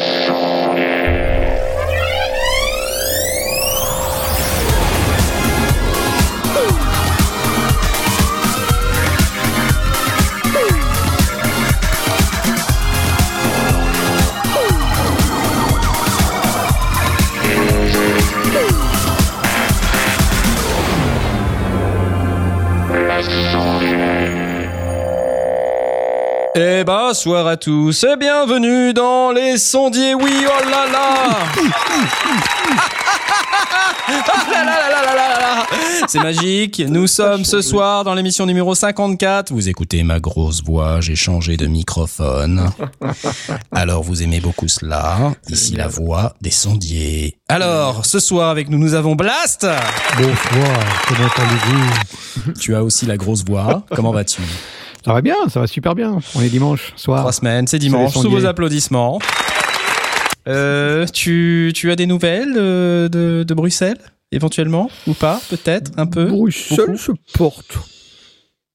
Eh bonsoir à tous et bienvenue dans les sondiers. Oui, oh là là Ah là là là là là là là C'est magique. Nous sommes ce soir dans l'émission numéro 54. Vous écoutez ma grosse voix, j'ai changé de microphone. Alors vous aimez beaucoup cela. Ici la voix des sondiers. Alors, ce soir avec nous, nous avons Blast. Bonsoir, comment allez-vous? Tu as aussi la grosse voix. Comment vas-tu? Ça va bien, ça va super bien. On est dimanche soir. Trois semaines, c'est dimanche, sous vos applaudissements. Euh, tu, tu as des nouvelles de, de, de Bruxelles, éventuellement Ou pas Peut-être Un peu? Bruxelles se porte.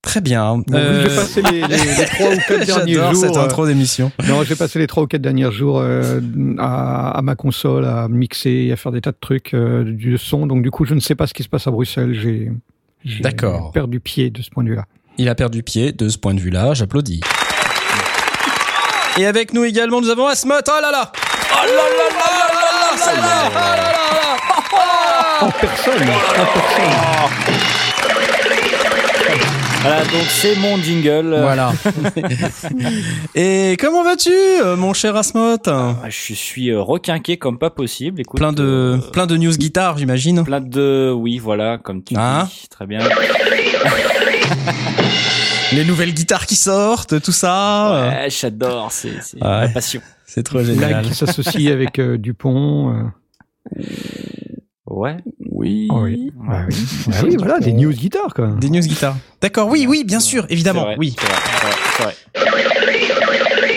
Très bien. Bon, Euh, J'ai passé les, les, les trois ou quatre derniers J'adore jours. cette euh, intro d'émission. non, j'ai passé les trois ou quatre derniers jours euh, à, à ma console, à mixer, à faire des tas de trucs, euh, du son. Donc du coup, je ne sais pas ce qui se passe à Bruxelles. J'ai perdu pied de ce point de vue-là. Il a perdu pied de ce point de vue-là, j'applaudis. Et avec nous également, nous avons Asmot. Oh là là Oh là là là là là là. Oh. En personne, en personne. Voilà, donc c'est mon jingle. Voilà. Et comment vas-tu, euh, mon cher Asmot Ah, Je suis euh, requinqué comme pas possible. Écoute, Plein de, euh, plein de news guitare, j'imagine. plein de, oui, voilà, comme tu Hein dis, très bien. Les nouvelles guitares qui sortent, tout ça. Ouais, j'adore, c'est c'est Ouais. ma passion. C'est trop génial. qui s'associe avec euh, Dupont. euh. Ouais, oui. Oui. Bah oui. Bah oui, voilà, des news guitares quoi. Des news guitares. D'accord, oui, oui, bien sûr, C'est évidemment, vrai, oui. c'est vrai, c'est vrai, c'est vrai.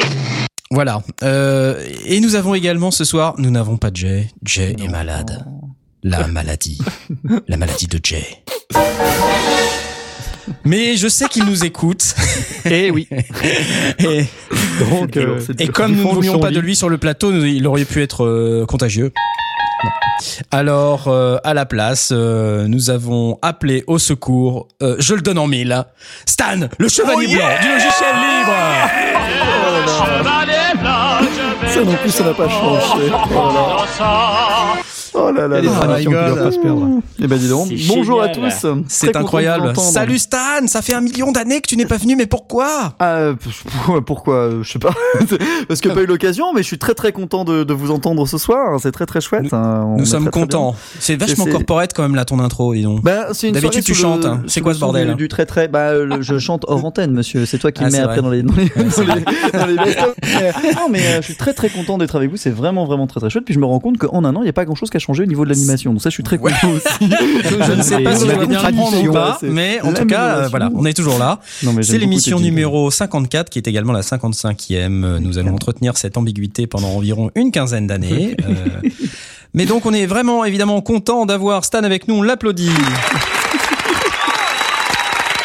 Voilà. Euh, et nous avons également ce soir, nous n'avons pas Jay. Jay est malade. La maladie. La maladie de Jay. Mais je sais qu'il nous écoute. Eh oui. Et, Donc, euh, et comme nous ne voulions pas de lui sur le plateau, il aurait pu être euh, contagieux. Non. Alors, euh, à la place, euh, nous avons appelé au secours, euh, je le donne en mille, Stan, le chevalier blanc du logiciel libre Ça non plus, ça n'a pas changé. Oh là là Il y a des là. traditions qui doivent pas se perdre. Eh ben dis donc. Bonjour à tous. C'est incroyable. Salut Stan, ça fait un million d'années que tu n'es pas venu, mais pourquoi Ah, euh, pourquoi euh, Je sais pas. Parce que pas eu l'occasion, mais je suis très très content de, de vous entendre ce soir. C'est très très chouette. hein. Nous est sommes très, contents. C'est vachement corporate quand même là ton intro, dis donc. Bah, c'est une D'habitude, tu chantes, hein. C'est quoi le ce bordel du, du très très. Bah, le- je chante hors antenne, monsieur. C'est toi qui Ah, le mets après dans les dans les, dans les, les euh, Non, mais euh, je suis très très content d'être avec vous. C'est vraiment vraiment très très chouette. Puis je me rends compte qu'en un an, il n'y a pas grand chose qui a changé au niveau de l'animation. Donc ça, je suis très Ouais. content aussi. Je ne sais pas si on je a dois des bien prendre ou pas, mais en tout cas, euh, voilà, on est toujours là. C'est l'émission numéro 54 qui est également la 55e. Nous allons entretenir cette ambiguïté pendant environ une quinzaine d'années. Euh, mais donc on est vraiment évidemment content d'avoir Stan avec nous, on l'applaudit.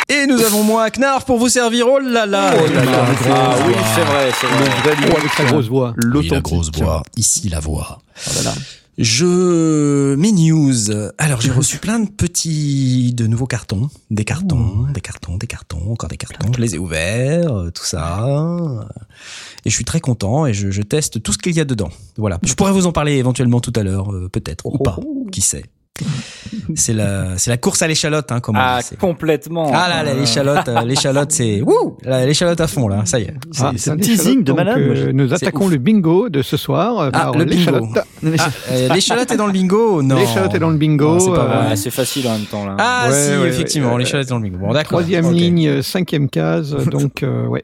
Et nous avons moi, Knarf, pour vous servir. Oh là là, Oh là là, Ah oui, c'est vrai, c'est vrai. Le vrai Oh, avec sa grosse voix. Oui, la L'authentique. grosse voix. Ici la voix. Voilà. Je mes news. Alors j'ai reçu plein de petits de nouveaux cartons, des cartons, des cartons, des cartons, encore des cartons. Je les ai ouverts, euh, tout ça. Et je suis très content et je, je teste tout ce qu'il y a dedans. Voilà. Je pourrais vous en parler éventuellement tout à l'heure, euh, peut-être ou pas. Qui sait. C'est la c'est la course à l'échalote, hein, comme on Ah, complètement. Ah là, là l'échalote, euh, l'échalote, c'est wouh, l'échalote à fond là, ça y est. C'est- Ah, c'est un teasing de malade. euh, nous attaquons ouf. le bingo de ce soir euh, Ah, par le l'échalote. bingo. Ah, euh, l'échalote est dans le bingo Non. L'échalote est dans le bingo. C'est pas vrai. Ah, c'est facile en même temps là. Ah Ouais, si, ouais, effectivement, ouais, l'échalote est dans le bingo. Bon, d'accord. Troisième ligne, cinquième case, donc euh, ouais.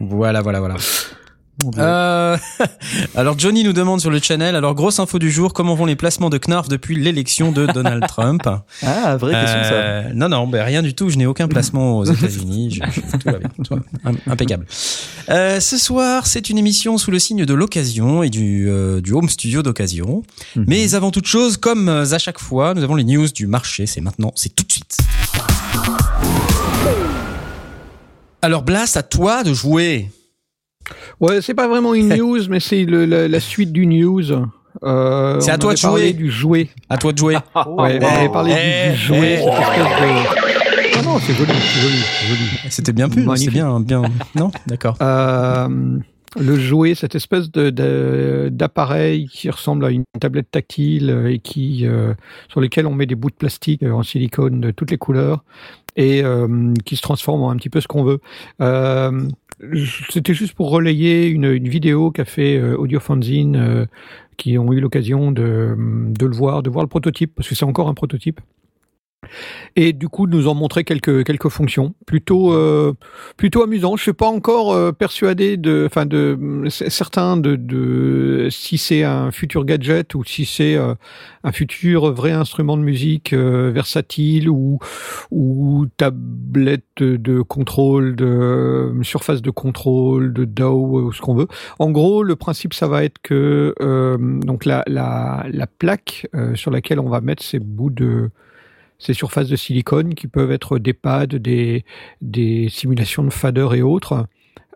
Voilà, voilà, voilà. Euh, alors Johnny nous demande sur le channel, alors grosse info du jour, comment vont les placements de Knarf depuis l'élection de Donald Trump? Ah, vraie question ça. Euh, Non, non, ben rien du tout, je n'ai aucun placement aux États-Unis, tout va bien, tout va impeccable. Euh, ce soir, c'est une émission sous le signe de l'occasion et du, euh, du home studio d'occasion. Mhm. Mais avant toute chose, comme euh, à chaque fois, nous avons les news du marché, c'est maintenant, c'est tout de suite. Alors Blast, à toi de jouer. Ouais, c'est pas vraiment une news, mais c'est la, la suite du news. Euh, C'est à toi de jouer. du jouet. À toi de jouer. Ouais, on avait parlé du- Eh, du, eh, cette espèce de... Ah non, c'est joli, c'est joli, joli. C'était bien plus, c'est bien, bien. Non, d'accord. Euh, le jouet, cette espèce de- de- d'appareil qui ressemble à une tablette tactile et qui euh, sur lesquels on met des bouts de plastique en silicone de toutes les couleurs et euh, qui se transforme en un petit peu ce qu'on veut. Euh, C'était juste pour relayer une, vidéo qu'a fait euh, Audio euh, qui ont eu l'occasion de, de le voir, de voir le prototype, parce que c'est encore un prototype. Et du coup, nous en montrer quelques quelques fonctions, plutôt euh, plutôt amusant. Je suis pas encore euh, persuadé de, enfin de certains de, de si c'est un futur gadget ou si c'est euh, un futur vrai instrument de musique euh, versatile ou ou tablette de, contrôle, de surface de contrôle, de DAW ou ce qu'on veut. En gros, le principe, ça va être que donc la la, la plaque sur laquelle on va mettre ces bouts de ces surfaces de silicone qui peuvent être des pads, des, simulations de fader et autres,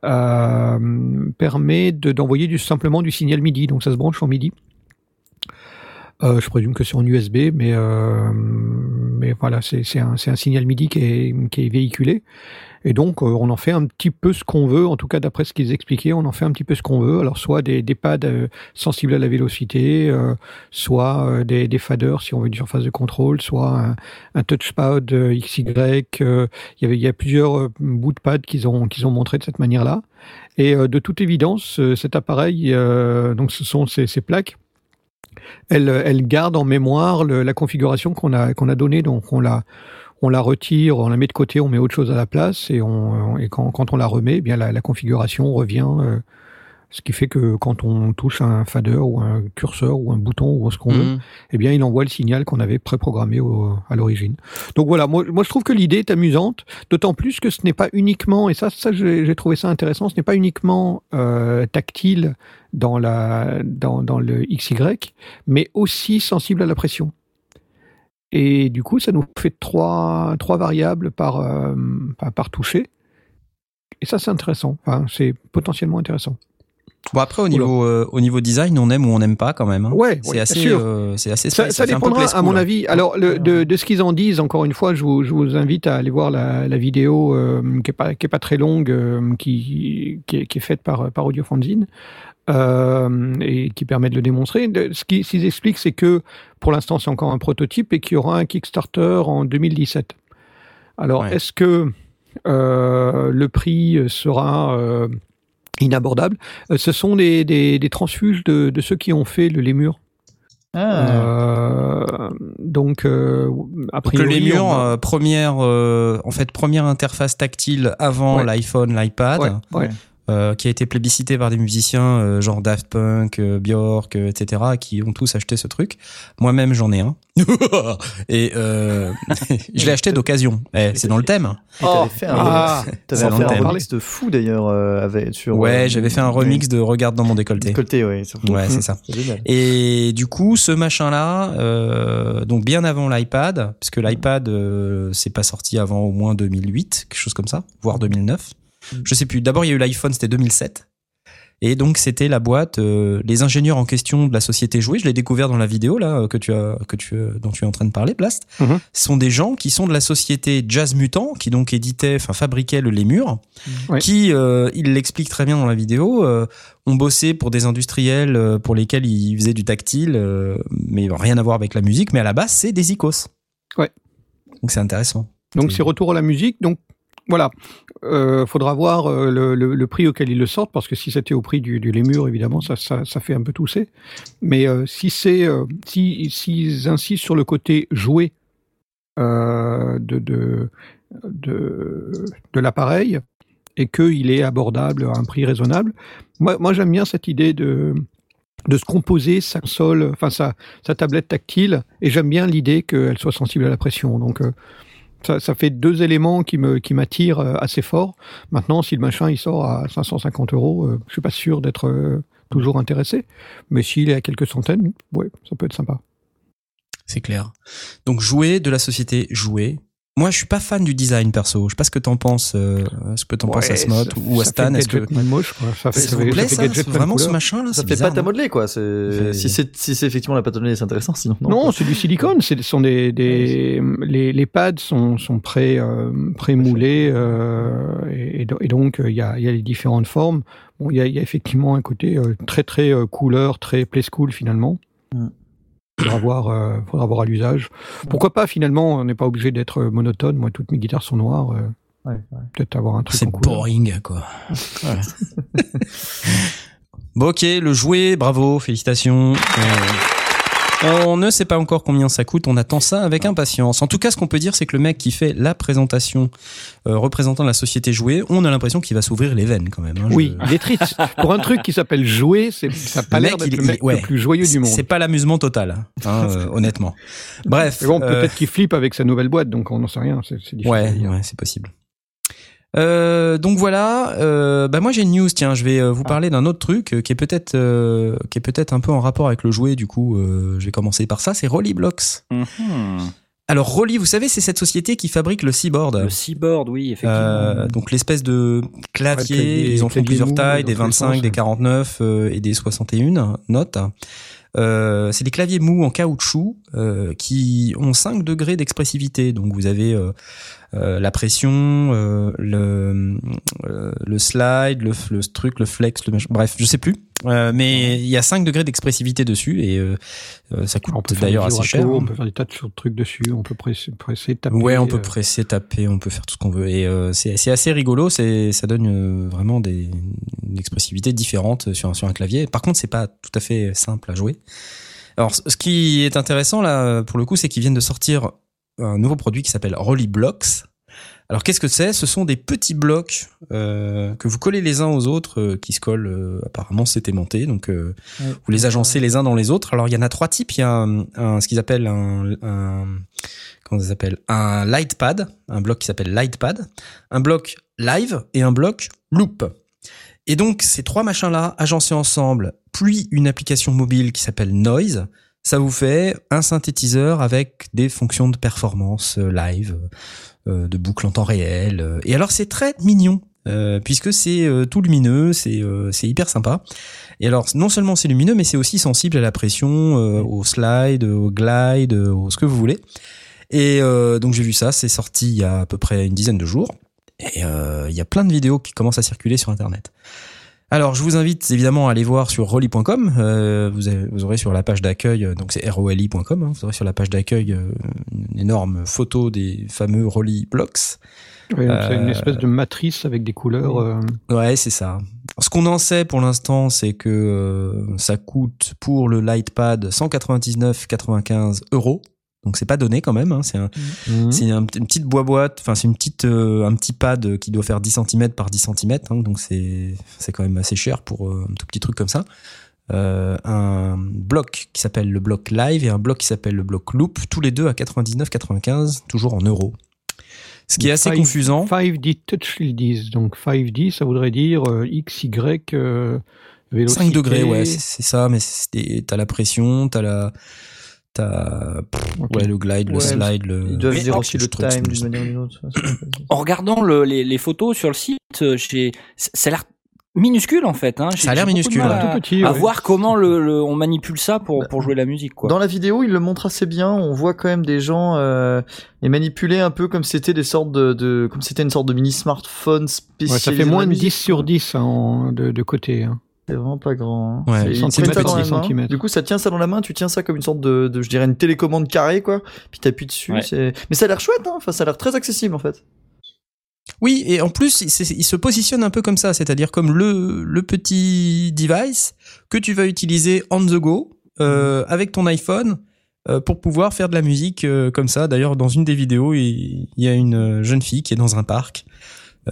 euh, permet de- d'envoyer simplement du signal MIDI. Donc ça se branche en MIDI. Euh, je présume que c'est en USB, mais, euh, mais voilà, c'est un, signal MIDI qui est véhiculé. Et donc, euh, on en fait un petit peu ce qu'on veut, en tout cas d'après ce qu'ils expliquaient, on en fait un petit peu ce qu'on veut. Alors, soit des, des pads euh, sensibles à la vélocité, euh, soit des, des faders si on veut une surface de contrôle, soit un, un touchpad XY. il y avait, il y a plusieurs bouts de pads qu'ils ont, qu'ils ont montré de cette manière-là. Et de toute évidence, cet appareil, donc ce sont ces, ces plaques, elles, elles gardent en mémoire le- la configuration qu'on a, qu'on a donnée. Donc on la, on la retire, on la met de côté, on met autre chose à la place, et, on, et quand, quand on la remet, eh bien la, la configuration revient. euh, ce qui fait que quand on touche un fader ou un curseur ou un bouton ou ce qu'on veut, Mhm. eh bien, il envoie le signal qu'on avait préprogrammé au, à l'origine. Donc voilà, moi, moi je trouve que l'idée est amusante, d'autant plus que ce n'est pas uniquement, et ça, ça j'ai j'ai trouvé ça intéressant, ce n'est pas uniquement euh, tactile dans, la, dans, dans le XY, mais aussi sensible à la pression. Et du coup, ça nous fait trois, trois variables par, euh, par, toucher. Et ça, c'est intéressant. Enfin, c'est potentiellement intéressant. Bon après au niveau euh, au niveau design, on aime ou on n'aime pas quand même. hein. Ouais, c'est ouais, assez euh, c'est assez Ça, ça dépendra, à mon avis. Alors, le, de, de ce qu'ils en disent, encore une fois, je vous, je vous invite à aller voir la, la vidéo euh, qui est pas qui est pas très longue, euh, qui, qui, est, qui est faite par par Audio Fanzine euh, et qui permet de le démontrer. Ce qu'ils qu'ils expliquent, c'est que pour l'instant, c'est encore un prototype et qu'il y aura un Kickstarter en 2017. Alors, Ouais. est-ce que euh, le prix sera euh, inabordable? Ce sont des, des, des transfuges de, de ceux qui ont fait le lémur. Ah. Euh, donc, euh, a Donc le Lémur, on euh, première, euh, en fait, première interface tactile avant Ouais. l'iPhone, l'iPad, ouais, ouais. Euh, qui a été plébiscité par des musiciens euh, genre Daft Punk, euh, Björk, euh, etc., qui ont tous acheté ce truc. Moi-même, j'en ai un. Et euh, je l'ai acheté d'occasion. Eh, c'est dans le thème. Et t'avais fait un, Ah, fait un remix de fou d'ailleurs euh, avec sur. Ouais, euh, j'avais fait un remix de Regarde dans mon décolleté. Décolleté, ouais. surtout. Ouais, c'est ça. C'est génial. Et du coup, ce machin-là, euh, donc bien avant l'iPad, puisque l'iPad, euh, c'est pas sorti avant au moins 2008, quelque chose comme ça, voire 2009. Je sais plus. D'abord, il y a eu l'iPhone, c'était 2007. Et donc, c'était la boîte, euh, les ingénieurs en question de la société Jouet. Je l'ai découvert dans la vidéo là que tu as, que tu, euh, dont tu es en train de parler, Blast. Mhm. Ce sont des gens qui sont de la société Jazz Mutant, qui donc éditait, enfin fabriquait le Lémur, Ouais. qui, euh, il l'explique très bien dans la vidéo, euh, ont bossé pour des industriels euh, pour lesquels ils faisaient du tactile, euh, mais rien à voir avec la musique. Mais à la base, c'est des icos. Ouais. Donc c'est intéressant. Donc, C'est- c'est retour à la musique. Donc, voilà. Euh, faudra voir euh, le, le, le prix auquel ils le sortent, parce que si c'était au prix du, du lémur, évidemment, ça, ça, ça fait un peu tousser. Mais euh, si c'est, euh, si, s'ils insistent sur le côté joué euh, de, de, de, de l'appareil et qu'il est abordable à un prix raisonnable, moi, moi j'aime bien cette idée de de se composer sa console, enfin sa, sa tablette tactile, et j'aime bien l'idée qu'elle soit sensible à la pression. Donc ça, ça fait deux éléments qui me qui m'attirent euh, assez fort. Maintenant, si le machin il sort à 550 euros, euh, je suis pas sûr d'être euh, toujours intéressé. Mais s'il est à quelques centaines, ouais, ça peut être sympa. C'est clair. Donc jouer de la société Jouer. Moi, je suis pas fan du design perso. Je sais pas ce que t'en penses, euh, ce que t'en Ouais, penses à Smot ou à Stan. Est-ce que moche, quoi. Ça fait, ça ça vous plaît ça fait ça Vraiment ce machin là Ça fait bizarre, pâte à modeler, quoi. C'est si c'est si c'est effectivement la pâte à modeler, c'est intéressant. Sinon non. Non, c'est du silicone. C'est- Ce sont des, des les, les pads sont sont pré euh, pré moulés euh, et, et do- et donc euh, il y a il y a les différentes formes. Bon, il y a, il y a effectivement un côté euh, très très euh, couleur, très play school finalement. Mm. Faudra voir, euh, faudra voir à l'usage. Pourquoi pas finalement On n'est pas obligé d'être monotone. Moi, toutes mes guitares sont noires. euh, Ouais, ouais. Peut-être avoir un truc C'est boring quoi. Voilà. bon ok, le jouet, bravo, félicitations. Euh, on ne sait pas encore combien ça coûte, on attend ça avec impatience. En tout cas, ce qu'on peut dire, c'est que le mec qui fait la présentation euh, représentant la société jouet, on a l'impression qu'il va s'ouvrir les veines quand même. hein. Oui, Je- il est triste. Pour un truc qui s'appelle jouer, c'est ça a pas l'air d'être le mec ouais. le plus joyeux du monde. C'est pas l'amusement total, hein, euh, honnêtement. Bref. Mais bon, euh, peut-être qu'il flippe avec sa nouvelle boîte, donc on n'en sait rien. C'est Ouais, ouais, c'est possible. Euh, donc voilà, euh, bah moi j'ai une news. Tiens, je vais euh, vous parler d'un autre truc euh, qui est peut-être euh, qui est peut-être un peu en rapport avec le jouet. Du coup, je vais commencer par ça. C'est Rollyblocks. Mhm. Alors Rolly, vous savez, c'est cette société qui fabrique le Seaboard. Le Seaboard, oui, effectivement. Donc l'espèce de clavier, Ouais, clavier- ils en font plusieurs mou, tailles, des tous les 25, sens, des ouais. 49 euh, et des 61 notes. Euh, c'est des claviers mous en caoutchouc euh, qui ont 5 degrés d'expressivité. Donc vous avez euh, la pression, euh, le, euh, le slide, le, le truc, le flex, le machin- bref, je sais plus. Euh, mais il y a 5 degrés d'expressivité dessus et euh, euh, ça coûte d'ailleurs assez cher. On peut faire des tas de trucs dessus. On peut presser, presser taper. Ouais, on peut euh, presser, taper, on peut faire tout ce qu'on veut. Et euh, c'est assez rigolo, c'est ça donne euh, vraiment des une expressivité différente sur un, sur un clavier. Par contre, c'est pas tout à fait simple à jouer. Alors, ce qui est intéressant là, pour le coup, c'est qu'ils viennent de sortir un nouveau produit qui s'appelle Rolly Blocks. Alors, qu'est-ce que c'est? Ce sont des petits blocs euh, que vous collez les uns aux autres, euh, qui se collent. euh, apparemment, c'est aimanté, donc euh, Ouais. vous les agencez les uns dans les autres. Alors, il y en a trois types. Il y a un, un- ce qu'ils appellent un, un comment ça s'appelle? Un Lightpad, un bloc qui s'appelle Lightpad, un bloc Live et un bloc Loop. Et donc ces trois machins-là agencés ensemble, puis une application mobile qui s'appelle Noise, ça vous fait un synthétiseur avec des fonctions de performance euh, live, euh, de boucle en temps réel. euh. Et alors c'est très mignon. euh, puisque c'est euh, tout lumineux, c'est euh, c'est hyper sympa. Et alors non seulement c'est lumineux, mais c'est aussi sensible à la pression, euh, au slide, au glide, euh, au ce que vous voulez. Et euh, donc j'ai vu ça, c'est sorti il y a à peu près une dizaine de jours. Et euh, il y a plein de vidéos qui commencent à circuler sur Internet. Alors je vous invite évidemment à aller voir sur rolly.com. Euh, vous, aurez sur la page d'accueil, euh, donc c'est roli.com, hein, vous aurez sur la page d'accueil euh, une énorme photo des fameux Rolly Blocks. donc C'est une euh, espèce de matrice avec des couleurs. Ouais, c'est ça. Ce qu'on en sait pour l'instant, c'est que euh, ça coûte pour le Lightpad 199,95 euros. Donc c'est pas donné quand même. Hein. C'est un, un- une petite boîte, enfin c'est une petite, euh, un petit pad qui doit faire 10 cm par 10 cm, hein, donc c'est c'est quand même assez cher pour euh, un tout petit truc comme ça. Euh, un bloc qui s'appelle le bloc live et un bloc qui s'appelle le bloc loop, tous les deux à 99,95, toujours en euros. Ce qui est assez Five- confusant. 5D touch, disent. Donc 5D, ça voudrait dire X, Y, euh, vélocité. 5 degrés, ouais, c'est ça, mais t'as la pression, t'as la, t'as, pff, Ok. ouais, le glide, le Ouais, slide, le. Ils doivent dire en- aussi le time d'une manière ou d'une autre. En regardant le- les, les photos sur le site, euh, j'ai, ça a l'air minuscule en fait. Hein. Ça a l'air minuscule. À, Tout petit, à ouais. voir comment le, le- on manipule ça pour, Bah, pour jouer la musique. Quoi. Dans la vidéo, il le montre assez bien. On voit quand même des gens euh, les manipuler un peu comme si c'était des sortes de, de comme c'était une sorte de mini smartphone spécialisé. Ouais, ça fait moins de musique, 10 sur 10 hein, de, de côté. hein. C'est vraiment pas grand. hein. Ouais, C'est- ça dans par la main. centimètre. Du coup, ça tient ça dans la main. Tu tiens ça comme une sorte de, de je dirais une télécommande carrée quoi. Puis t'appuies dessus. Ouais. c'est- Mais ça a l'air chouette. Hein. Enfin, ça a l'air très accessible en fait. Oui, et en plus, il, se positionne un peu comme ça, c'est-à-dire comme le, le petit device que tu vas utiliser on the go euh, avec ton iPhone euh, pour pouvoir faire de la musique euh, comme ça. D'ailleurs, dans une des vidéos, il, il y a une jeune fille qui est dans un parc.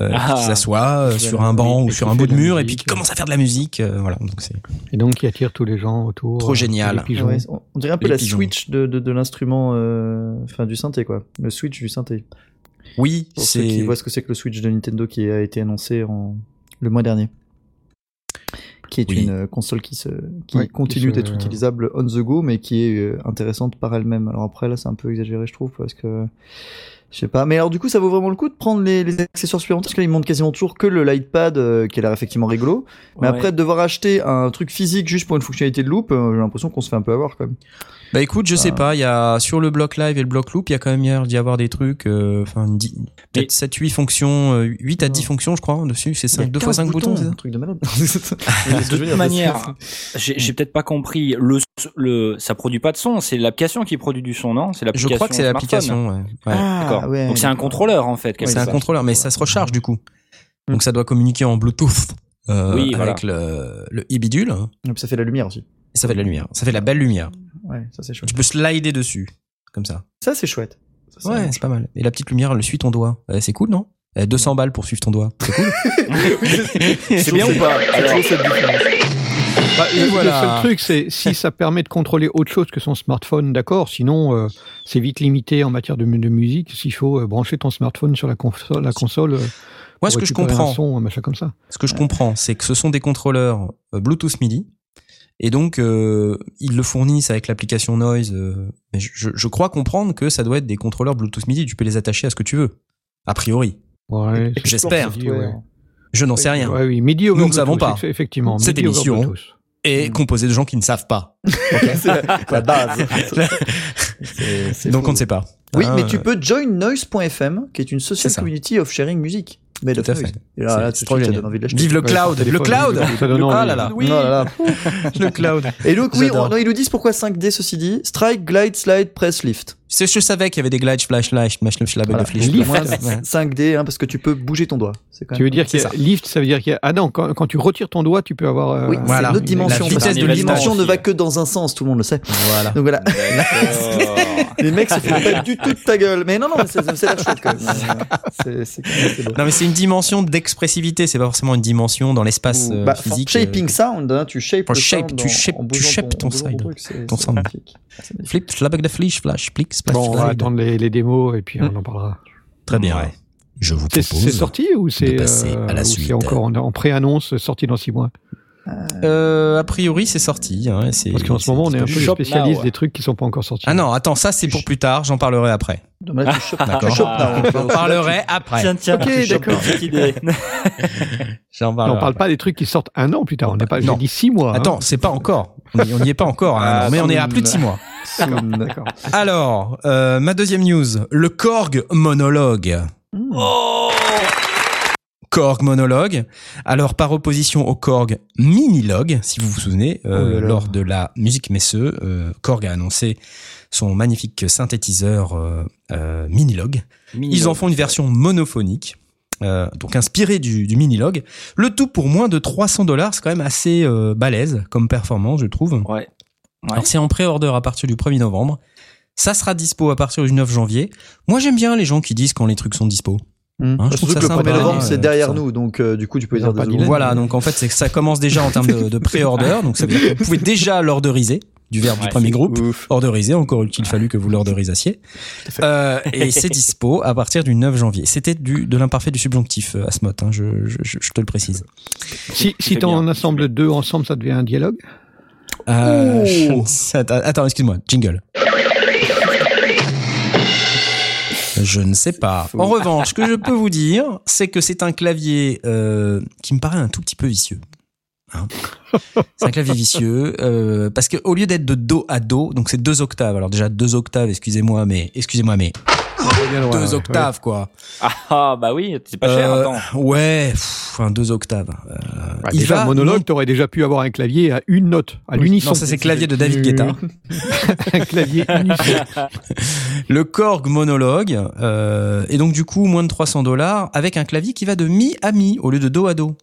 Euh, Ah. qui s'assoit euh, sur un banc ou sur un bout de mur et puis qui commence à faire de la musique. euh, voilà, donc c'est Et donc, qui attire tous les gens autour. Trop euh, génial. Ouais, on on dirait un peu Les la pigeons. switch de, de, de l'instrument, euh, enfin du synthé quoi. Le switch du synthé. oui, Pour ceux qui c'est voient ce que c'est que le Switch de Nintendo qui a été annoncé en... le mois dernier. Qui est Oui. une console qui, se... qui Ouais, qui continue se- d'être utilisable on the go, mais qui est intéressante par elle-même. Alors après, là, c'est un peu exagéré, je trouve, parce que Je sais pas. Mais alors, du coup, ça vaut vraiment le coup de prendre les, les accessoires supplémentaires parce qu'ils montrent quasiment toujours que le Lightpad euh, qui a l'air effectivement rigolo. Mais Ouais. après, de devoir acheter un truc physique juste pour une fonctionnalité de loop, euh, j'ai l'impression qu'on se fait un peu avoir quand même. Bah écoute, je sais pas, il y a sur le bloc live et le bloc loop, il y a quand même l'air d'y avoir des trucs, euh, enfin dix- peut-être 7 8 fonctions, euh, 8 à 10 fonctions je crois dessus, c'est Il y a 5 deux fois 15 5 boutons, c'est ça un truc de malade. De toute manière, j'ai peut-être pas compris. Le, le, ça produit pas de son. C'est l'application qui produit du son, non? C'est Je crois que c'est l'application, ouais. Ouais. D'accord. Ah, ouais, Donc c'est un d'accord. contrôleur en fait. c'est un contrôleur, mais ça se recharge du coup. Mm. Donc ça doit communiquer en Bluetooth euh, Oui, voilà. avec le, le e-bidule, hein, Et puis ça fait la lumière aussi. et ça fait de la lumière. Ça fait de la belle lumière. Ouais, ça c'est chouette. Tu peux slider dessus, comme ça. Ça c'est chouette. Ça, Ouais, c'est pas mal. Et la petite lumière, elle suit ton doigt. Euh, c'est cool, non? Euh, 200 balles pour suivre ton doigt. C'est cool? C'est bien ou pas? Alors, Bah, Et le, voilà. le seul truc, c'est si ça permet de contrôler autre chose que son smartphone, d'accord. Sinon, euh, c'est vite limité en matière de, mu- de musique. S'il faut euh, brancher ton smartphone sur la console, la console euh, Moi, ce que je comprends, un son, un machin comme ça. ce que je comprends, c'est que ce sont des contrôleurs euh, Bluetooth MIDI. Et donc, euh, ils le fournissent avec l'application Noise. euh, mais je, je- crois comprendre que ça doit être des contrôleurs Bluetooth MIDI. Tu peux les attacher à ce que tu veux. A priori. Ouais, J'espère. ouais. Je n'en sais rien. Ouais, oui, MIDI Nous ne savons pas. eff- Effectivement. Cette MIDI émission. Bluetooth. Et composé de gens qui ne savent pas. c'est la, base. Donc fou. on ne sait pas. Oui, Hein, mais tu peux join noise.fm, qui est une social community of sharing music. Made of Tout à fait. Et là, trop génial. envie de. Vive le cloud, le cloud. Ah là là. oui. Oh là là. Le cloud. Et donc, oui, J'adore. on- non, ils nous disent pourquoi 5D, ceci dit. Strike, glide, slide, press, lift. C'est- Je savais qu'il y avait des glides, flash, flash, mash, flash, Voilà. flash, Lift. Moins Ouais. 5D, hein, parce que tu peux bouger ton doigt. Quand Tu veux dire qu'il y a lift, ça veut dire qu'il y a ah non quand, quand tu retires ton doigt, tu peux avoir euh, Oui, Voilà. c'est une autre dimension. La vitesse de la dimension ne va que dans un sens, tout le monde le sait. Voilà. Donc voilà. Les mecs se font pas du tout de ta gueule. Mais non, non, c'est l'air chouette quand même. C'est. Non, mais c'est une dimension d'expressivité, c'est pas forcément une dimension dans l'espace euh, Bah, physique. shaping sound, hein, tu shapes For le shape, sound tu shapes- tu shapes ton side, ton c'est sound. Flip, flabag de flish, flash, Bon, on va attendre les, les démos et puis on en parlera. Très bien. Ouais. Je vous propose. c'est sorti ou c'est passer à la ou suite. c'est encore en, en pré-annonce sorti dans six mois? Euh, a priori, c'est sorti. Hein, c'est- Parce qu'en ce moment, on est un peu now. des trucs qui sont pas encore sortis. Ah non, attends, ça c'est pour plus tard, j'en parlerai après. D'accord. J'en parlerai après. Tiens, tiens, Ok, d'accord. on parle après. pas des trucs qui sortent un an plus tard. On n'est pas. J'ai Non. dit six mois. hein. Attends, c'est pas encore. On n'y on n'y est pas encore, hein, Ah, mais on est à plus de six mois. D'accord. Alors, euh, ma deuxième news, le Korg monologue. Hmm. Korg monologue. Alors, par opposition au Korg minilogue, si vous vous souvenez, euh, Oh là là. lors de la musique Messeux, euh, Korg a annoncé son magnifique synthétiseur euh, minilogue. Ils en font une version monophonique. donc inspirée du, du minilogue. Le tout pour moins de 300 dollars, c'est quand même assez balèze comme performance, je trouve. Ouais. Ouais. Alors c'est en pré-order à partir du 1er novembre. Ça sera dispo à partir du 9 janvier. Moi j'aime bien les gens qui disent quand les trucs sont dispo. Hmm. Hein, je trouve que le 1er sympa, novembre, euh, c'est derrière ça. nous, donc euh, du coup, tu peux dire des. Voilà, donc en fait c'est que ça commence déjà en termes de, de pré-order. Donc ça veut dire que vous pouvez déjà l'orderiser du verbe du Ouais, premier groupe. Ouf. Orderiser, encore eût-il fallu que vous l'orderisiez. Euh, et c'est dispo à partir du 9 janvier. C'était du de l'imparfait du subjonctif, euh, Asmot, hein, je, je, je- je te le précise. Si, si t'en assembles deux ensemble, ça devient un dialogue? Euh, Oh. attends, excuse-moi, jingle. Je ne sais pas. En revanche, ce que je peux vous dire, c'est que c'est un clavier euh, qui me paraît un tout petit peu vicieux. Hein c'est un clavier vicieux euh, parce que au lieu d'être de do à do, donc c'est deux octaves. Alors déjà deux octaves, excusez-moi, mais excusez-moi, mais deux octaves quoi. Ah, ah, bah oui, c'est pas cher, Euh, attends. ouais, pff, enfin deux octaves. Euh, Bah, il déjà, va un monologue, t'aurais déjà pu avoir un clavier à une note, à l'unisson. Non, ça c'est clavier de David Guetta. un clavier unisson. le Korg monologue euh, et donc du coup moins de 300 dollars avec un clavier qui va de mi à mi au lieu de do à do.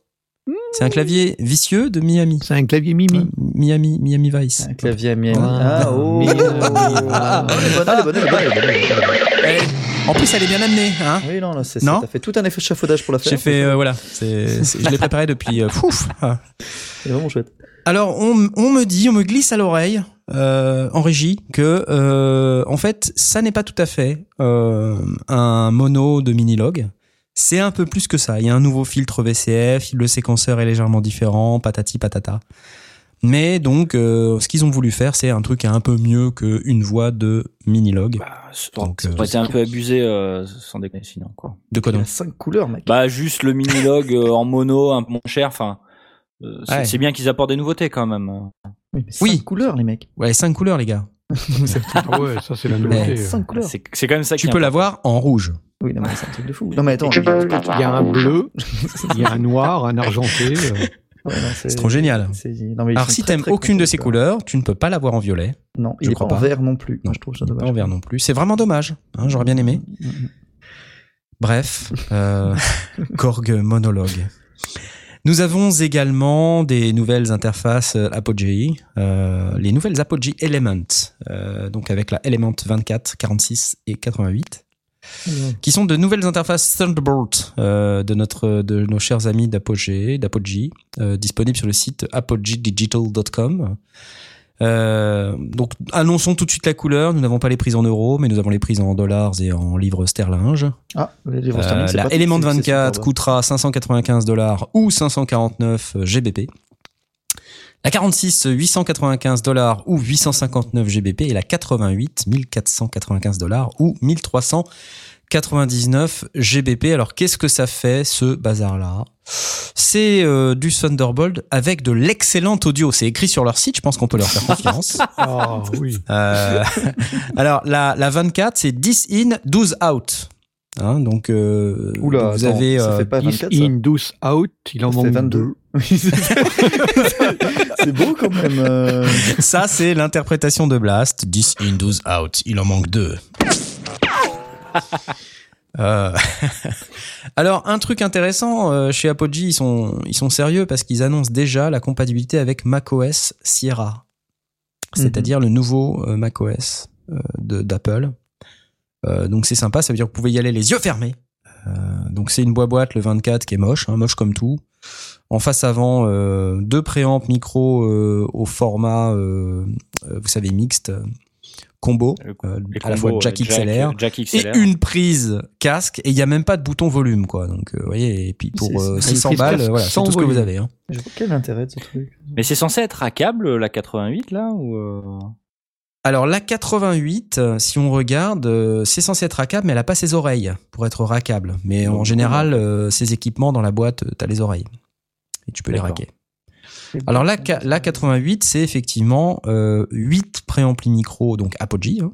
C'est un clavier vicieux de mi à mi. C'est un clavier Mimi. Miami, Miami Vice. Un clavier à Miami. Ah, Ah, oh. Ah, En plus, elle est bien amenée, hein. Oui, non, là, c'est Non ça. T'as fait tout un effet chafaudage pour la faire. J'ai fait, euh, voilà, c'est, c'est- je l'ai préparé depuis. euh, fouf. Ah. C'est vraiment chouette. Alors, on, on me dit, on me glisse à l'oreille euh, en régie que, euh, en fait, ça n'est pas tout à fait euh, un mono de minilogue. C'est un peu plus que ça. Il y a un nouveau filtre VCF, le séquenceur est légèrement différent, patati patata. Mais donc, euh, ce qu'ils ont voulu faire, c'est un truc un peu mieux qu'une voix de Minilog. Bah, Donc, ça euh, aurait été un peu abusé euh, sans déconner sinon quoi. de quoi donc cinq couleurs, mec. Bah juste le mini-log en mono, un peu moins cher. Enfin, euh, c'est Ouais. bien qu'ils apportent des nouveautés quand même. Oui, mais cinq Oui. couleurs, les mecs. Ouais, cinq couleurs, les gars. Ah ouais, ça c'est la Mais- nouveauté. Cinq couleurs. C'est c'est quand même ça Tu peux l'avoir en rouge. Oui, non, mais c'est un truc de fou. Non, mais attends. Il y a un bleu, il y a un noir, un argenté. euh, Ouais, non, C'est trop génial. c'est- non, mais ils Alors, si t'aimes aucune de ces couleurs, tu ne peux pas l'avoir en violet. Non, Je il est crois pas en vert non plus. Non, je trouve ça dommage. en vert non plus. C'est vraiment dommage. hein, J'aurais bien aimé. Mm, mm. Bref, euh, Korg monologue. Nous avons également des nouvelles interfaces euh, Apogee, euh, les nouvelles Apogee Element, euh, donc avec la Element 24, 46 et 88, qui sont de nouvelles interfaces Thunderbolt euh, de notre de nos chers amis d'Apogee, d'Apogee, euh, disponibles sur le site apogedigital.com. Euh, donc annonçons tout de suite la couleur. Nous n'avons pas les prises en euros, mais nous avons les prises en dollars et en livres sterling. Ah, les livres Euh, sterling, c'est la pas- Element c'est- c'est 24 superbe. coûtera 595 dollars ou 549 GBP. La 46 895 dollars ou 859 GBP et la 88 1495 dollars ou 1399 GBP. Alors qu'est-ce que ça fait ce bazar là C'est euh, du Thunderbolt avec de l'excellent audio. C'est écrit sur leur site. Je pense qu'on peut leur faire confiance. Ah oui. Euh, alors la, la 24 c'est 10 in 12 out. Hein, donc euh, Oula, vous attends, avez ça euh, fait pas 10 24, ça in, 12 out, il en manque 22. deux. Oui, c'est- beau quand même. euh. ça c'est l'interprétation de Blast 10 in 12 out. Il en manque deux. Euh, Alors un truc intéressant euh, chez Apogee ils sont ils sont sérieux parce qu'ils annoncent déjà la compatibilité avec macOS Sierra, c'est-à-dire le nouveau euh, macOS d'Apple. Donc c'est sympa, ça veut dire que vous pouvez y aller les yeux fermés. Donc c'est une boîte le 24 qui est moche, hein, moche comme tout. En face avant, deux préampes micro au format, vous savez, mixte, combo, Le- euh, à la fois jack euh, XLR Jack et XLR. une prise casque et il y a même pas de bouton volume quoi. Donc euh, vous voyez, et puis pour C'est- euh, c'est une 600 prise balles, voilà, c'est tout ce que vous avez. Hein. Je vois quel intérêt de ce truc. Mais c'est censé être à câble la 88 là ou euh, Alors la 88, euh, si on regarde, euh, c'est censé être rackable, mais elle a pas ses oreilles pour être rackable. Mais en général, euh, ces équipements dans la boîte, euh, t'as les oreilles et tu peux les D'accord. Alors la, ca- la 88, c'est effectivement euh, 8 préamplis micro, donc Apogee, hein,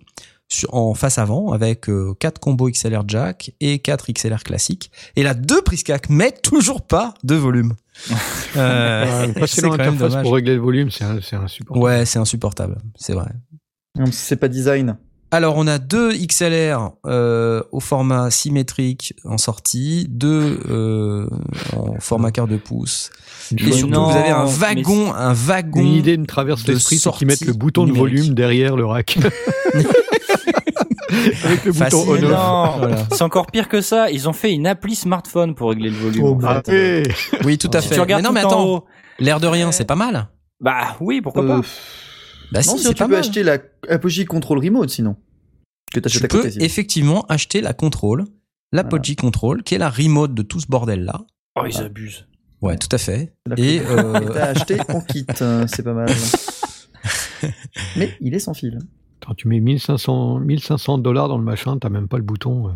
sur- en face avant, avec euh, 4 combos XLR jack et 4 XLR classiques. Et là, deux prises CAC, mais toujours pas de volume. Euh, passer c'est dans quand même l'interface dommage. pour régler le volume, c'est insupportable. Ouais, c'est insupportable, c'est vrai. C'est pas design. Alors, on a deux XLR euh, au format symétrique en sortie, deux euh, en format quart de pouce. Et surtout, non, vous avez un wagon, un wagon. Une idée me traverse de l'esprit, c'est sortie qu'ils mettent le bouton de volume derrière le rack. Avec le Facile. bouton Voilà. c'est encore pire que ça. Ils ont fait une appli smartphone pour régler le volume. Oh, en fait. arrêtez. Oui, tout à Si fait. tu regardes mais non, mais attends, l'air de rien, c'est pas mal. bah oui, pourquoi Euh, pas. Bah non, si, sinon tu pas peux mal. acheter la Apogee Control Remote sinon. Que Tu peux côté. effectivement acheter la contrôle, l'Apogee Control, qui est la remote de tout ce bordel là. Oh, ils abusent. Ouais, tout à fait. Et euh, T'as acheté en kit, euh, c'est pas mal. Mais il est sans fil. Attends, tu mets 1500 1500 dollars dans le machin, t'as même pas le bouton. euh.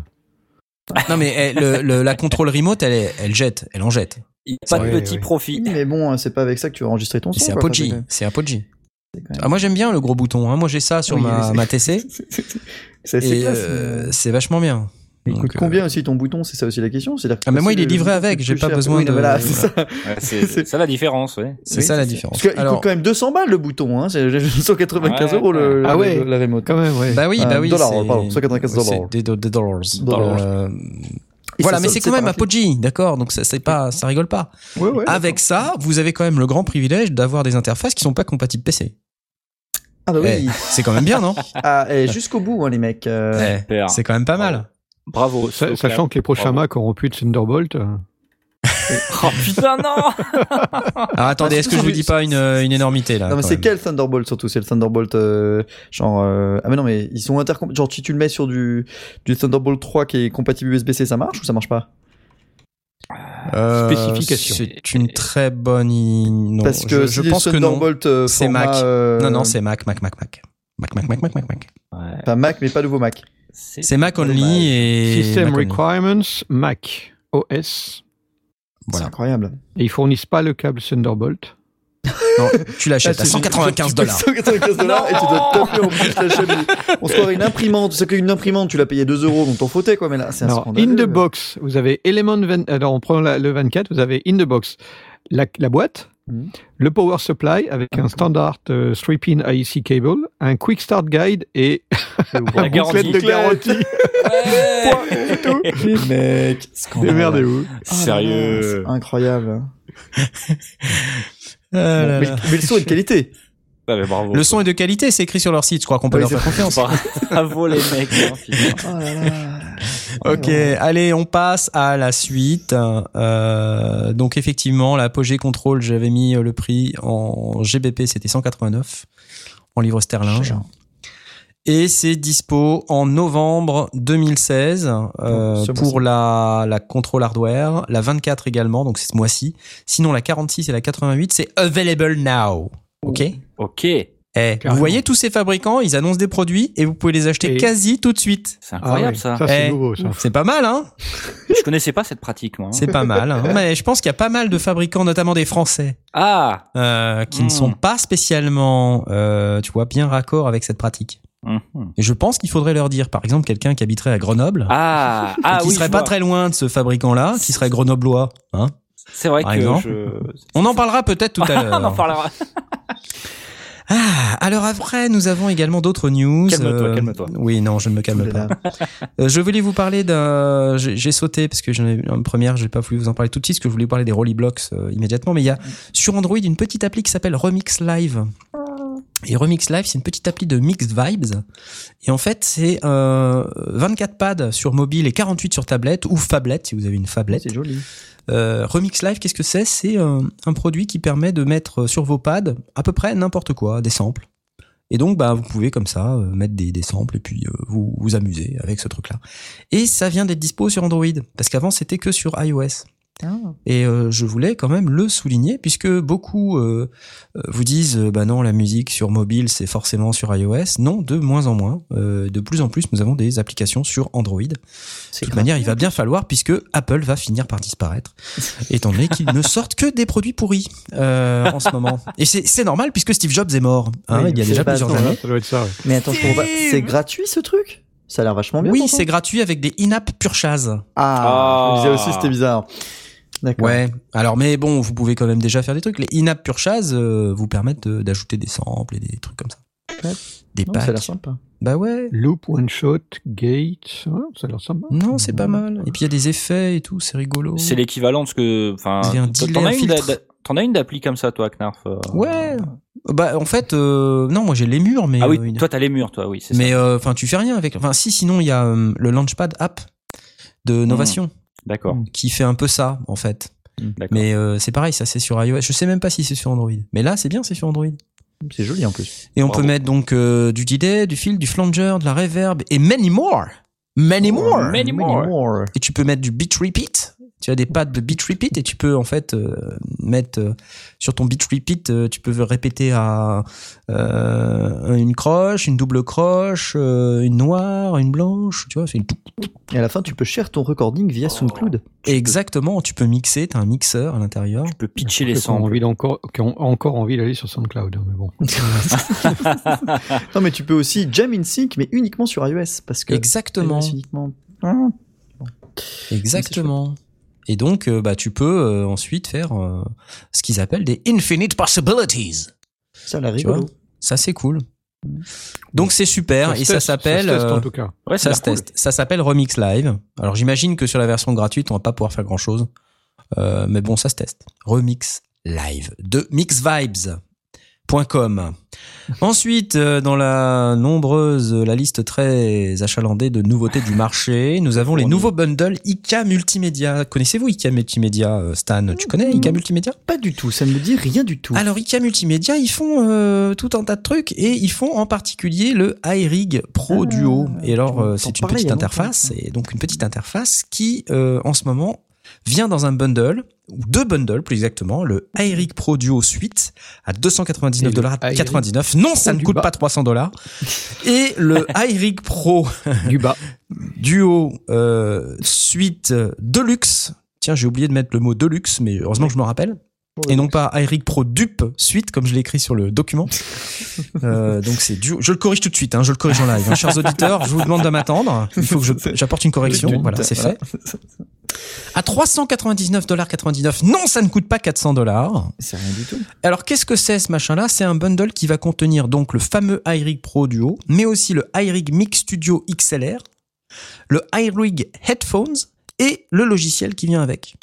non mais eh, le, le- la contrôle remote, elle, est- elle jette, elle en jette. Pas de petit profit. Mais bon, euh, c'est pas avec ça que tu vas enregistrer ton son. C'est. Apogee, c'est Apogee. Même- Ah, moi j'aime bien le gros bouton. Hein. Moi j'ai ça sur Oui, ma, ma TC C'est euh, vachement bien. Il coûte euh, combien aussi ton bouton C'est ça aussi la question. Que Ah, mais moi, il est livré avec, j'ai pas besoin de- voilà, c'est ça. Ouais, c'est c'est ça la différence, ouais. C'est Oui, ça la différence. Parce qu'il Alors- coûte quand même 200 balles le bouton. Hein. C'est 195 Ouais, euros le, Ah le- ouais. la remote. Quand même, ouais. Bah oui, Euh, bah oui. dollars, c'est- pardon, 195 dollars. Des, do- des dollars. Dollars. Euh, voilà, mais c'est quand même. Apogee, d'accord. Donc ça, c'est pas, ça rigole pas. Avec ça, vous avez quand même le grand privilège d'avoir des interfaces qui sont pas compatibles PC. Ah bah oui. Eh, c'est quand même bien, non Ah, et jusqu'au bout, hein, les mecs. euh, Eh. C'est quand même pas mal. Bravo. Sa-. Sachant que les prochains Bravo. Mac auront plus de Thunderbolt. euh. Oh putain, non Alors attendez, Ah, est-ce que je vous dis pas une, une énormité là Non mais c'est quel Thunderbolt surtout? C'est le Thunderbolt euh, genre euh, ah mais non mais ils sont intercom genre si tu le mets sur du du Thunderbolt 3 qui est compatible USB-C ça marche ou ça marche pas? Euh, Spécification. C'est une très bonne. Non, Parce que je, si je les pense que non. Thunderbolt, euh, C'est Mac. euh, Non, non, c'est Mac, Mac, Mac, Mac. Mac, Mac, Mac, Mac, Mac, Mac. Ouais. Pas Mac, mais pas nouveau Mac. C'est Mac only et. System Mac only. Requirements, Mac OS. Voilà. C'est incroyable. Et ils fournissent pas le câble Thunderbolt. Non, tu l'achètes Ah, à c'est- 195 tu payes dollars. 195 dollars et tu dois te taper en plus. On se croirait une imprimante. Tu sais qu'une imprimante, tu l'as payé 2 euros, donc t'en foutais quoi. Mais là, c'est un Alors, in the box, vous avez Element 20, alors on prend la- le 24, vous avez in the box la, la boîte, Mhm. le power supply avec un standard euh, 3-pin IEC cable, un quick start guide et La un garantie. de garantie. Ouais. Mecs, scandaleux. Démerdez-vous. Ah Sérieux. c'est incroyable. Ah là mais, là. mais le son est de qualité. Ouais, mais bravo. Le son est de qualité, c'est écrit sur leur site. Je crois qu'on peut Oui, leur faire confiance. Bravo les mecs. hein. Oh là là. Ok, allez, on passe à la suite. Euh, donc effectivement, l'Apogée Control, j'avais mis le prix en GBP, c'était 189 en livres sterling. Et c'est dispo en novembre 2016 euh, ce pour la, la Control Hardware, la 24 également, donc c'est ce mois-ci. Sinon, la 46 et la 88, c'est available now. Ok? Ok. Eh, vous voyez tous ces fabricants, ils annoncent des produits et vous pouvez les acheter Et- quasi tout de suite. C'est incroyable oui, ça. Ça, c'est Eh, nouveau, ça. C'est pas mal, hein? Je connaissais pas cette pratique moi. hein. C'est pas mal. hein. Mais je pense qu'il y a pas mal de fabricants, notamment des Français, Ah. euh, qui ne Mm. sont pas spécialement, euh, tu vois, bien raccord avec cette pratique. Mhm. Et je pense qu'il faudrait leur dire, par exemple, quelqu'un qui habiterait à Grenoble, Ah. Ah qui oui. serait pas vois. très loin de ce fabricant-là, qui serait grenoblois. Hein C'est vrai par que exemple. je. On en parlera peut-être tout à l'heure. On en parlera. Ah, alors après, nous avons également d'autres news. Calme-toi, calme-toi. Oui, non, je ne me calme pas. Euh, je voulais vous parler d'un. J'ai j'ai sauté parce que j'en ai une première, j'ai pas voulu vous en parler tout de suite, parce que je voulais vous parler des Rolly Blocks euh, immédiatement. Mais il y a sur Android une petite appli qui s'appelle Remix Live. Et Remix Live, c'est une petite appli de Mixed Vibes. Et en fait, c'est euh, 24 pads sur mobile et 48 sur tablette ou phablette si vous avez une phablette. C'est joli. Euh, Remix Live, qu'est-ce que c'est? C'est euh, un produit qui permet de mettre sur vos pads à peu près n'importe quoi, des samples. Et donc, bah, vous pouvez comme ça euh, mettre des, des samples et puis euh, vous vous amuser avec ce truc-là. Et ça vient d'être dispo sur Android, parce qu'avant c'était que sur iOS. Et euh, je voulais quand même le souligner, puisque beaucoup euh, euh, vous disent, euh, bah non, la musique sur mobile c'est forcément sur iOS. Non, de moins en moins. Euh, de plus en plus, nous avons des applications sur Android. De toute manière, il va bien falloir, puisque Apple va finir par disparaître, étant donné qu'ils ne sortent que des produits pourris euh, en ce moment. Et c'est c'est normal, puisque Steve Jobs est mort, hein, Oui, il y a déjà plusieurs attends, années. Ça doit être ça, ouais. Mais attends, je. C'est gratuit ce truc? Ça a l'air vachement bien. Oui, c'est gratuit avec des in-app purchase. Ah, je me disais Ah. aussi c'était bizarre. D'accord. Ouais. Alors, mais bon, vous pouvez quand même déjà faire des trucs. Les in-app purchase euh, vous permettent de- d'ajouter des samples et des trucs comme ça. Ouais. Des Non, ça a l'air sympa. Bah ouais. Loop, one shot, gate, ouais, ça a l'air sympa. Non, c'est pas mal. Et puis il y a des effets et tout, c'est rigolo. C'est l'équivalent de ce que. Enfin. Un t'en- as une filtre. d'a- T'en as une d'appli comme ça, toi, Knarf euh, Ouais. Bah en fait, euh, non, moi j'ai les murs, mais Ah oui, euh, toi t'as les murs, toi, oui, c'est mais ça. euh, enfin tu fais rien avec. Enfin si, sinon il y a euh, le Launchpad app de Novation D'accord. qui fait un peu ça en fait. D'accord. Mais euh, c'est pareil, ça c'est sur iOS. Je sais même pas si c'est sur Android. Mais là c'est bien, c'est sur Android. C'est joli en plus. Et on Bravo. peut mettre donc euh, du delay, du fil, du flanger, de la reverb et many more. Many more. Many more. Et tu peux mettre du beat repeat. Tu as des pads de beat repeat et tu peux en fait euh, mettre euh, sur ton beat repeat, euh, tu peux répéter à euh, une croche, une double croche, euh, une noire, une blanche. Tu vois, c'est une. Et à la fin, tu peux share ton recording via SoundCloud. Exactement. Tu peux mixer. T'as un mixeur à l'intérieur. Tu peux pitcher les Ceux qui ont samples. envie d'encore- qui ont encore envie d'aller sur SoundCloud, hein, mais bon. Non, mais tu peux aussi jam in sync, mais uniquement sur iOS. Parce que. Exactement. iOS uniquement. Ah. Exactement. Et donc, euh, bah, tu peux euh, ensuite faire euh, ce qu'ils appellent des infinite possibilities. Ça a l'air Tu vois? Rigolo. Ça, c'est cool. Donc, c'est super. et ça s'appelle. se teste, euh, en tout cas. Ouais, ça se teste. Ça s'appelle Remix Live. Alors, j'imagine que sur la version gratuite, on va pas pouvoir faire grand chose. Euh, mais bon, ça se teste. Remix Live de Ensuite, euh, dans la nombreuse, la liste très achalandée de nouveautés du marché, nous avons les nouveaux bundles IK Multimédia. Connaissez-vous IK Multimédia, euh, Stan? Tu connais IK Multimédia? Pas du tout, ça ne me dit rien du tout. alors IK Multimédia, ils font euh, tout un tas de trucs et ils font en particulier le iRig Pro Ah, Duo. Et alors euh, c'est une petite interface, et donc une petite interface qui euh, en ce moment vient dans un bundle, ou deux bundles plus exactement, le iRig Pro Duo Suite à 299,99$. Non, ça ne coûte pas 300 dollars. Et le iRig Pro du bas. Duo euh, Suite Deluxe. Tiens, j'ai oublié de mettre le mot Deluxe, mais heureusement que je me rappelle et non pas iRig Pro Dupe suite comme je l'ai écrit sur le document. Euh, donc c'est du... je le corrige tout de suite, hein, je le corrige en live. Hein. Chers auditeurs, je vous demande de m'attendre. Il faut que j'apporte une correction. Voilà, c'est fait. À 399,99$. Non, ça ne coûte pas 400 dollars. C'est rien du tout. Alors qu'est-ce que c'est ce machin-là? C'est un bundle qui va contenir donc le fameux iRig Pro Duo, mais aussi le iRig Mix Studio XLR, le iRig Headphones et le logiciel qui vient avec.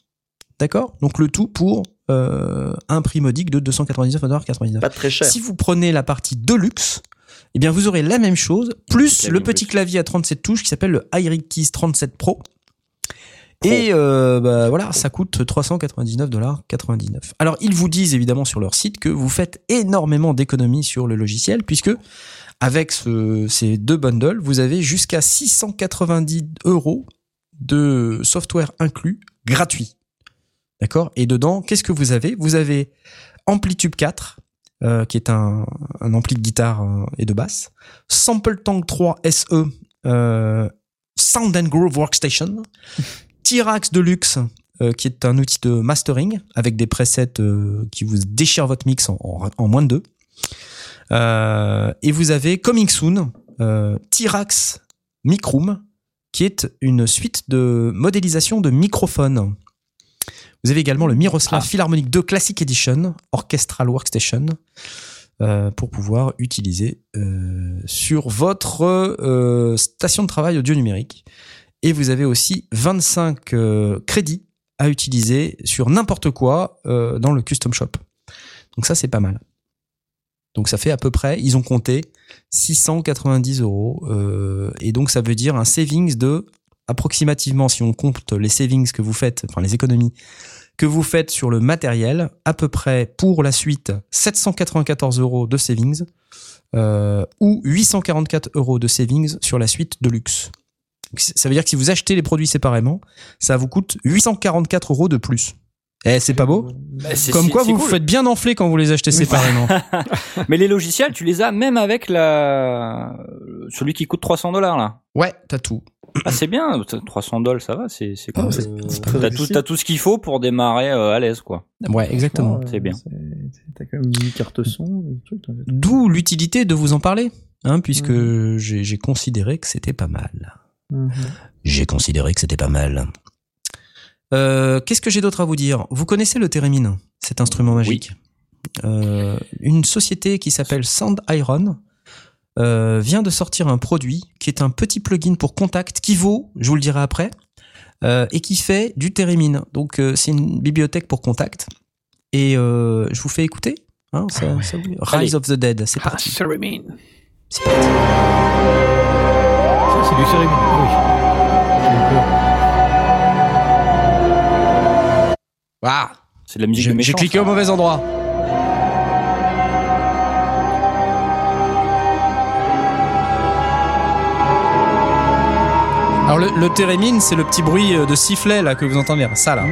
D'accord? Donc le tout pour euh, un prix modique de 299,99$. Pas très cher. Si vous prenez la partie Deluxe, eh bien vous aurez la même chose, plus le petit clavier à 37 touches qui s'appelle le iRig Keys 37 Pro. Et euh, bah, voilà, ça coûte 399,99$. Alors ils vous disent évidemment sur leur site que vous faites énormément d'économies sur le logiciel puisque avec ce, ces deux bundles, vous avez jusqu'à 690 euros de software inclus gratuit. D'accord? Et dedans, qu'est-ce que vous avez? Vous avez Amplitube 4, euh, qui est un, un, ampli de guitare euh, et de basse. Sample Tank 3 SE, euh, Sound and Groove Workstation. T-Rax Deluxe, euh, qui est un outil de mastering avec des presets euh, qui vous déchirent votre mix en, en, en moins de deux. et vous avez Coming Soon, T-Rax Microom, qui est une suite de modélisation de microphones. Vous avez également le Miroslav ah. Philharmonic 2 Classic Edition, Orchestral Workstation, euh, pour pouvoir utiliser euh, sur votre euh, station de travail audio numérique. Et vous avez aussi 25 euh, crédits à utiliser sur n'importe quoi euh, dans le Custom Shop. Donc ça, c'est pas mal. Donc ça fait à peu près, ils ont compté 690 euros. et donc ça veut dire un savings de approximativement, si on compte les savings que vous faites, enfin les économies que vous faites sur le matériel, à peu près pour la suite 794 euros de savings euh, ou 844 euros de savings sur la suite de luxe. Ça veut dire que si vous achetez les produits séparément, ça vous coûte 844 euros de plus. Eh, c'est pas beau? Bah, Comme quoi, vous vous faites bien enfler quand vous les achetez séparément. Mais les logiciels, tu les as même avec la celui qui coûte 300 dollars là. Ouais, t'as tout. Ah, c'est bien, 300 dollars, ça va, c'est c'est cool. t'as tout, t'as tout ce qu'il faut pour démarrer euh, à l'aise, quoi. Ouais, exactement. c'est bien. T'as quand même une carte son. D'où l'utilité de vous en parler, hein, puisque mhm. j'ai considéré que c'était pas mal. Mhm. J'ai considéré que c'était pas mal. Euh, Qu'est-ce que j'ai d'autre à vous dire? Vous connaissez le Theremin, cet instrument magique? Euh, Une société qui s'appelle Sand Iron euh, vient de sortir un produit qui est un petit plugin pour Contact qui vaut, je vous le dirai après, euh, et qui fait du Theremin. Donc euh, c'est une bibliothèque pour Contact. Et euh, je vous fais écouter. Hein, ça, ah ça. Rise of the Dead, c'est parti. Ah, Theremin. C'est parti. Ça c'est du Theremin. Oui. Waouh. C'est de la musique J'ai cliqué au mauvais endroit. Alors le, le térémine, c'est le petit bruit euh, de sifflet là que vous entendez, ça là.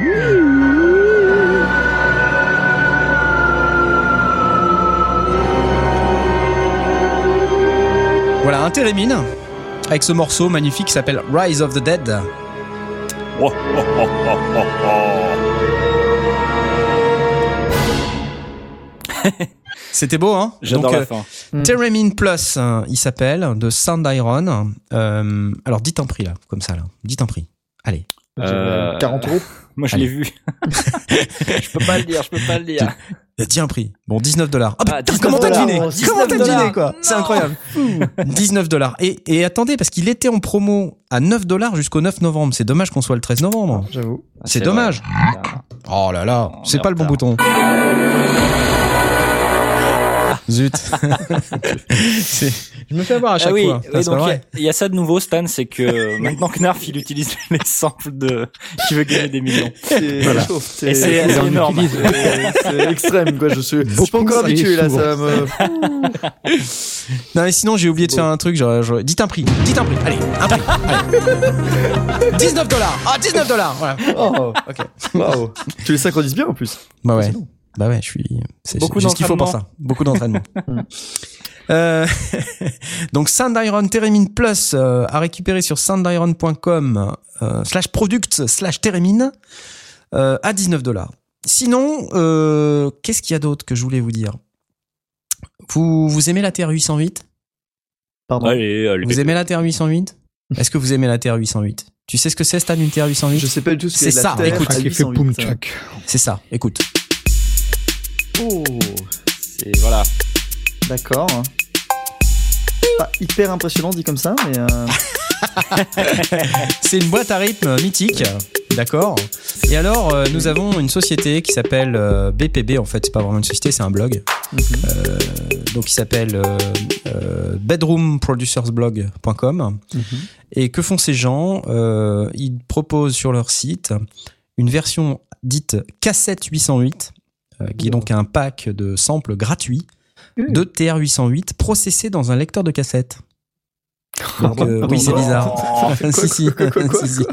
Voilà, un térémine avec ce morceau magnifique qui s'appelle Rise of the Dead. Oh, oh, oh, C'était beau, hein? J'adore la fin. Euh, Theremin Plus, hein, il s'appelle, de Sound Iron. Euh, alors, dites un prix, là, comme ça, là. Dites un prix. Allez. Euh, 40 euros Moi, je l'ai vu. je peux pas le dire, je peux pas le dire. Dis un prix. Bon, 19 dollars. Ah, ah comment t'as deviné Comment t'as deviné, quoi C'est incroyable. 19 dollars. Et, et attendez, parce qu'il était en promo à 9 dollars jusqu'au 9 novembre. C'est dommage qu'on soit le 13 novembre. J'avoue. C'est dommage. Oh là là, c'est pas le bon bouton. Zut. je me fais avoir à chaque ah oui, fois. Oui, donc il y, a ça de nouveau, Stan, c'est que maintenant Knarf il utilise les samples de qui veut gagner des millions. Voilà. Et c'est énorme. C'est extrême quoi. Je suis. Je suis pas encore habitué là. Ça me. non mais sinon j'ai oublié de faire un truc. Genre, genre, dites un prix. Dites un prix. Allez, un prix. Allez. 19 dollars. Ah 19 dollars. Voilà. Oh. Ok. Wow. Tu les synchronises bien en plus. Bah ouais. Bah ouais, je suis. C'est beaucoup ce qu'il faut pour ça. Beaucoup d'entraînement. euh, donc Sandiron Theremin Plus euh, à récupérer sur sandiron.com euh, slash product slash Theremin euh, à 19 dollars. Sinon, euh, qu'est-ce qu'il y a d'autre que je voulais vous dire? Vous, vous aimez la TR-808 Pardon? Allez, allez. Vous aimez la TR-808 Est-ce que vous aimez la TR-808 Tu sais ce que c'est, Stan, une TR-808 Je sais pas du tout ce que c'est ça. Écoute, qui fait poum tchak. C'est ça. Écoute. Oh, c'est voilà. D'accord. Pas hyper impressionnant dit comme ça, mais. Euh... c'est une boîte à rythme mythique, d'accord. Et alors, euh, nous avons une société qui s'appelle euh, BPB. En fait, c'est pas vraiment une société, c'est un blog. Mm -hmm. euh, donc, il s'appelle bedroomproducersblog.com. Mm -hmm. Et que font ces gens? Ils proposent sur leur site une version dite cassette 808 qui est donc un pack de samples gratuits de TR-808 processés dans un lecteur de cassette. Donc, euh, oui, c'est bizarre. si, si. si,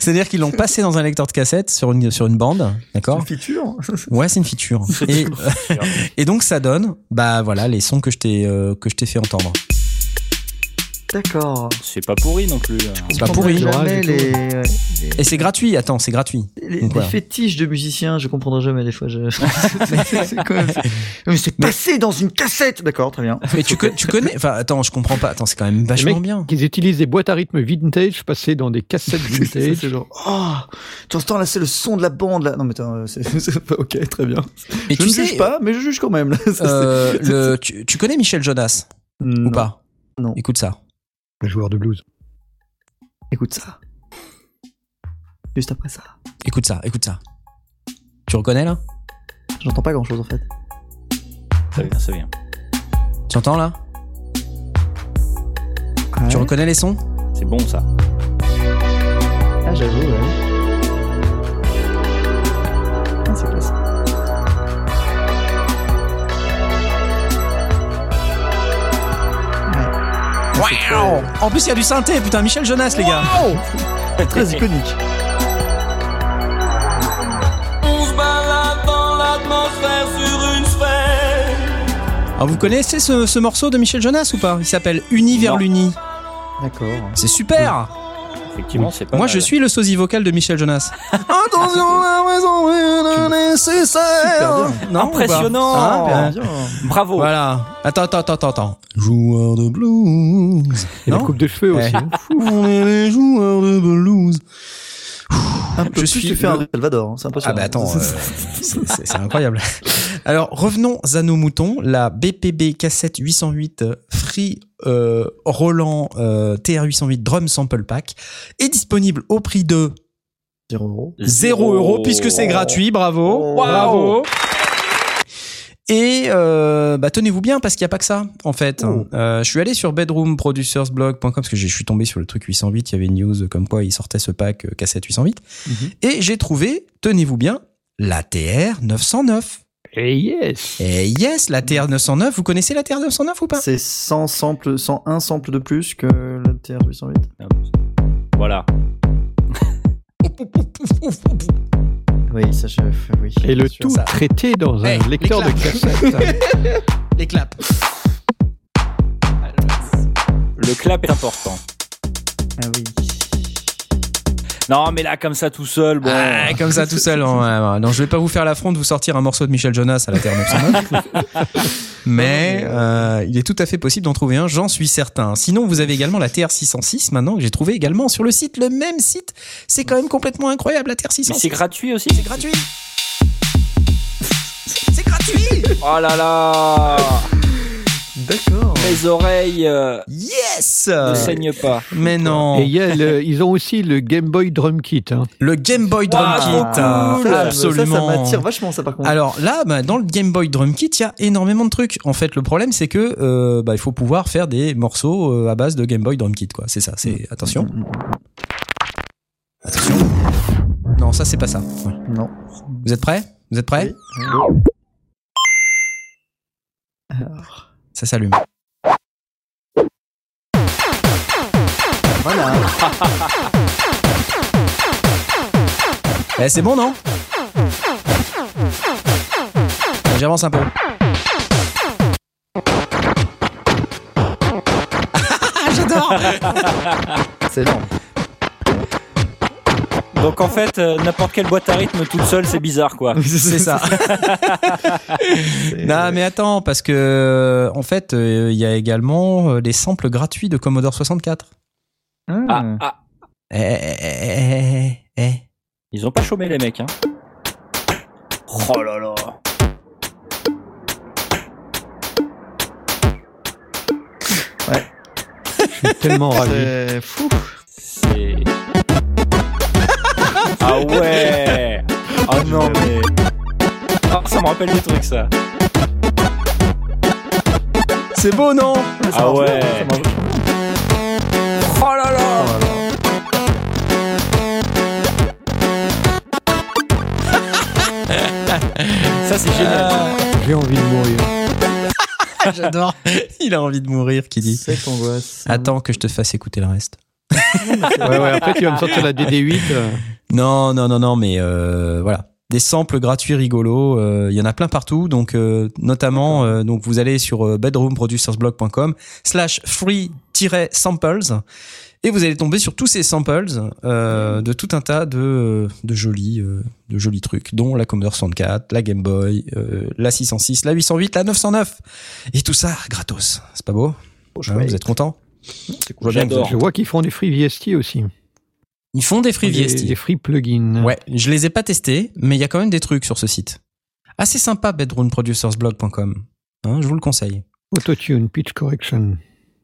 C'est-à-dire qu'ils l'ont passé dans un lecteur de cassette sur une, sur une bande, d'accord C'est une feature Ouais, c'est une feature. Et, et donc, ça donne, bah voilà, les sons que je t'ai euh, que je t'ai fait entendre. D'accord. C'est pas pourri non plus. C'est pas pourri. Jamais les, les, Et c'est gratuit. Attends, c'est gratuit. Les, les voilà. fétiches de musiciens, je comprendrai jamais des fois. Je... c'est. Mais c'est passé dans une cassette. D'accord, très bien. Mais tu, tu connais. Enfin, attends, je comprends pas. Attends, c'est quand même vachement bien. Qu'ils utilisent des boîtes à rythme vintage passées dans des cassettes vintage. c'est genre. Oh, tu entends là, c'est le son de la bande là. Non mais attends, c'est pas ok, très bien. Mais je tu ne sais, juge pas, mais je juge quand même. Là. Euh, le, tu, tu connais Michel Jonas non. ou pas? Non. Écoute ça. Un joueur de blues. Écoute ça. Juste après ça. Écoute ça, écoute ça. Tu reconnais là? J'entends pas grand chose en fait. Ça vient, ça vient. Tu entends là? Ouais. Tu reconnais les sons? C'est bon ça. Ah j'avoue, ouais. Wow En plus, il y a du synthé, putain, Michel Jonas, les gars. Wow Très iconique. On se balade dans l'atmosphère sur une sphère. Alors, vous connaissez ce, ce, morceau de Michel Jonas ou pas? Il s'appelle Uni vers l'Uni. D'accord. C'est super Effectivement, c'est pas Moi, mal. je suis le sosie vocal de Michel Jonas. Attention, la raison est nécessaire. Non, Impressionnant. Ah, bien. Bravo. Voilà. Attends, attends, attends, attends. Joueur de blues. Et non la coupe de cheveux Ouais. aussi. On est les joueurs de blues. Un peu Je plus, suis tu fais le- un Salvador, hein, c'est Ah impressionnant. bah attends, euh, c'est incroyable. Alors revenons à nos moutons. La BPB cassette 808 euh, Free euh, Roland euh, TR808 Drum Sample Pack est disponible au prix de 0 euros. 0 euros puisque c'est gratuit. Bravo, Oh. bravo. Et euh, bah, tenez-vous bien parce qu'il n'y a pas que ça en fait. Oh. Euh, je suis allé sur bedroomproducersblog.com parce que je suis tombé sur le truc 808. Il y avait une news comme quoi il sortait ce pack cassette 808 Mhm. et j'ai trouvé, tenez-vous bien, la TR 909. Et yes Et yes, la TR 909. Vous connaissez la TR 909 ou pas? C'est 100 samples, 101 samples de plus que la TR-808. Voilà. Oui, ça je. Oui. Et le tout ça. traité dans un Hey, lecteur de cassette. Les claps. Le clap est important. Ah oui. Non, mais là, comme ça, tout seul, bon. Ah, comme ça tout seul. ouais. Non, je vais pas vous faire l'affront de vous sortir un morceau de Michel Jonas à la TR 909. Mais euh, il est tout à fait possible d'en trouver un, j'en suis certain. Sinon, vous avez également la TR 606 maintenant que j'ai trouvé également sur le site, le même site. C'est quand même complètement incroyable la TR mais 606. c'est gratuit aussi. C'est gratuit. C'est gratuit. Oh là là D'accord. Mes oreilles euh, Yes ne saignent pas. Mais non. Et il y a le- ils ont aussi le Game Boy Drum Kit. hein. Le Game Boy Drum Kit. trop cool. Ça, Absolument. Ça, ça m'attire vachement, ça, par contre. Alors là, bah, dans le Game Boy Drum Kit, il y a énormément de trucs. En fait, le problème, c'est que euh, bah, il faut pouvoir faire des morceaux euh, à base de Game Boy Drum Kit, quoi. C'est ça. C'est attention. Attention. Non, ça c'est pas ça. Ouais. Non. Vous êtes prêts? Vous êtes prêts? Oui. Ça s'allume. Voilà. Eh, c'est bon, non J'avance un peu. J'adore C'est lent. Donc en fait, euh, n'importe quelle boîte à rythme toute seule, c'est bizarre quoi. C'est ça. non, mais attends, parce que en fait, euh, il y a également euh, les samples gratuits de Commodore 64. Ah, ah, Eh, eh, eh, eh, eh. ils ont pas chômé les mecs. Hein. Oh là là. Je suis tellement ravi. C'est fou. C'est. ah ouais. Oh non mais. Ah, ça me rappelle des trucs ça. C'est beau, non? Ah ouais. Ça. Oh là là. Ça c'est génial. J'ai envie de mourir. J'adore. Il a envie de mourir, qui dit. C'est angoisse. Attends que je te fasse écouter le reste. Ouais, ouais, après, tu vas me sortir la DD8. euh, Non, non, non, non, mais euh, voilà. Des samples gratuits rigolos, euh, il y en a plein partout. Donc, euh, notamment, euh, donc vous allez sur bedroomproducersblog.com slash free-samples et vous allez tomber sur tous ces samples euh, de tout un tas de, de jolis, euh, de jolis trucs, dont la Commodore 64, la Game Boy, euh, la 606, la 808, la 909 et tout ça gratos. C'est pas beau? Hein, Vous êtes contents C'est Je vois bien que vous J'adore. Je vois qu'ils font des free VST aussi. Ils font des free Des, VST. des free plugins. Ouais, je les ai pas testés, mais il y a quand même des trucs sur ce site. Assez sympa, bedroomproducersblog.com. Hein, je vous le conseille. Autotune, pitch correction.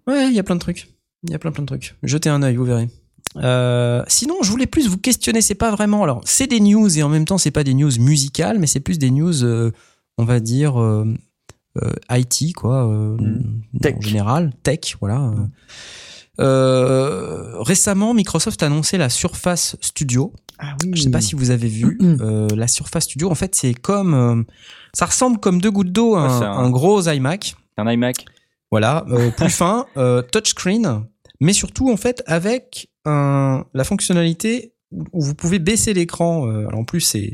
Ouais, il y a plein de trucs. Il y a plein plein de trucs. Jetez un œil, vous verrez. Euh, sinon, je voulais plus vous questionner. C'est pas vraiment. Alors, c'est des news et en même temps, c'est pas des news musicales, mais c'est plus des news, euh, on va dire euh, euh, IT, quoi, euh, Tech. en général, tech, voilà. Euh, récemment, Microsoft a annoncé la Surface Studio. Ah oui. Je sais pas si vous avez vu euh, la Surface Studio. En fait, c'est comme euh, ça ressemble comme deux gouttes d'eau à Ouais, un, c'est un- un gros iMac. Un iMac. Voilà, euh, plus fin, euh, touchscreen, mais surtout en fait avec un, la fonctionnalité où vous pouvez baisser l'écran. euh, alors en plus, c'est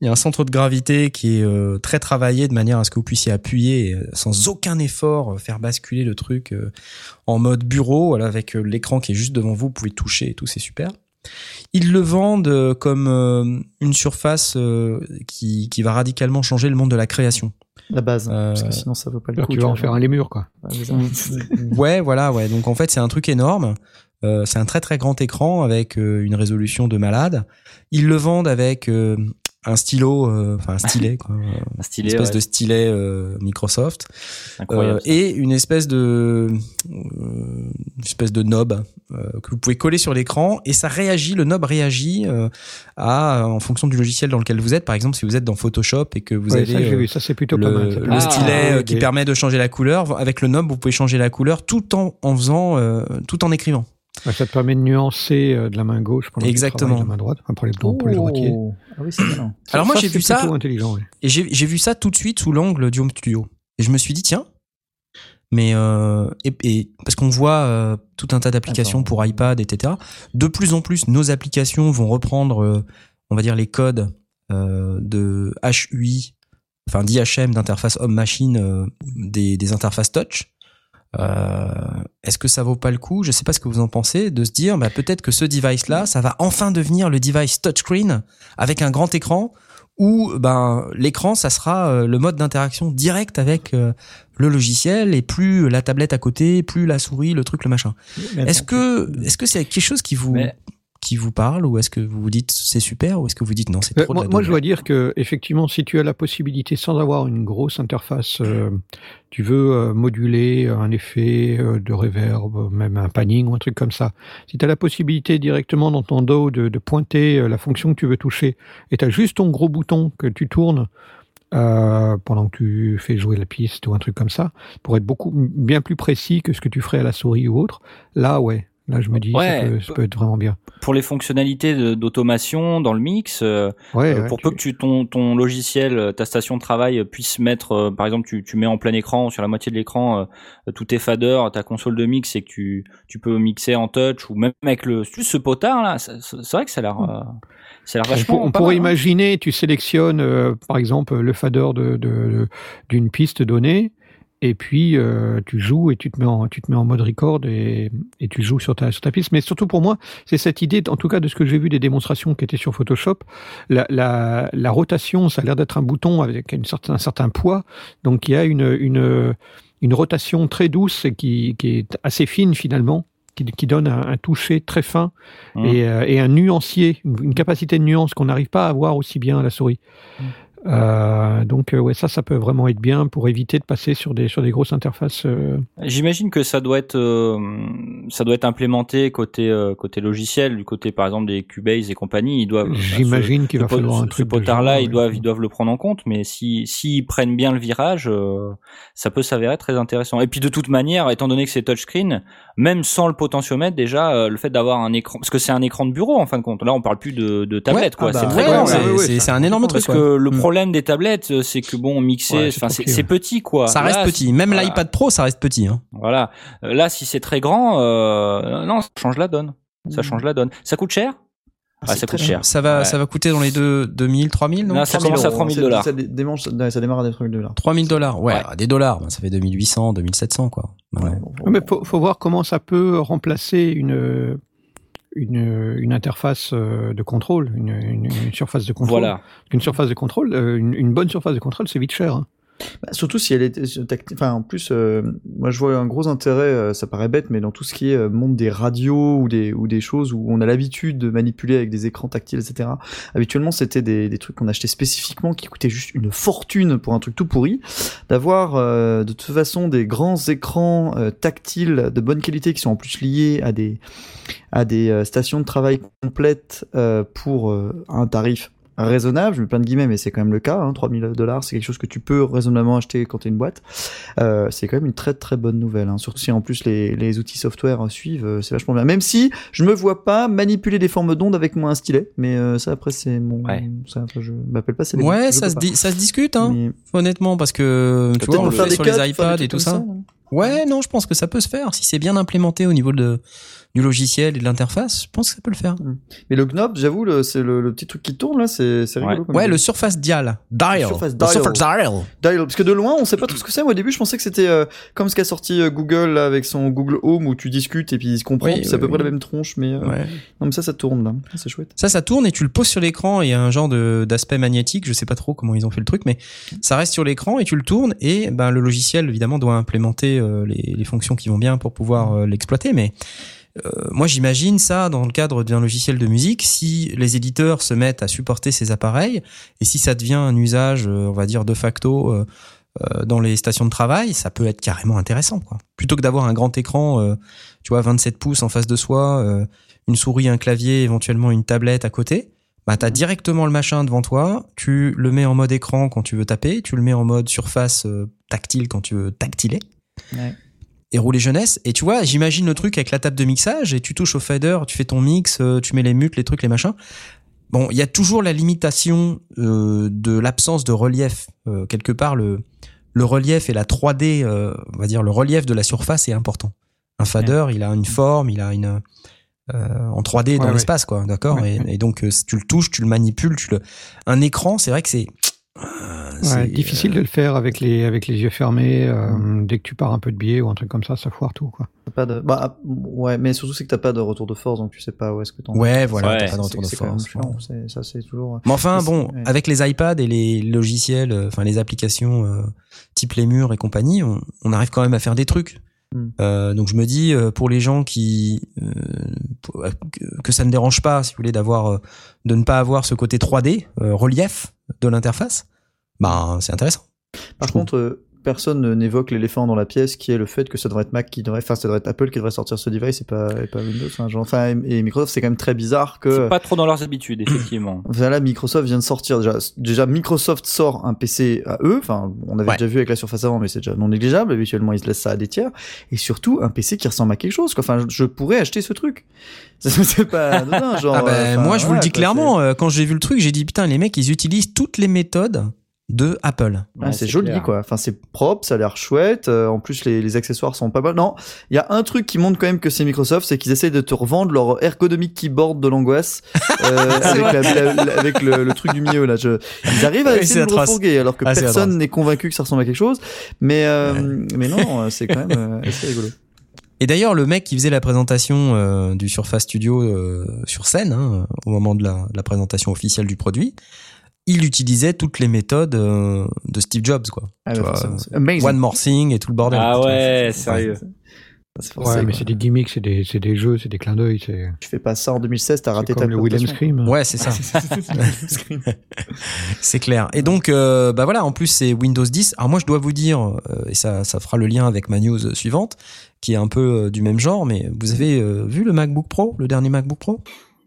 il y a un centre de gravité qui est euh, très travaillé de manière à ce que vous puissiez appuyer euh, sans aucun effort, euh, faire basculer le truc euh, en mode bureau, voilà, avec l'écran qui est juste devant vous, vous pouvez toucher et tout, c'est super. Ils le vendent comme euh, une surface euh, qui, qui va radicalement changer le monde de la création. La base. Euh, Parce que sinon, ça vaut pas le coup. tu vas en faire un lémur, quoi. Ah, ça. Ouais, voilà, ouais. Donc en fait, c'est un truc énorme. Euh, c'est un très très grand écran avec euh, une résolution de malade. Ils le vendent avec euh, un stylo, euh, enfin un stylet, quoi, Un une stylet. espèce ouais. de stylet euh, Microsoft, Incroyable. Euh, et une espèce de, euh, une espèce de knob euh, que vous pouvez coller sur l'écran et ça réagit, le knob réagit euh, à en fonction du logiciel dans lequel vous êtes. Par exemple, si vous êtes dans Photoshop et que vous Ouais, avez ça, j'ai euh, vu. Ça, c'est plutôt le, pas mal. ça. le Ah, stylet oui, qui permet de changer la couleur. Avec le knob, vous pouvez changer la couleur tout en, en faisant, euh, tout en écrivant. Ouais, ça te permet de nuancer euh, de la main gauche pendant que tu Exactement. travailles de la main droite, enfin, pour les, pour les droitiers. Oh. Ah oui, c'est bien. Alors moi, j'ai vu ça et j'ai vu ça tout de suite sous l'angle du Home Studio. Et je me suis dit, tiens, mais euh, et, et- parce qu'on voit euh, tout un tas d'applications pour iPad, etc. De plus en plus, nos applications vont reprendre, euh, on va dire, les codes euh, de HUI, enfin d'IHM, d'interface homme-machine, euh, des, des interfaces touch. Euh, Est-ce que ça vaut pas le coup? Je sais pas ce que vous en pensez de se dire, bah, peut-être que ce device-là, ça va enfin devenir le device touchscreen avec un grand écran où ben l'écran, ça sera euh, le mode d'interaction direct avec euh, le logiciel et plus la tablette à côté, plus la souris, le truc, le machin. Est-ce que est-ce que c'est quelque chose qui vous Mais- qui vous parle ou est-ce que vous vous dites c'est super ou est-ce que vous dites non c'est trop moi, de la moi, je dois dire que effectivement, si tu as la possibilité, sans avoir une grosse interface, euh, tu veux euh, moduler un effet euh, de reverb, même un panning ou un truc comme ça. Si tu as la possibilité directement dans ton dos de, de pointer euh, la fonction que tu veux toucher, et tu as juste ton gros bouton que tu tournes euh, pendant que tu fais jouer la piste ou un truc comme ça, pour être beaucoup bien plus précis que ce que tu ferais à la souris ou autre. Là, ouais. Là, je me dis, Ouais. ça, peut, ça peut être vraiment bien. Pour les fonctionnalités d'automation dans le mix, euh, Ouais, Euh, ouais, pour peu que tu, ton, ton logiciel, euh, ta station de travail puisse mettre, euh, par exemple, tu, tu mets en plein écran, sur la moitié de l'écran, euh, tous tes faders, ta console de mix et que tu, tu peux mixer en touch ou même avec le, juste ce potard là, c'est vrai que ça a l'air, euh, ça a l'air On, vachement. on pourrait mal, hein. imaginer, tu sélectionnes par exemple le fader de, de- de- d'une piste donnée, et puis euh, tu joues et tu te mets en, tu te mets en mode record et, et tu joues sur ta, sur ta piste. Mais surtout pour moi, c'est cette idée, en tout cas de ce que j'ai vu des démonstrations qui étaient sur Photoshop, la, la, la rotation, ça a l'air d'être un bouton avec une certain, un certain poids, donc il y a une, une, une rotation très douce et qui, qui est assez fine finalement. Qui, qui donne un, un toucher très fin Mhm. et, euh, et un nuancier, une, une capacité de nuance qu'on n'arrive pas à avoir aussi bien à la souris. Euh, donc euh, ouais, ça, ça peut vraiment être bien pour éviter de passer sur des sur des grosses interfaces. euh, J'imagine que ça doit être, euh, ça doit être implémenté côté euh, côté logiciel, du côté par exemple des Cubase et compagnie. Ils doivent. J'imagine qu'il va ce, ce, falloir un ce truc. de potard-là, ils ouais. doivent, ils doivent le prendre en compte, mais si, s'ils prennent bien le virage, euh, ça peut s'avérer très intéressant. Et puis de toute manière, étant donné que c'est touchscreen, même sans le potentiomètre, déjà, euh, le fait d'avoir un écran, parce que c'est un écran de bureau en fin de compte. Là, on parle plus de, de tablette, Ouais, quoi. ah bah, c'est Ouais, un énorme truc Parce quoi. que le Mm. Problème des tablettes, euh, c'est que bon, mixer, enfin, c'est petit, c'est ouais. petit, quoi. ça reste Là, petit même voilà. l'iPad Pro ça reste petit hein. Voilà. Euh, Là, si c'est très grand, euh, non, ça change la donne. Ça change la donne. Ça coûte cher? Ah, c'est ça coûte très cher. ça va Ouais. ça va coûter dans les deux 2000 3000 non? Non, ça 3000 commence à euros, 3000 ça- dollars. Ça, démange- démarre à des 3000 dollars. 3000 dollars ouais, Ouais. ah, des dollars ben, ça fait 2800 2700 quoi Ouais, Mais faut, faut voir comment ça peut remplacer une une, une interface euh, de contrôle, une, une, une surface de contrôle. Voilà. Une surface de contrôle, euh, une, une bonne surface de contrôle, c'est vite cher. hein. Bah, surtout si elle est tactile. Enfin, en plus, euh, moi je vois un gros intérêt, euh, ça paraît bête, mais dans tout ce qui est euh, monde des radios ou des, ou des choses où on a l'habitude de manipuler avec des écrans tactiles, etc. Habituellement, c'était des, des trucs qu'on achetait spécifiquement qui coûtaient juste une fortune pour un truc tout pourri. D'avoir euh, de toute façon des grands écrans euh, tactiles de bonne qualité qui sont en plus liés à des, à des euh, stations de travail complètes euh, pour euh, un tarif raisonnable, je mets plein de guillemets, mais c'est quand même le cas. Hein, 3000 dollars, c'est quelque chose que tu peux raisonnablement acheter quand tu es une boîte. Euh, c'est quand même une très très bonne nouvelle. Hein. Surtout si en plus les, les outils software euh, suivent, euh, c'est vachement bien. Même si je me vois pas manipuler des formes d'ondes avec moi un stylet, mais euh, ça après c'est mon, Ouais. ça après, je m'appelle pas. c'est ouais ça se pas. dit ça se discute hein Mais honnêtement parce que tu vois on le faire fait sur cuts, les iPads et tout ça non ouais non je pense que ça peut se faire si c'est bien implémenté au niveau de du logiciel et de l'interface je pense que ça peut le faire Mais le Knob, j'avoue, c'est le, le petit truc qui tourne là, c'est rigolo. Ouais. comme ouais idée. le Surface Dial dial Surface Le Dial. Surface Dial Dial, parce que de loin, on sait pas trop ce que c'est. Moi, au début, je pensais que c'était euh, comme ce qu'a sorti euh, Google là, avec son Google Home où tu discutes et puis il se comprend. Oui, c'est à peu oui, près la même tronche, mais euh, ouais non, mais ça, ça tourne là. C'est chouette. Ça, ça tourne et tu le poses sur l'écran et il y a un genre de d'aspect magnétique. Je sais pas trop comment ils ont fait le truc, mais ça reste sur l'écran et tu le tournes et ben le logiciel évidemment doit implémenter euh, les, les fonctions qui vont bien pour pouvoir euh, l'exploiter. Mais moi, j'imagine ça dans le cadre d'un logiciel de musique. Si les éditeurs se mettent à supporter ces appareils et si ça devient un usage, euh, on va dire de facto. euh, euh, dans les stations de travail, ça peut être carrément intéressant, quoi. Plutôt que d'avoir un grand écran, euh, tu vois, 27 pouces en face de soi, euh, une souris, un clavier, éventuellement une tablette à côté, bah t'as directement le machin devant toi, tu le mets en mode écran quand tu veux taper, tu le mets en mode surface euh, tactile quand tu veux tactiler. Ouais. Et rouler jeunesse. Et tu vois, j'imagine le truc avec la table de mixage et tu touches au fader, tu fais ton mix, euh, tu mets les mutes, les trucs, les machins. Bon, il y a toujours la limitation euh, de l'absence de relief. Euh, quelque part, le, le relief et la 3D, euh, on va dire le relief de la surface est important. Un fader, il a une forme, il a une en 3D dans Ouais, l'espace, quoi, d'accord? Et, et donc, tu le touches, tu le manipules, tu le. Un écran, c'est vrai que c'est. Euh, Ouais, c'est, difficile euh, de le faire avec les avec les yeux fermés. euh, Dès que tu pars un peu de biais ou un truc comme ça, ça foire tout. Quoi. Pas de... Bah, ouais, mais surtout c'est que t'as pas de retour de force, donc tu sais pas où est-ce que t'en. Ouais, voilà, Ouais, t'as pas de retour de force. chiant, Ça, c'est toujours. Mais enfin, Mais bon, avec les iPads et les logiciels, euh, enfin les applications euh, type les murs et compagnie, on, on arrive quand même à faire des trucs. Euh, donc je me dis euh, pour les gens qui euh, euh, que- que ça ne dérange pas, si vous voulez, d'avoir euh, de ne pas avoir ce côté 3D euh, relief de l'interface, ben c'est intéressant. Par contre, euh, personne ne- n'évoque l'éléphant dans la pièce qui est le fait que ça devrait être Mac qui devrait, enfin ça devrait être Apple qui devrait sortir ce device et pas, et pas Windows. hein, genre, enfin, et, et Microsoft, c'est quand même très bizarre que. C'est pas trop dans leurs habitudes, effectivement. Voilà, Microsoft vient de sortir déjà. Déjà, Microsoft sort un PC à eux. Enfin, on avait Ouais. déjà vu avec la Surface avant, mais c'est déjà non négligeable. Habituellement, ils se laissent ça à des tiers. Et surtout, un PC qui ressemble à quelque chose. Quoi. Enfin, je, pourrais acheter ce truc. C'est pas anodin, genre. Ah ben, euh, moi, je vous le dis quoi, clairement, euh, quand j'ai vu le truc, j'ai dit putain, les mecs, ils utilisent toutes les méthodes de Apple. c'est- ouais, Ouais, c'est joli, clair. quoi. Enfin, c'est propre, ça a l'air chouette. euh, en plus, les, les accessoires sont pas mal. Non, il y a un truc qui montre quand même que c'est Microsoft, c'est qu'ils essayent de te revendre leur ergonomique keyboard de l'angoisse euh, avec, la- la- la- avec le, le truc du milieu là. Je, ils arrivent à essayer de le refourguer alors que Ah, personne n'est convaincu que ça ressemble à quelque chose. Mais euh, mais non, euh, c'est quand même euh, assez rigolo. Et d'ailleurs, le mec qui faisait la présentation euh, du Surface Studio euh, sur scène, hein, au moment de la, de la présentation officielle du produit, il utilisait toutes les méthodes euh, de Steve Jobs, quoi. Ah, bah, vois. One More Thing et tout le bordel. Ah ouais, sérieux. Ouais, mais c'est des gimmicks, c'est des, c'est des jeux, c'est des clins d'œil, c'est Tu fais pas ça en 2016, t'as c'est raté ta comme le William. Scream. Ouais, c'est ça. C'est clair. Et donc, euh, bah voilà, en plus c'est Windows 10. Alors moi, je dois vous dire, euh, et ça, ça fera le lien avec ma news suivante, qui est un peu euh, du même genre, mais vous avez euh, vu le MacBook Pro, le dernier MacBook Pro?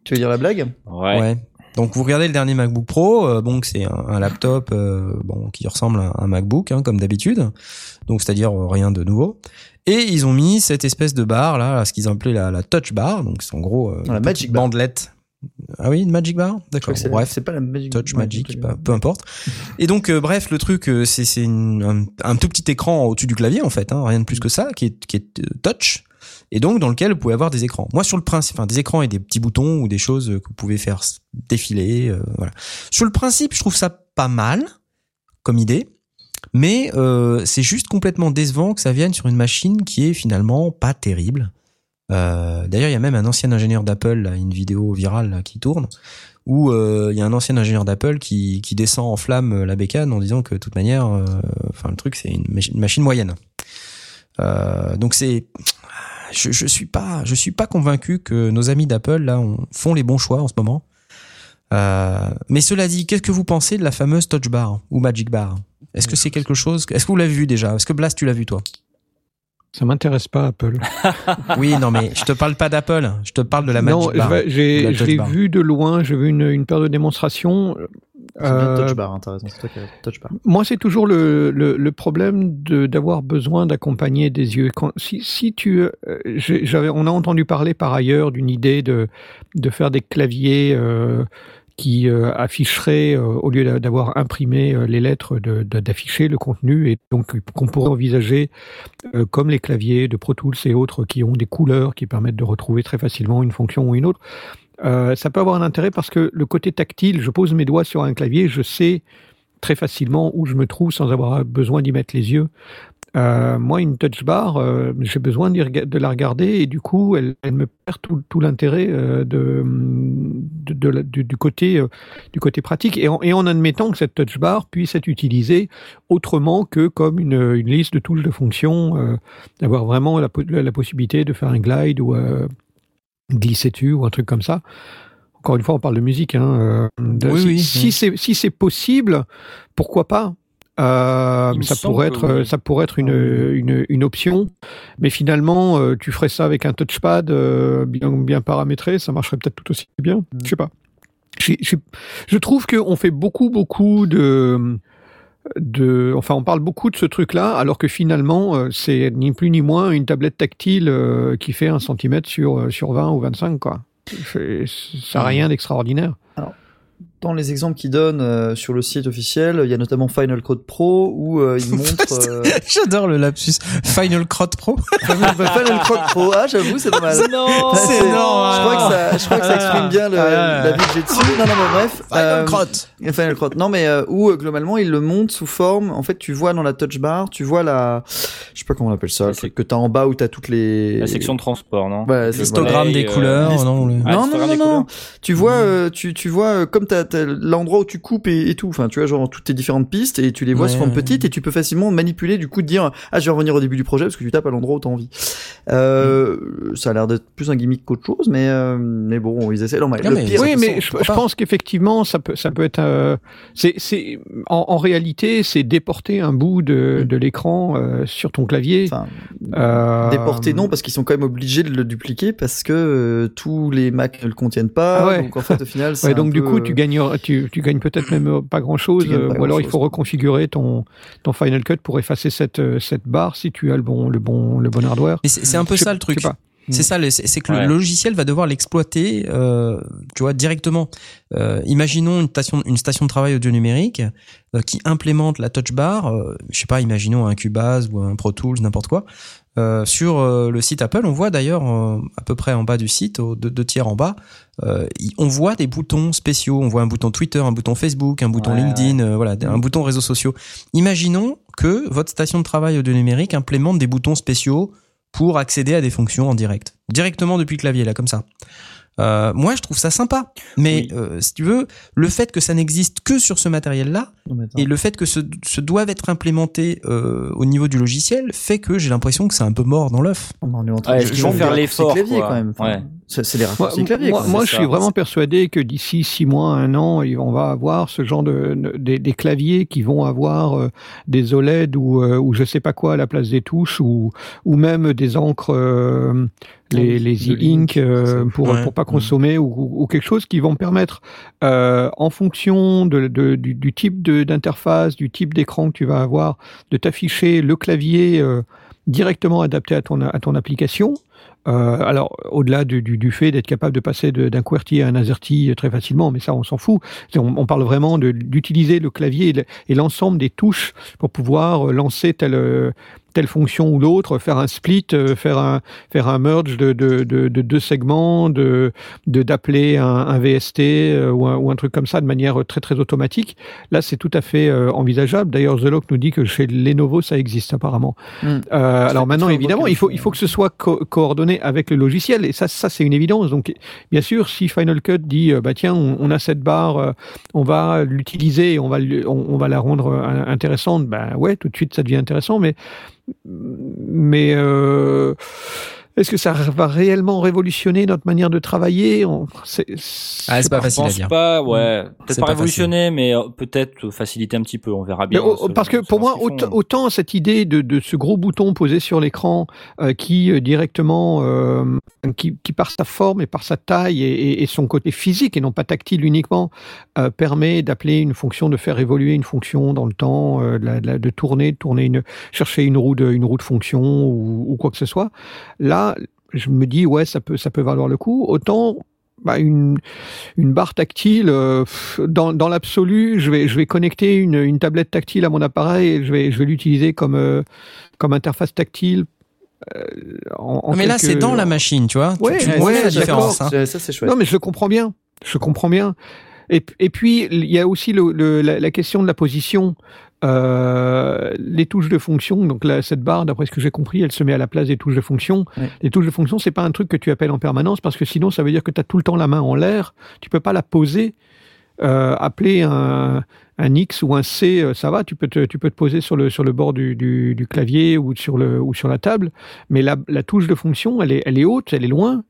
Tu veux dire la blague? Ouais. Donc vous regardez le dernier MacBook Pro, euh, bon, c'est un, un laptop, euh, bon, qui ressemble à un MacBook, hein, comme d'habitude. Donc c'est-à-dire euh, rien de nouveau. Et ils ont mis cette espèce de barre là, ce qu'ils ont appelé la, la Touch Bar. Donc c'est en gros euh, La une Magic Bar. bandelette. Ah oui, une Magic Bar? D'accord. bref. c'est pas la Magic Touch ouais, Magic, Touch- bah, peu importe. Et donc, euh, bref, le truc, euh, c'est un, un tout petit écran au-dessus du clavier, en fait, hein, rien de plus que ça, qui est, qui est touch, et donc dans lequel vous pouvez avoir des écrans. Moi, sur le principe, enfin, des écrans et des petits boutons ou des choses que vous pouvez faire défiler, euh, voilà. Sur le principe, je trouve ça pas mal comme idée, mais euh, c'est juste complètement décevant que ça vienne sur une machine qui est finalement pas terrible. Euh, D'ailleurs, il y a même un ancien ingénieur d'Apple, une vidéo virale qui tourne, où il y a un ancien ingénieur d'Apple qui, qui descend en flamme la bécane en disant que de toute manière, enfin le truc c'est une, machi- une machine moyenne. Donc c'est, je, je suis pas, je suis pas convaincu que nos amis d'Apple là on- font les bons choix en ce moment. Euh, mais cela dit, qu'est-ce que vous pensez de la fameuse Touch Bar ou Magic Bar? Est-ce que c'est quelque chose Est-ce que vous l'avez vu déjà? Est-ce que Blast tu l'as vu toi? Ça m'intéresse pas, Apple. Oui, non mais je te parle pas d'Apple, je te parle de la Magic non, Bar. de j'ai, vu de loin, j'ai vu une, une paire de démonstrations. C'est bien Euh, Touch Bar, hein, toi qui Touch Bar. Moi, c'est toujours le, le, le problème de d'avoir besoin d'accompagner des yeux. Quand, si, si tu, euh, j'avais, on a entendu parler par ailleurs d'une idée de de faire des claviers euh, qui euh, afficheraient euh, au lieu d'a- d'avoir imprimé euh, les lettres, d'afficher le contenu et donc qu'on pourrait envisager comme les claviers de Pro Tools et autres qui ont des couleurs qui permettent de retrouver très facilement une fonction ou une autre. Euh, ça peut avoir un intérêt parce que le côté tactile, je pose mes doigts sur un clavier, je sais très facilement où je me trouve sans avoir besoin d'y mettre les yeux. Euh, moi, une touch bar, euh, j'ai besoin de la regarder et du coup, elle, elle me perd tout, tout l'intérêt euh, de, de, de la- du, du côté, euh, du côté pratique et en, et en admettant que cette touch bar puisse être utilisée autrement que comme une, une liste de touches de fonctions, euh, d'avoir vraiment la, la possibilité de faire un glide ou euh, glisser dessus ou un truc comme ça. Encore une fois, on parle de musique. Hein, euh, de- Oui, si, oui, si c'est si c'est possible, pourquoi pas? Euh, ça pourrait être oui. ça pourrait être une, une, une option, mais finalement euh, tu ferais ça avec un touchpad euh, bien bien paramétré, ça marcherait peut-être tout aussi bien. Mm. Je sais pas. Je, je, je trouve qu'on fait beaucoup beaucoup de de, enfin, on parle beaucoup de ce truc-là, alors que finalement, c'est ni plus ni moins une tablette tactile qui fait un centimètre sur, sur 20 ou 25, quoi. Ça n'a rien d'extraordinaire. Dans les exemples qu'il donne euh, sur le site officiel, il y a notamment Final Cut Pro où euh, il montre euh, J'adore le lapsus. Final Crot Pro. Final Cut Pro. Ah, j'avoue, c'est pas mal. Non C'est énorme, Je crois que ça, je crois que ça Ah, exprime bien le, ah, la vie que j'ai dessus. Non, non, mais bref. Final euh, Crot. Final Cut. Non, mais euh, où euh, globalement il le montre sous forme. En fait, tu vois dans la touch bar, tu vois la, je sais pas comment on appelle ça, le truc que t'as en bas où t'as toutes les. La section de transport, non? Ouais, Le c'est Histogramme volet, des euh, couleurs, non le- Ah, non, l'histogramme non, non, non. Tu vois, euh, tu, tu vois, euh, comme t'as l'endroit où tu coupes et, et tout. Enfin, tu vois, genre toutes tes différentes pistes et tu les vois Ouais, se ouais. petites et tu peux facilement manipuler, du coup, de dire ah je vais revenir au début du projet parce que tu tapes à l'endroit où t'as envie. Euh, Ça a l'air d'être plus un gimmick qu'autre chose, mais euh, mais bon, ils essaient. Non, mais Non, le mais- pire, oui, mais façon, je, pense qu'effectivement, ça peut, ça peut être. euh, c'est, c'est, en, en réalité, c'est déporter un bout de, Mm. de l'écran sur ton clavier. Enfin, Déporter non parce qu'ils sont quand même obligés de le dupliquer parce que tous les Mac ne le contiennent pas. Ah ouais. Donc en fait au final Ouais, donc du coup, tu gagnes, tu, tu gagnes peut-être même pas grand-chose, euh, ou alors il faut reconfigurer ton, ton Final Cut pour effacer cette, euh, cette barre si tu as le bon, le bon, le bon hardware. C'est un peu Je ça le truc. C'est ça, le- c'est que Ouais. le logiciel va devoir l'exploiter, euh, tu vois, directement. Euh, imaginons une station, une station de travail audio numérique euh, qui implémente la touch bar, euh, je sais pas, imaginons un Cubase ou un Pro Tools, n'importe quoi. Euh, sur euh, le site Apple, on voit d'ailleurs euh, à peu près en bas du site, au deux, deux tiers en bas, y- on voit des boutons spéciaux. On voit un bouton Twitter, un bouton Facebook, un bouton Ouais, LinkedIn, voilà, un bouton réseaux sociaux. Imaginons que votre station de travail audio numérique implémente des boutons spéciaux pour accéder à des fonctions en direct, directement depuis le clavier là, comme ça. Euh, moi, je trouve ça sympa, mais Oui. euh, si tu veux, le fait que ça n'existe que sur ce matériel-là et le fait que ce, ce doive être implémenté euh, au niveau du logiciel fait que j'ai l'impression que c'est un peu mort dans l'œuf. on est en train Ouais, de est-ce qu'ils vont faire l'effort, raccourcis clavier quoi. quand même. Enfin, Ouais. C'est Moi, clavier. je ça. suis vraiment persuadé que d'ici six mois, un an, on va avoir ce genre de, de- des, des claviers qui vont avoir euh, des OLED ou, euh, ou je sais pas quoi à la place des touches ou, ou même des encres, euh, les, Oui, les e-ink euh, pour, ouais. pour pas consommer ou, ou quelque chose qui vont permettre, euh, en fonction de, de- du, du type de- d'interface, du type d'écran que tu vas avoir, de t'afficher le clavier euh, directement adapté à ton, à ton application. Euh, alors, au-delà du, du, du fait d'être capable de passer d'un QWERTY à un AZERTY très facilement, mais ça, on s'en fout. On, on parle vraiment d'utiliser le clavier et le- et l'ensemble des touches pour pouvoir euh, lancer telle, euh, telle fonction ou l'autre, faire un split, euh, faire un, faire un merge de, de, de, de deux segments, de d'appeler un, un VST euh, ou, un, ou un truc comme ça de manière très très automatique. Là, c'est tout à fait euh, envisageable. D'ailleurs, The Lock nous dit que chez Lenovo, ça existe apparemment. Mm. Euh, alors maintenant, évidemment, il faut, il faut que ce soit co- coordonné avec le logiciel, et ça, ça c'est une évidence. Donc, bien sûr, si Final Cut dit, euh, bah tiens, on, a cette barre, euh, on va l'utiliser, on va, on, on va la rendre euh, intéressante, ben ouais, tout de suite, ça devient intéressant, mais, mais euh, est-ce que ça va réellement révolutionner notre manière de travailler? On- c'est- Ah, c'est pas facile à dire. pas, ouais. C'est Peut-être pas pas révolutionner, mais euh, peut-être faciliter un petit peu. On verra bien. parce que pour moi, autant, cette idée de, de ce gros bouton posé sur l'écran euh, qui euh, directement, euh, qui, qui par sa forme et par sa taille et, et- et son côté physique et non pas tactile uniquement, euh, permet d'appeler une fonction, de faire évoluer une fonction dans le temps, euh, de, la- de la- de tourner, de tourner une, chercher une roue de, une roue de fonction ou, ou quoi que ce soit. Là, je me dis ouais, ça peut, ça peut valoir le coup. Autant bah, une, une barre tactile, euh, dans, dans l'absolu, je vais, je vais connecter une, une tablette tactile à mon appareil et je vais, je vais l'utiliser comme, euh, comme interface tactile. euh, en, en mais là, c'est dans la machine, tu vois. Tu- Ouais, tu, ouais, vois la différence. hein. Ça c'est chouette. Non, mais je le comprends bien. Je comprends bien. Et, et puis, il y a aussi le, le- la, la question de la position. Euh, les touches de fonction, donc là, cette barre, d'après ce que j'ai compris, elle se met à la place des touches de fonction. Les touches de fonction, c'est pas un truc que tu appelles en permanence parce que sinon, ça veut dire que tu as tout le temps la main en l'air. Tu peux pas la poser. Euh, appeler un, un X ou un C, euh, ça va, tu peux te, tu peux te poser sur le, sur le bord du, du, du clavier ou sur, le, ou sur la table, mais la, la touche de fonction, elle est, elle est haute, elle est loin.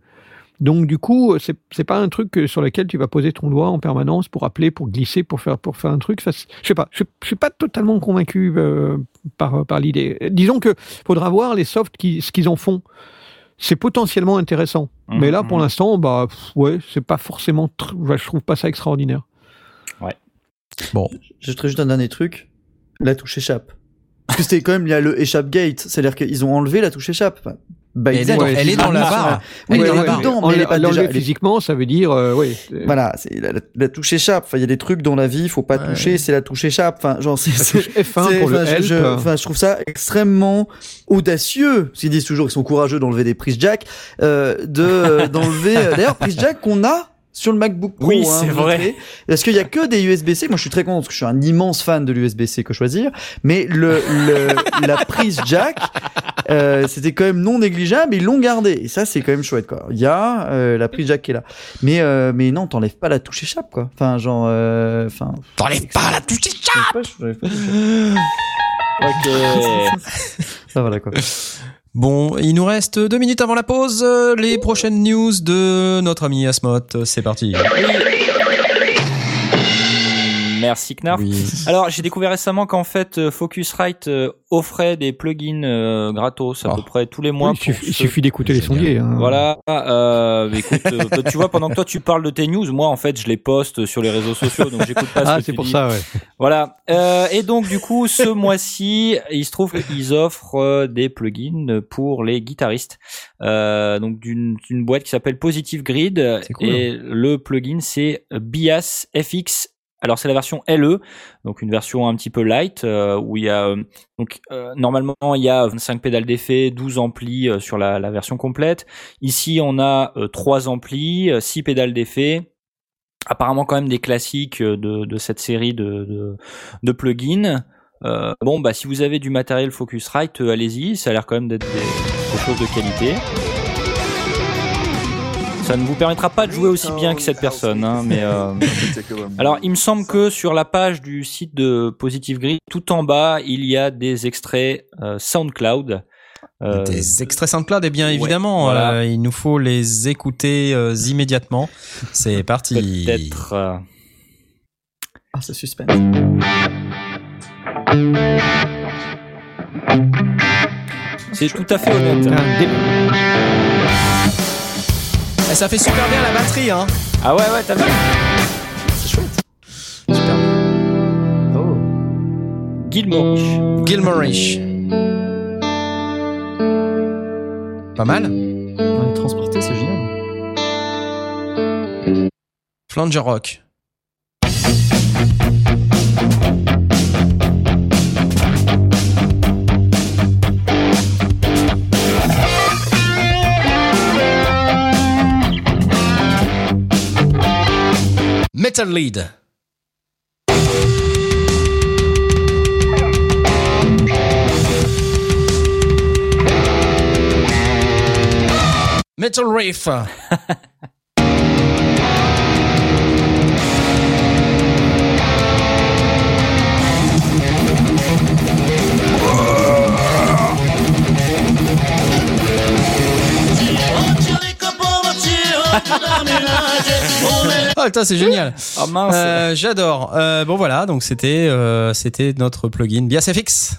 Donc du coup, c'est c'est pas un truc que- sur lequel tu vas poser ton doigt en permanence pour appeler, pour glisser, pour faire pour faire un truc. Ça, c'est- je sais pas, je, je suis pas totalement convaincu euh, par par l'idée. Disons que faudra voir les softs qui ce qu'ils en font. C'est potentiellement intéressant, Mhm, mais là pour mhm. l'instant, bah pff, ouais, c'est pas forcément. tr- bah, je trouve pas ça extraordinaire. J'ajouterais juste un dernier truc. La touche échappe. Parce que c'était quand même, il y a le échappe gate. C'est-à-dire qu'ils ont enlevé la touche échappe. By Elle est dans, elle est dans la barre. Oui, Elle est dans la barre. mais elle est pas déjà- physiquement, ça veut dire, euh, ouais. c'est- Voilà, la, touche échappe. Enfin, il y a des trucs dans la vie, il faut pas toucher, c'est la touche échappe. Enfin, genre, c'est, La c'est- touche F1 c'est- pour le enfin, je- trouve ça extrêmement audacieux. Parce qu'ils disent toujours qu'ils sont courageux d'enlever des prises jack, euh, de, d'enlever, euh, d'ailleurs, prises jack qu'on a sur le MacBook Pro. Oui, hein, c'est vrai. Parce qu'il y a que des USB-C. Moi, je suis très content parce que je suis un immense fan de l'USB-C que choisir. Mais le, le la prise jack, euh, c'était quand même non négligeable. Ils l'ont gardé. Et ça, c'est quand même chouette, quoi. Il y a euh, la prise jack qui est là. Mais, euh, mais non, t'enlèves pas la touche échappe, quoi. Enfin, genre, euh, enfin. T'enlèves pas la touche échappe j'enlève pas- j'enlève pas la touche échappe. Ok. Ça, voilà, quoi. Bon, il nous reste deux minutes avant la pause. Euh, Les prochaines news de notre ami Asmot. C'est parti. Merci Knarf. Oui. Alors, j'ai découvert récemment qu'en fait, euh, Focusrite euh, offrait des plugins euh, gratos à Oh. peu près tous les mois. Oui, il suffit, il ceux- suffit d'écouter les sondiers. hein. Voilà. Euh, écoute, euh, tu vois, pendant que toi tu parles de tes news, moi en fait, je les poste sur les réseaux sociaux, donc j'écoute pas ce Ah, que c'est tu pour dis. ça, ouais. Voilà. Euh, et donc du coup, ce mois-ci, il se trouve qu'ils offrent euh, des plugins pour les guitaristes. Euh, donc d'une d'une boîte qui s'appelle Positive Grid. C'est cool. Et le plugin c'est Bias FX. Alors c'est la version LE, donc une version un petit peu light euh, où il y a euh, donc euh, normalement il y a 25 pédales d'effet, 12 amplis sur la, version complète. Ici on a euh, 3 amplis, 6 pédales d'effet. Apparemment quand même des classiques de, cette série de, de, plugins. Bon bah si vous avez du matériel Focusrite, allez-y, ça a l'air quand même d'être des choses de qualité. Ça ne vous permettra pas de jouer aussi bien que cette personne, hein, mais euh, alors, il me semble que sur la page du site de Positive Grid, tout en bas, il y a des extraits euh, SoundCloud. Euh, Des extraits SoundCloud, et bien ouais, évidemment, voilà. euh, il nous faut les écouter euh, immédiatement. C'est parti. Peut-être. euh, Ah, ça suspense. C'est tout à fait honnête. Un dé- Eh, ça fait super bien la batterie, hein. Ah ouais, ouais, t'as vu C'est chouette. Super. Oh. Gilmore. Gilmorish. Pas mal. Ouais, transporter, c'est génial. Flanger Rock. Metal Lead. Metal Reef. Putain, c'est génial. Ah mince. Euh, J'adore. Euh, bon voilà, donc c'était euh, c'était notre plugin BiasFX.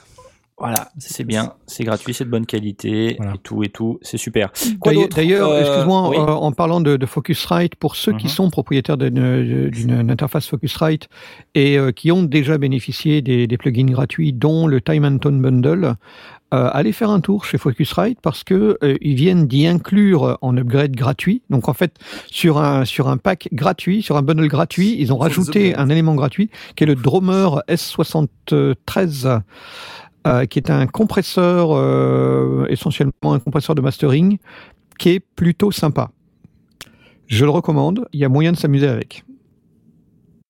Voilà, c'est bien, c'est gratuit, c'est de bonne qualité, Voilà. et tout et tout, c'est super. Quoi D'ailleurs, d'autre d'ailleurs, Euh, excuse-moi, oui. en parlant de, de Focusrite, pour ceux qui Mhm. sont propriétaires d'une d'une interface Focusrite et euh, qui ont déjà bénéficié des, des plugins gratuits, dont le Time and Tone Bundle, euh, allez faire un tour chez Focusrite parce que euh, ils viennent d'y inclure en upgrade gratuit. Donc en fait, sur un sur un pack gratuit, sur un bundle gratuit, ils ont rajouté un élément gratuit qui est le Drummer S73. euh, qui est un compresseur, euh, essentiellement un compresseur de mastering, qui est plutôt sympa. Je le recommande, il y a moyen de s'amuser avec.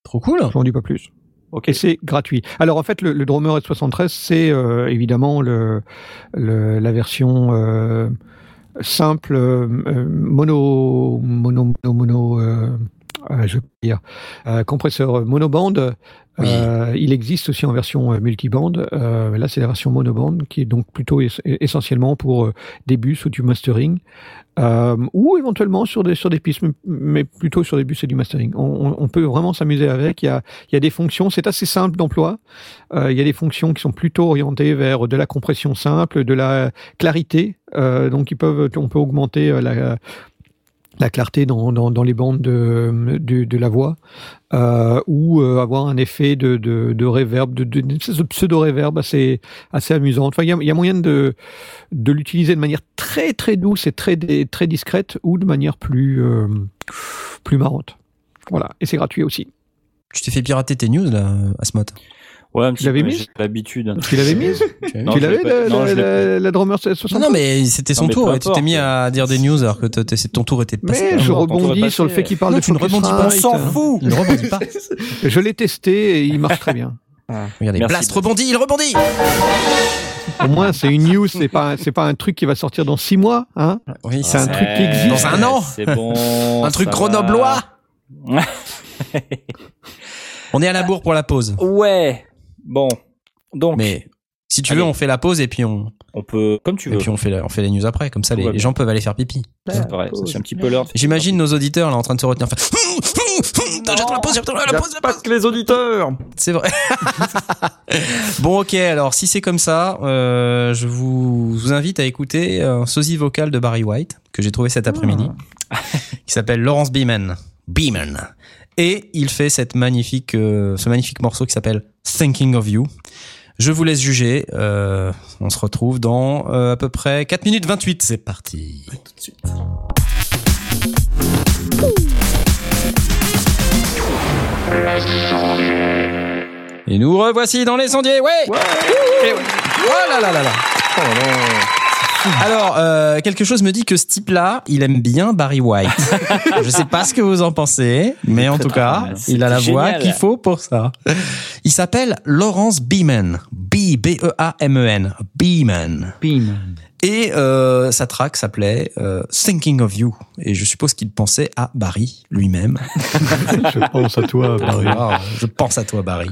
Trop cool. Je n'en dis pas plus. Ok. Et c'est gratuit. Alors en fait, le, le Drummer S73, c'est euh, évidemment le, le- la version euh, simple, euh, mono, mono, mono, mono, euh, je veux dire, compresseur monoband. Oui. Euh, il existe aussi en version multiband. Euh, là, c'est la version monoband qui est donc plutôt es- essentiellement pour bus ou du mastering, euh, ou éventuellement sur des sur des pistes, mais- plutôt sur des bus et du mastering. On, peut vraiment s'amuser avec. Il y a il y a des fonctions, c'est assez simple d'emploi. Euh, il y a des fonctions qui sont plutôt orientées vers de la compression simple, de la clarité. Euh, donc, ils peuvent, on peut augmenter la, la clarté dans, dans, les bandes de, de, la voix, euh, ou euh, avoir un effet de, de, de reverb, de, pseudo-reverb assez, assez amusant. Enfin, il y a, moyen de, de l'utiliser de manière très très douce et très, très discrète, ou de manière plus, euh, plus marrante. Voilà, et c'est gratuit aussi. Tu t'es fait pirater tes news là, Asmot. Ouais, un petit l'avais peu, mise j'ai l'habitude. Tu l'avais mise Non, Tu l'avais la, la, la, la Drummer Non, 60 non, mais c'était son Non, mais tour et tu t'es mis à dire des news alors que ton tour était passé. Mais je rebondis sur le fait qu'il parle Non, de tu ne rebondis pas, On s'en fout Il ne rebondit pas. Je l'ai testé et il marche très bien. Regardez, Merci, Blast rebondit, il rebondit Au moins, c'est une news, c'est pas, c'est pas un truc qui va sortir dans six mois, hein. Oui, C'est un truc qui existe. Dans un an. C'est bon. un truc grenoblois. On est à la bourre pour la pause. Ouais. Bon. Donc, Mais si tu Allez. veux, on fait la pause et puis on, on peut, comme tu et veux. puis on fait, la- on fait les news après. Comme ça, les, gens peuvent aller faire pipi. C'est vrai, ça, c'est un petit peu l'heure. J'imagine nos auditeurs là en train de se retenir. Enfin, J'attends la pause, j'attends la pause, la Pas pause. que les auditeurs. C'est vrai. bon, ok. Alors, si c'est comme ça, euh, je vous, vous invite à écouter un sosie vocal de Barry White que j'ai trouvé cet après-midi, qui s'appelle Lawrence Beeman. Beeman. Et il fait cette magnifique, euh, ce magnifique morceau qui s'appelle Thinking of You. Je vous laisse juger. Euh, on se retrouve dans euh, à peu près 4 minutes 28. C'est parti. Tout de suite. Et nous revoici dans les sondiers. Ouais. Et- Oh là là là là. Alors, euh, quelque chose me dit que ce type-là, il aime bien Barry White. Je sais pas ce que vous en pensez, mais en tout cas, il a la voix qu'il faut pour ça. Il s'appelle Lawrence Beeman. B B E A M E N. Beeman. Et euh, sa track s'appelait euh, Thinking of You. Et je suppose qu'il pensait à Barry lui-même. Je pense à toi, Barry. Je pense à toi, Barry.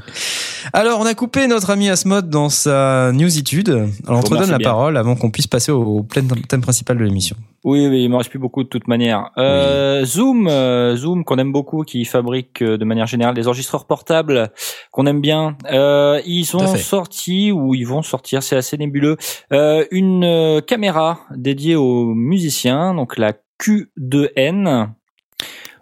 Alors, on a coupé notre ami Asmod dans sa newsitude. Alors, on te redonne la bien. parole avant qu'on puisse passer au, au plein thème principal de l'émission. Oui, oui, il m'en reste plus beaucoup de toute manière. Euh, Zoom, euh, Zoom qu'on aime beaucoup, qui fabrique euh, de manière générale des enregistreurs portables qu'on aime bien. Euh, ils ont sorti ou ils vont sortir, c'est assez nébuleux, euh, une euh, caméra dédiée aux musiciens, donc la Q2N.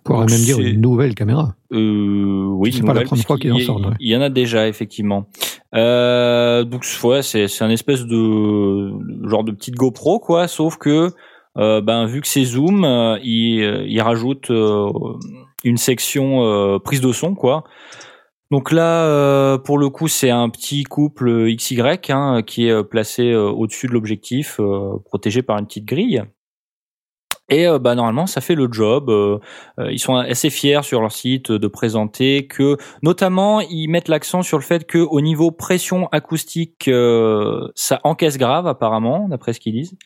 On pourrait même dire une nouvelle caméra. Euh, oui, C'est pas la nouvelle, première fois qu'il en sort. Il y en a déjà effectivement. Euh, donc ouais, c'est c'est un espèce de genre de petite GoPro quoi, sauf que ben vu que c'est zoom, euh, il, euh, il rajoute euh, une section euh, prise de son quoi. Donc là, euh, pour le coup, c'est un petit couple XY hein, qui est euh, placé euh, au-dessus de l'objectif, euh, protégé par une petite grille. Et euh, bah normalement ça fait le job. Euh, euh, ils sont assez fiers sur leur site de présenter que, notamment, ils mettent l'accent sur le fait que au niveau pression acoustique, euh, ça encaisse grave apparemment, d'après ce qu'ils disent.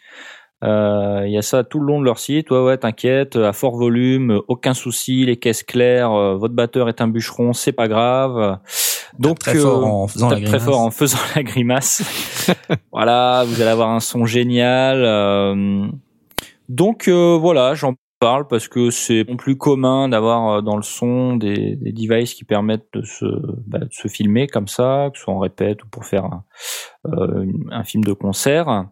Euh, Il y a ça tout le long de leur site. Ouais ouais, t'inquiète, à fort volume, aucun souci, les caisses claires. euh, votre batteur est un bûcheron, c'est pas grave. Donc très euh, fort en faisant la grimace. très fort en faisant la grimace. voilà, vous allez avoir un son génial. euh, donc euh, voilà, j'en parle parce que c'est plus commun d'avoir euh, dans le son des, des devices qui permettent de se, bah, de se filmer comme ça, que ce soit en répète ou pour faire euh, un film de concert.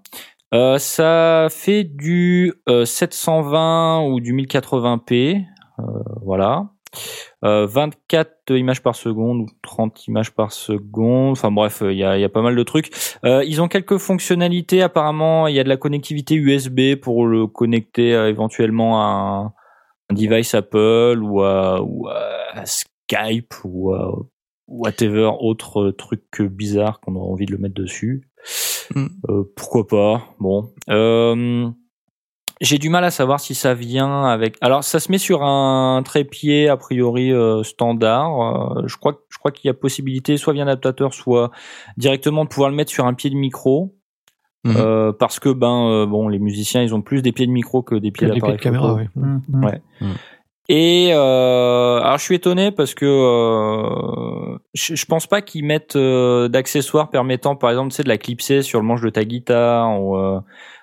Euh, ça fait du euh, 720 ou du 1080p, euh, voilà. Euh, 24 images par seconde ou 30 images par seconde. Enfin bref, il y a, y a pas mal de trucs. Euh, ils ont quelques fonctionnalités. Apparemment, il y a de la connectivité USB pour le connecter euh, éventuellement à un, un device Apple ou à, ou à Skype ou à whatever autre truc bizarre qu'on aura envie de le mettre dessus. Mm. Euh, pourquoi pas Bon. Euh, j'ai du mal à savoir si ça vient avec. Alors, ça se met sur un trépied a priori euh, standard. Euh, je crois, je crois qu'il y a possibilité, soit via un adaptateur, soit directement de pouvoir le mettre sur un pied de micro. Euh, parce que ben euh, bon, les musiciens, ils ont plus des pieds de micro que des Que pieds des pieds d'appareil de caméra, photo. oui. Ouais. Et euh, alors je suis étonné parce que euh, je, je pense pas qu'ils mettent euh, d'accessoires permettant par exemple tu sais de la clipser sur le manche de ta guitare ou euh,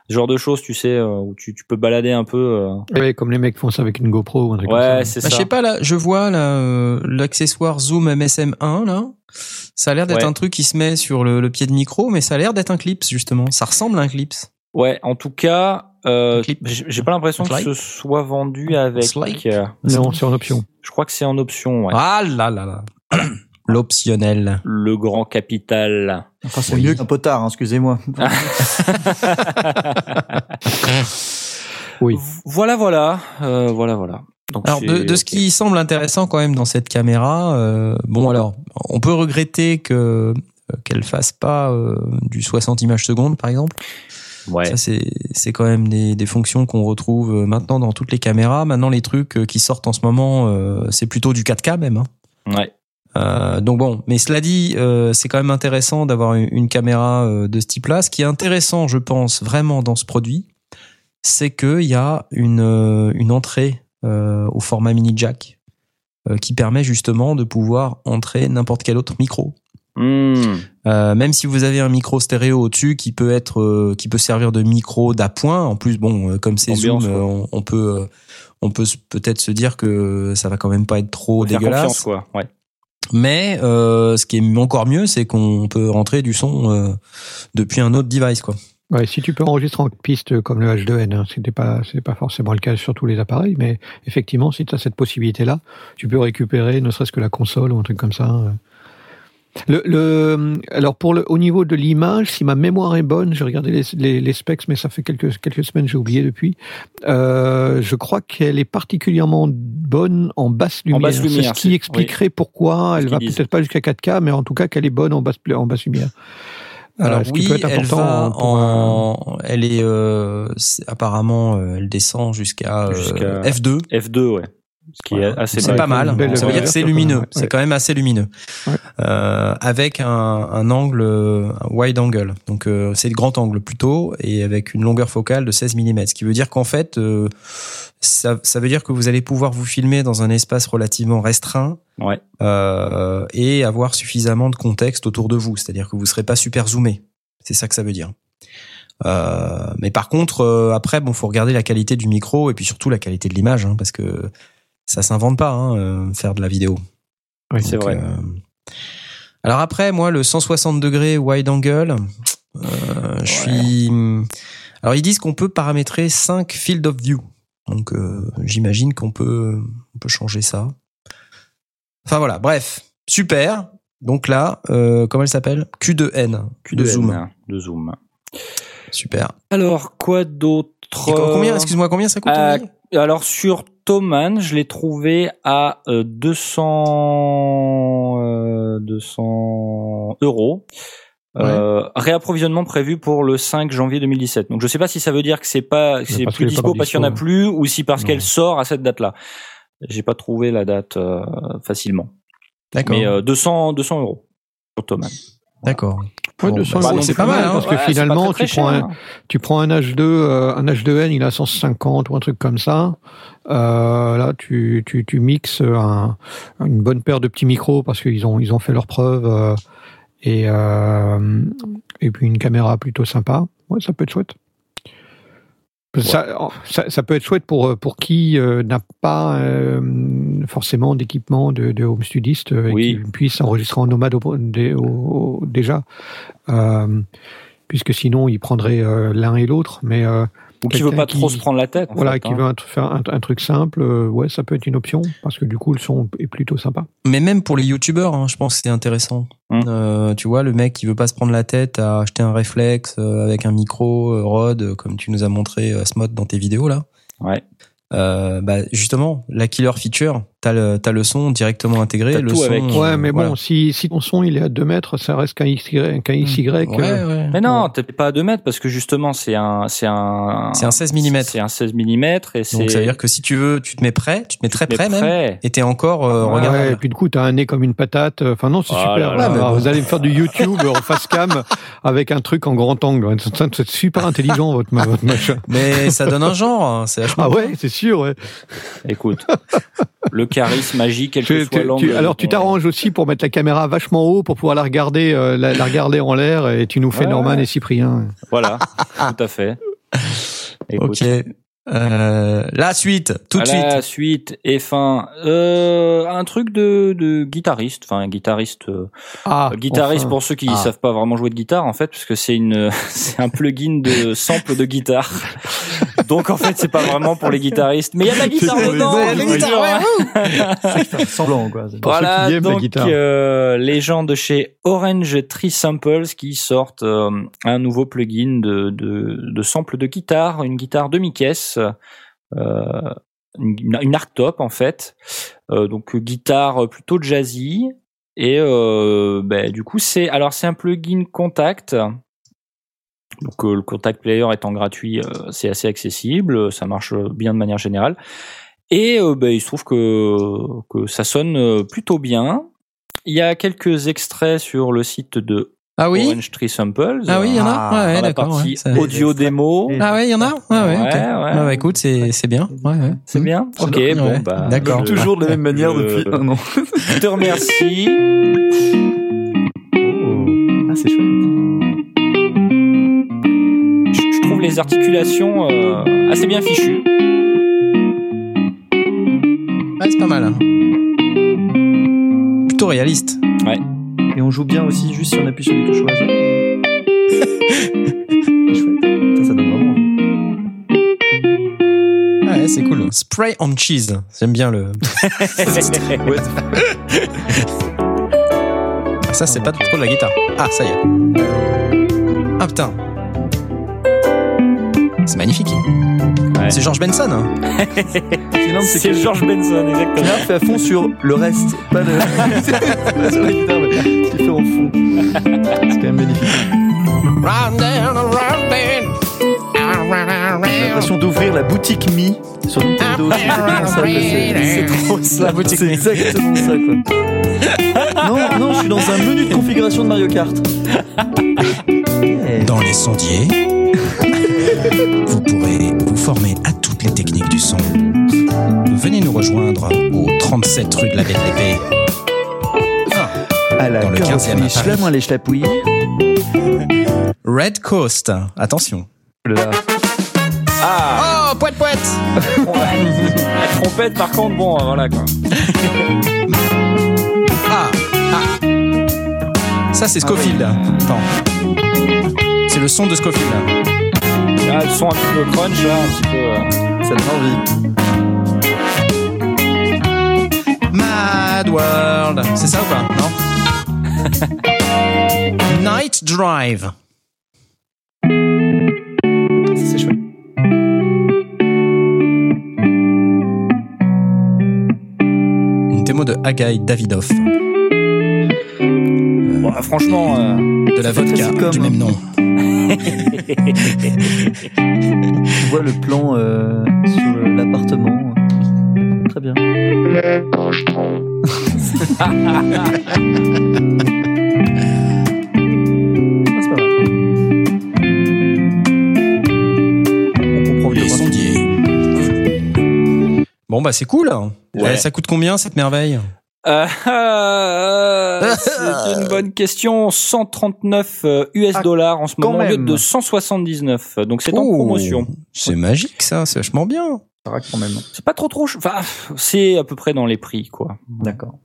ce genre de choses tu sais euh, où tu, tu peux balader un peu. euh. Ouais, comme les mecs font ça avec une GoPro ou un truc comme Ouais, ça. c'est Bah, je ça. sais pas là, je vois là euh, l'accessoire Zoom MSM1 là. Ça a l'air d'être Ouais. un truc qui se met sur le, le pied de micro, mais ça a l'air d'être un clips justement. Ça ressemble à un clips. Ouais, en tout cas, euh, j'ai pas l'impression que ce soit vendu avec. Slide. euh, Non, c'est en option. je crois que c'est en option. Ouais. Ah là là là. L'optionnel. Le grand capital. Enfin, c'est mieux qu'un potard, hein, excusez-moi. Oui. Voilà, voilà, euh, voilà, voilà. Donc Alors de, ce qui semble intéressant quand même dans cette caméra, euh, bon alors on peut regretter que qu'elle fasse pas euh, du 60 images secondes par exemple. Ouais. Ça c'est quand même des, des fonctions qu'on retrouve euh, maintenant dans toutes les caméras. Maintenant les trucs euh, qui sortent en ce moment, euh, c'est plutôt du 4K même. hein. Ouais. Euh, donc bon, mais cela dit, euh, c'est quand même intéressant d'avoir une, une caméra de ce type-là. Ce qui est intéressant, je pense, vraiment dans ce produit, c'est qu'il y a une, une entrée au format mini jack qui permet justement de pouvoir entrer n'importe quel autre micro. Hmm. Euh, même si vous avez un micro stéréo au-dessus qui peut être euh, qui peut servir de micro d'appoint en plus bon euh, comme c'est Zoom euh, on, on peut euh, on peut peut-être se dire que ça va quand même pas être trop dégueulasse confiance, quoi. Ouais. mais euh, ce qui est encore mieux c'est qu'on peut rentrer du son euh, depuis un autre device quoi Ouais, si tu peux enregistrer en piste comme le H2N, hein, c'était pas c'est pas forcément le cas sur tous les appareils, mais effectivement, si tu as cette possibilité-là, tu peux récupérer ne serait-ce que la console ou un truc comme ça. Le, le alors pour le au niveau de l'image, si ma mémoire est bonne, j'ai regardé les, les, les specs, mais ça fait quelques quelques semaines, j'ai oublié depuis. Euh, je crois qu'elle est particulièrement bonne en basse lumière. basse C'est lumière, ce qui c'est- expliquerait pourquoi elle va disent. peut-être pas jusqu'à 4K, mais en tout cas qu'elle est bonne en basse en basse lumière. Euh, alors ce qui oui peut être elle important va pour un- en elle est euh, apparemment euh, elle descend jusqu'à euh, Jusqu'à- F2 F2, ouais. Ce qui est assez c'est pas mal. ça veut dire que c'est lumineux. ouais. C'est quand même assez lumineux. Ouais. Euh, avec un, un angle euh, un wide angle. Donc euh, c'est le grand angle plutôt et avec une longueur focale de 16 mm. Ce qui veut dire qu'en fait, euh, ça, ça veut dire que vous allez pouvoir vous filmer dans un espace relativement restreint Ouais. euh, et avoir suffisamment de contexte autour de vous. C'est-à-dire que vous serez pas super zoomé. C'est ça que ça veut dire. Euh, mais par contre, euh, après, bon, faut regarder la qualité du micro et puis surtout la qualité de l'image, hein, parce que ça s'invente pas, hein, euh, faire de la vidéo. Oui, c'est vrai. euh, Alors après, moi, le 160 degrés wide angle, euh, je suis. Alors ils disent qu'on peut paramétrer 5 field of view. Donc euh, j'imagine qu'on peut, on peut changer ça. Enfin voilà, bref, super. Donc là, euh, comment elle s'appelle? Q2N, Q2N, de zoom. De zoom. Super. Alors, quoi d'autre? Combien, excuse-moi, combien ça coûte Euh, Alors sur Thomann, je l'ai trouvé à euh, 200 euh, 200 euros. Euh, réapprovisionnement prévu pour le 5 janvier 2017. Donc je sais pas si ça veut dire que c'est pas que c'est plus dispo parce qu'il y en a dispo, plus ou si parce qu'elle sort à cette date-là. J'ai pas trouvé la date euh, facilement. D'accord. Mais euh, 200 200 euros sur Thomann. D'accord. Ouais, Bon, 200 bah, euros, c'est pas mal, hein. parce que Ouais, finalement, très, tu très prends, cher, un, hein. tu prends un H2, euh, un H2N, il a 150 ou un truc comme ça. Euh, là, tu, tu, tu mixes un, une bonne paire de petits micros parce qu'ils ont, ils ont fait leurs preuves euh, et, euh, et puis une caméra plutôt sympa. Ouais, ça peut être chouette. Ça, ça, ça peut être chouette pour, pour qui euh, n'a pas euh, forcément d'équipement de, de home studiste euh, Oui. et qui puisse enregistrer en nomade au- dé- au- au- déjà. Euh, puisque sinon, il prendrait euh, l'un et l'autre. Mais euh, Ou qui veut pas trop se prendre la tête. voilà, fait, qui hein. veut un faire un, un truc simple, euh, ouais, ça peut être une option parce que du coup, le son est plutôt sympa. Mais même pour les youtubeurs, hein, je pense que c'est intéressant. Mm. Euh, tu vois, le mec qui veut pas se prendre la tête à acheter un réflexe euh, avec un micro euh, Rode, euh, comme tu nous as montré euh, Smot dans tes vidéos là. Ouais. Euh, bah justement, la killer feature, t'as le t'as le son directement intégré, T'as le tout son. avec. euh, Ouais, mais voilà. bon, si, si ton son il est à 2 mètres, ça reste qu'un XY. Qu'un XY Ouais, euh, ouais. Mais non, t'es pas à 2 mètres parce que justement c'est un c'est un C'est un 16 mm. C'est un 16 mm et c'est Donc ça veut dire que si tu veux, tu te mets prêt, tu te mets très près même, prêt. et t'es encore euh, Ouais, regardable. Ouais, et puis du coup, t'as un nez comme une patate. Enfin, non, c'est Oh super. là là, mais Alors, bon. Vous allez me faire du YouTube en face cam avec un truc en grand angle. C'est c'est super intelligent, votre, ma- votre machin. Mais ça donne un genre, hein, c'est Ah ouais, c'est sûr, ouais. Écoute, le charisme magique, quel que soit l'angle. alors tu t'arranges aussi pour mettre la caméra vachement haut pour pouvoir la regarder, euh, la, la regarder en l'air et tu nous fais Ouais. Norman et Cyprien. Voilà, tout à fait. Écoute, Ok. Euh, la suite, tout de suite. la suite et fin, euh, un truc de, de guitariste, enfin un guitariste, euh, Ah, guitariste enfin. pour ceux qui Ah. savent pas vraiment jouer de guitare en fait, parce que c'est une, c'est un plugin de sample de guitare. Donc en fait c'est pas vraiment pour les guitaristes, mais il y a de la guitare pour les- dedans. Ouais, je la guitare, semblant, quoi. Voilà, qui la donc guitare. euh, les gens de chez Orange Tree Samples qui sortent euh, un nouveau plugin de, de, de sample de guitare, une guitare demi-caisse, euh, une, hardtop en fait, euh, donc guitare plutôt jazzy et euh, ben, du coup c'est alors c'est un plugin contact. Donc le contact player étant gratuit, c'est assez accessible, ça marche bien de manière générale. Et ben, il se trouve que, que ça sonne plutôt bien. Il y a quelques extraits sur le site de Ah oui? Orange Tree Samples. Ah oui, il y en a Ah, Ouais, ouais, d'accord. partie ouais, ça- audio démo. Ah ouais, il y en a Ouais, ouais. Ouais, ouais. Ouais, bah, écoute, c'est c'est bien. Ouais, ouais. C'est bien? Ok, bon, Ouais, bah. d'accord. je- Toujours de la même manière depuis un an. Je te remercie. Oh. Ah, c'est chouette. Je, je trouve les articulations euh, assez bien fichues. Ouais, c'est pas mal. hein. Plutôt réaliste. Et on joue bien aussi juste si on appuie sur les touches au hasard. C'est chouette. Ça, ça donne vraiment envie. Ouais, c'est cool. Spray on cheese. J'aime bien le. Ça, c'est pas trop de la guitare. Ah, ça y est. Ah putain. C'est magnifique. Ouais. C'est George Benson. hein. Finlande, c'est George Benson, exactement. Finlande fait à fond sur le reste, pas, sur la guitare, mais ce qu'il fait en fond. C'est quand même magnifique. J'ai l'impression d'ouvrir la boutique Mi sur Nintendo. C'est exactement ça, c'est- trop ça. La boutique C'est Mi. exactement ça, quoi. Non, non, je suis dans un menu de configuration de Mario Kart. Dans les sondiers, vous pourrez vous former à toutes les techniques du son. Venez nous rejoindre au 37 rue de la Belle Épée. À la dans le 15e à les. Red Coast. Attention. Là. Ah, Oh, poète poète la trompette, par contre, bon, voilà quoi. Ah, ah. Ça, c'est Scofield. Attends. C'est le son de Scofield. Là, le son un petit peu crunch, là, un petit peu. euh, Ça donne envie. Mad World. C'est ça ou pas? Non? Night Drive. C'est chouette. Une démo de Hagai Davidoff. Bon, euh, franchement, euh, De la vodka du hein. même nom. Tu vois le plan euh, sur l'appartement. Très bien. Ah, c'est pas mal. On comprend Les mieux. sondiers. Bon bah c'est cool. Ouais. Eh, ça coûte combien cette merveille? Euh, euh, c'est une bonne question. 139 euh, US Ah, dollars en ce moment au lieu même. de 179. Donc c'est en promotion. C'est magique ça, c'est vachement bien. Même. C'est pas trop trop. ch- Enfin, c'est à peu près dans les prix, quoi. D'accord.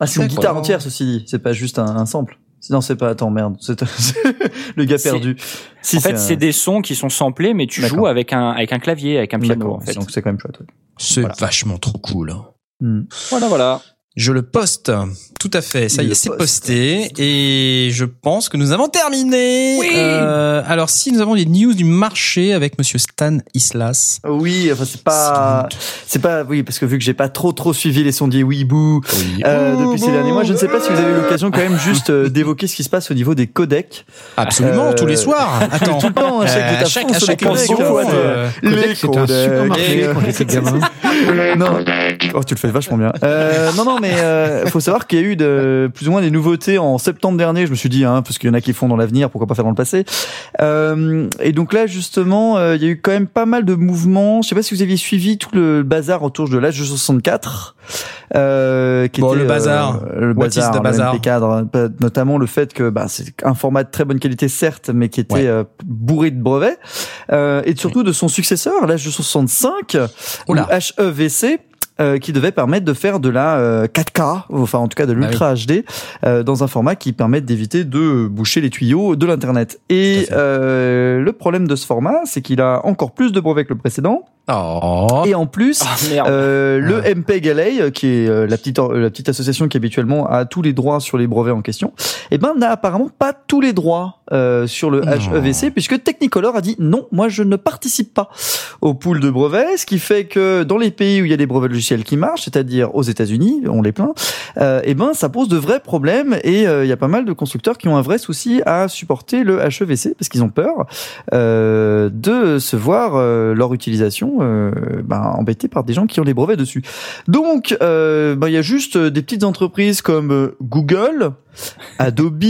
Ah, c'est une guitare entière, ceci dit. C'est pas juste un, un sample. Non, c'est pas. Attends, merde. C'est le gars perdu. Si, en fait, un- c'est des sons qui sont samplés, mais tu joues avec un avec un clavier, avec un piano. D'accord. En fait. Donc c'est quand même chouette. ouais. C'est Voilà. vachement trop cool. Hmm. Voilà, voilà. Je le poste. Tout à fait. Ça Il y est, c'est posté. Et je pense que nous avons terminé. Oui. Euh, alors, si nous avons les news du marché avec monsieur Stan Islas. Oui, enfin c'est pas, c'est pas, oui, parce que vu que j'ai pas trop trop suivi les sondiers Weeboo Oui. euh, depuis ces derniers mois, je ne sais pas si vous avez eu l'occasion quand même juste euh, d'évoquer ce qui se passe au niveau des codecs. Absolument, Euh, tous les soirs. Attends. Tout le temps, à chaque, Euh, à chaque- à les chaque codecs, émission, hein, euh, Codec, c'était un supermarché quand j'étais gamin. non, oh, tu le fais vachement bien. Euh, non, non, mais euh, faut savoir qu'il y a eu de, plus ou moins des nouveautés en septembre dernier. Je me suis dit, hein, parce qu'il y en a qui font dans l'avenir, pourquoi pas faire dans le passé. Euh, et donc là, justement, euh, il y a eu quand même pas mal de mouvements. Je sais pas si vous aviez suivi tout le bazar autour de l'âge de 64. Euh, qui Bon, était, le bazar. euh, le What is bazar, the le bazar cadre, notamment le fait que bah, c'est un format de très bonne qualité certes, mais qui était Ouais. euh, bourré de brevets, euh, et surtout de son successeur, l'âge de 65, Oula. le HEVC. Euh, qui devait permettre de faire de la euh, 4K, enfin en tout cas de Bah l'ultra HD, euh, dans un format qui permet d'éviter de boucher les tuyaux de l'internet. Et euh, le problème de ce format, c'est qu'il a encore plus de brevets que le précédent, Oh. et en plus, Ah euh, le Ah. MPEG LA, qui est euh, la petite la petite association qui habituellement a tous les droits sur les brevets en question, eh ben n'a apparemment pas tous les droits euh, sur le. HEVC puisque Technicolor a dit non, moi je ne participe pas au pool de brevets, ce qui fait que dans les pays où il y a des brevets qui marchent, c'est-à-dire aux États-Unis, on les plaint, euh, eh ben ça pose de vrais problèmes et euh, il y a pas mal de constructeurs qui ont un vrai souci à supporter le HEVC parce qu'ils ont peur euh, de se voir euh, leur utilisation euh, ben, embêté par des gens qui ont des brevets dessus. Donc, euh, ben, il y a juste des petites entreprises comme Google, Adobe,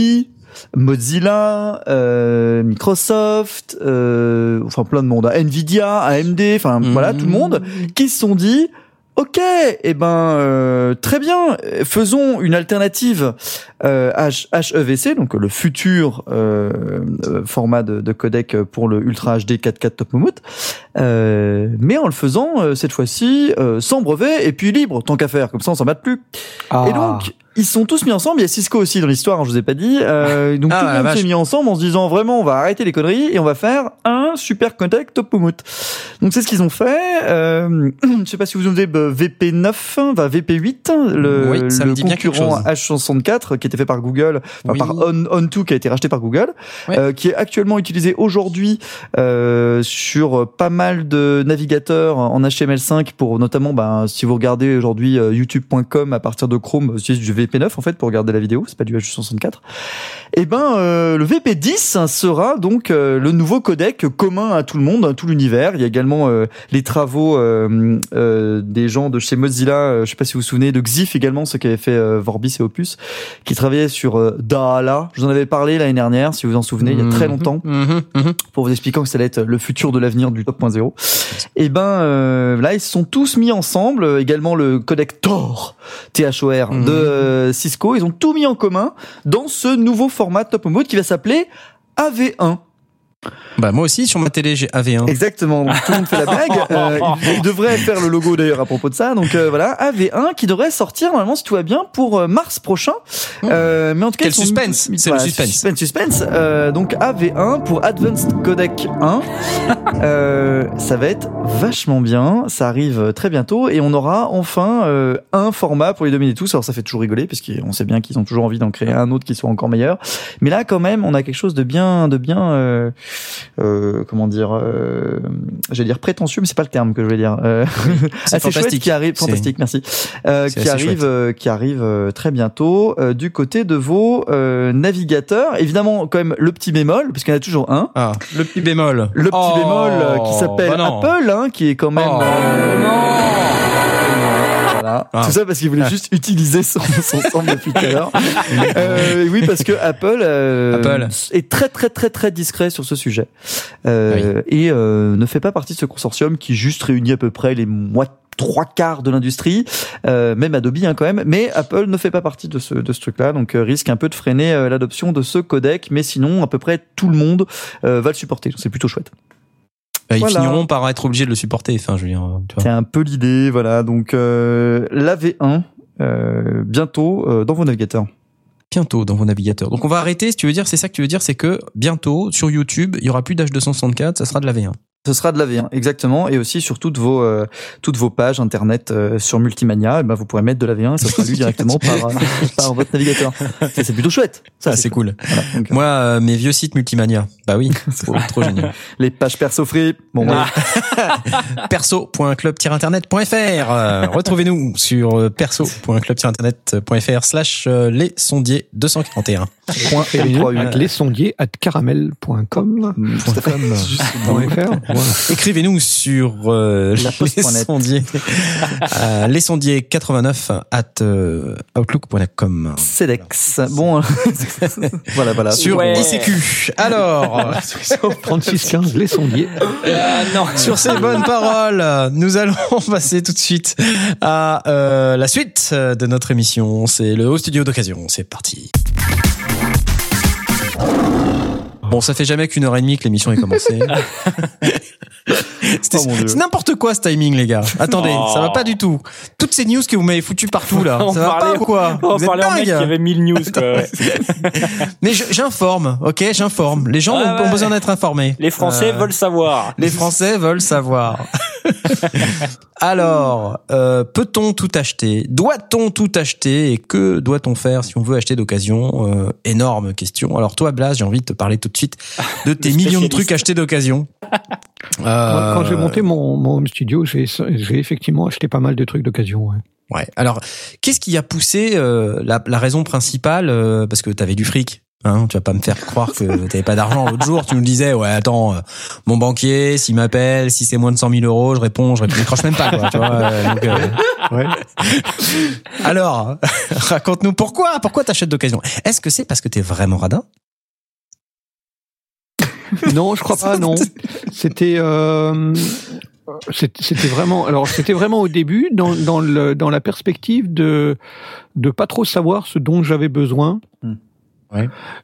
Mozilla, euh, Microsoft, euh, enfin plein de monde, Nvidia, AMD, enfin voilà tout le monde qui se sont dit Ok, eh ben euh, très bien, faisons une alternative euh, H- HEVC, donc le futur euh, euh, format de, de codec pour le Ultra HD 4K Top Moumout, euh, mais en le faisant euh, cette fois-ci euh, sans brevet et puis libre, tant qu'à faire, comme ça on s'en bat plus. Ah. Et donc, ils sont tous mis ensemble. Il y a Cisco aussi dans l'histoire, hein, je vous ai pas dit. Euh, donc Ah, tout le monde s'est mis ensemble en se disant vraiment, on va arrêter les conneries et on va faire un super codec top Moumout. Donc c'est ce qu'ils ont fait. Euh, je sais pas si vous vous souvenez de VP9, enfin VP8, le, Oui, ça le concurrent chose. H64 qui était fait par Google, enfin Oui. par On, On2 qui a été racheté par Google, Ouais. euh, qui est actuellement utilisé aujourd'hui euh, sur pas mal de navigateurs en HTML5 pour notamment, ben, si vous regardez aujourd'hui euh, YouTube.com à partir de Chrome, c'est du VP9 en fait pour regarder la vidéo, c'est pas du H264. Et ben euh, le VP10 sera donc euh, le nouveau codec commun à tout le monde, à tout l'univers. Il y a également euh, les travaux des gens de chez Mozilla, je sais pas si vous vous souvenez de Xif également, ceux qui avaient fait Vorbis et Opus, qui travaillaient sur Daala. Je vous en avais parlé l'année dernière, si vous vous en souvenez, il y a très longtemps Mhm, mhm. pour vous expliquant que ça allait être le futur de l'avenir du top 0. Et ben euh, là ils se sont tous mis ensemble, également le codec Tor THOR Mhm. de Cisco, ils ont tout mis en commun dans ce nouveau format top mode qui va s'appeler AV1. Bah moi aussi sur ma télé j'ai AV1. Exactement, donc tout le monde fait la blague. Euh, il, il devrait faire le logo d'ailleurs à propos de ça. Donc euh, voilà, AV1 qui devrait sortir normalement si tout va bien pour euh, mars prochain. Euh, mais en tout cas, Quel suspense, c'est le suspense. Suspense, suspense. Euh, donc AV1 pour Advanced Codec 1. Euh, ça va être vachement bien. Ça arrive très bientôt et on aura enfin euh, un format pour les dominer tous. Alors ça fait toujours rigoler parce qu'on sait bien qu'ils ont toujours envie d'en créer un autre qui soit encore meilleur. Mais là, quand même, on a quelque chose de bien, de bien, euh, euh, comment dire, euh, j'allais dire prétentieux, mais c'est pas le terme que je voulais dire. Euh, C'est assez chouette qui arrive, fantastique, merci, euh, c'est qui arrive, chouette. euh, qui arrive euh, très bientôt euh, du côté de vos euh, navigateurs. Évidemment, quand même le petit bémol, parce qu'il y en a toujours un. Ah, le petit bémol. Le petit Oh, bémol euh, qui s'appelle bah non. Apple, hein, qui est quand même. Oh, Voilà. Ah. Tout ça parce qu'il voulait juste utiliser son, son sample depuis tout à l'heure. Euh, oui, parce que Apple, euh, Apple. est très très très très discret sur ce sujet euh, et euh, ne fait pas partie de ce consortium qui juste réunit à peu près les trois quarts de l'industrie, euh, même Adobe hein, quand même, mais Apple ne fait pas partie de ce, de ce truc-là, donc euh, risque un peu de freiner l'adoption de ce codec, mais sinon à peu près tout le monde euh, va le supporter, donc c'est plutôt chouette. Bah, ils Voilà. finiront par être obligés de le supporter. Enfin, je veux dire. C'est un peu l'idée, voilà. Donc euh, la V1 euh, bientôt euh, dans vos navigateurs. bientôt dans vos navigateurs. Donc on va arrêter, si tu veux dire, c'est ça que tu veux dire, c'est que bientôt sur YouTube, il y aura plus d'H264, ça sera de la V1. Ce sera de la V1 exactement, et aussi sur toutes vos euh, toutes vos pages internet euh, sur Multimania, eh ben vous pourrez mettre de la V1, et ça sera lu directement par euh, par votre navigateur. C'est plutôt chouette. Ça Ah, c'est cool. Voilà, donc, euh, Moi, euh, mes vieux sites Multimania. Bah oui, c'est trop, trop génial. les pages perso free. Bon, Ah. ouais. perso.club-internet.fr. Retrouvez-nous sur perso.club-internet.fr slash euh, les sondiers 241. Point Et les, M38. les sondiers at caramel.com. Écrivez-nous sur euh, La les poste.net. sondiers, euh, les sondiers 89 at euh, outlook.com. CEDEX. Bon, euh, voilà, voilà. Sur Ouais. ICQ. Alors, 3615, les sondiers. Ah non. sur ces bonnes paroles, nous allons passer tout de suite à euh, la suite de notre émission. C'est le haut studio d'occasion. C'est parti. Bon, ça fait jamais qu'une heure et demie que l'émission est commencée. Oh, c'est n'importe quoi ce timing, les gars. Attendez, Oh. ça va pas du tout. Toutes ces news que vous m'avez foutues partout là, On ça va parlait- pas ou quoi On Vous êtes parlait en mec qui avait 1000 news, quoi. ouais. Mais j'informe, ok, j'informe. Les gens ont, ont ouais. besoin d'être informés. Les Français Euh, veulent savoir. Les Français veulent savoir. Alors, euh, peut-on tout acheter? Doit-on tout acheter? Et que doit-on faire si on veut acheter d'occasion? Euh, Énorme question. Alors toi, Blas, j'ai envie de te parler tout de suite de tes millions de trucs achetés d'occasion. Euh, Quand j'ai monté mon, mon home studio, j'ai effectivement acheté pas mal de trucs d'occasion. ouais. Ouais. Alors, qu'est-ce qui a poussé euh, la, la raison principale euh, Parce que t'avais du fric. Hein, tu vas pas me faire croire que t'avais pas d'argent l'autre jour. Tu nous disais, ouais, attends, euh, mon banquier, s'il m'appelle, si c'est moins de 100 000 euros, je réponds, je décroche même pas, quoi. Tu vois, euh, donc, euh, Ouais. Alors, raconte-nous pourquoi, pourquoi t'achètes d'occasion? Est-ce que c'est parce que t'es vraiment radin? Non, je crois pas. Non, c'était euh, c'était vraiment. Alors, c'était vraiment au début dans dans le dans la perspective de de pas trop savoir ce dont j'avais besoin. Hmm.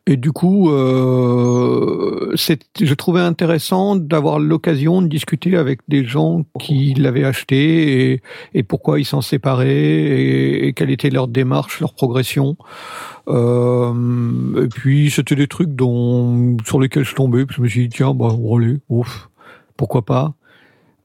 Et du coup, euh, je trouvais intéressant d'avoir l'occasion de discuter avec des gens qui l'avaient acheté et, et pourquoi ils s'en séparaient et, et quelle était leur démarche, leur progression. Euh, et puis c'était des trucs dont sur lesquels je tombais. Puis je me suis dit tiens, bah allez, ouf, pourquoi pas.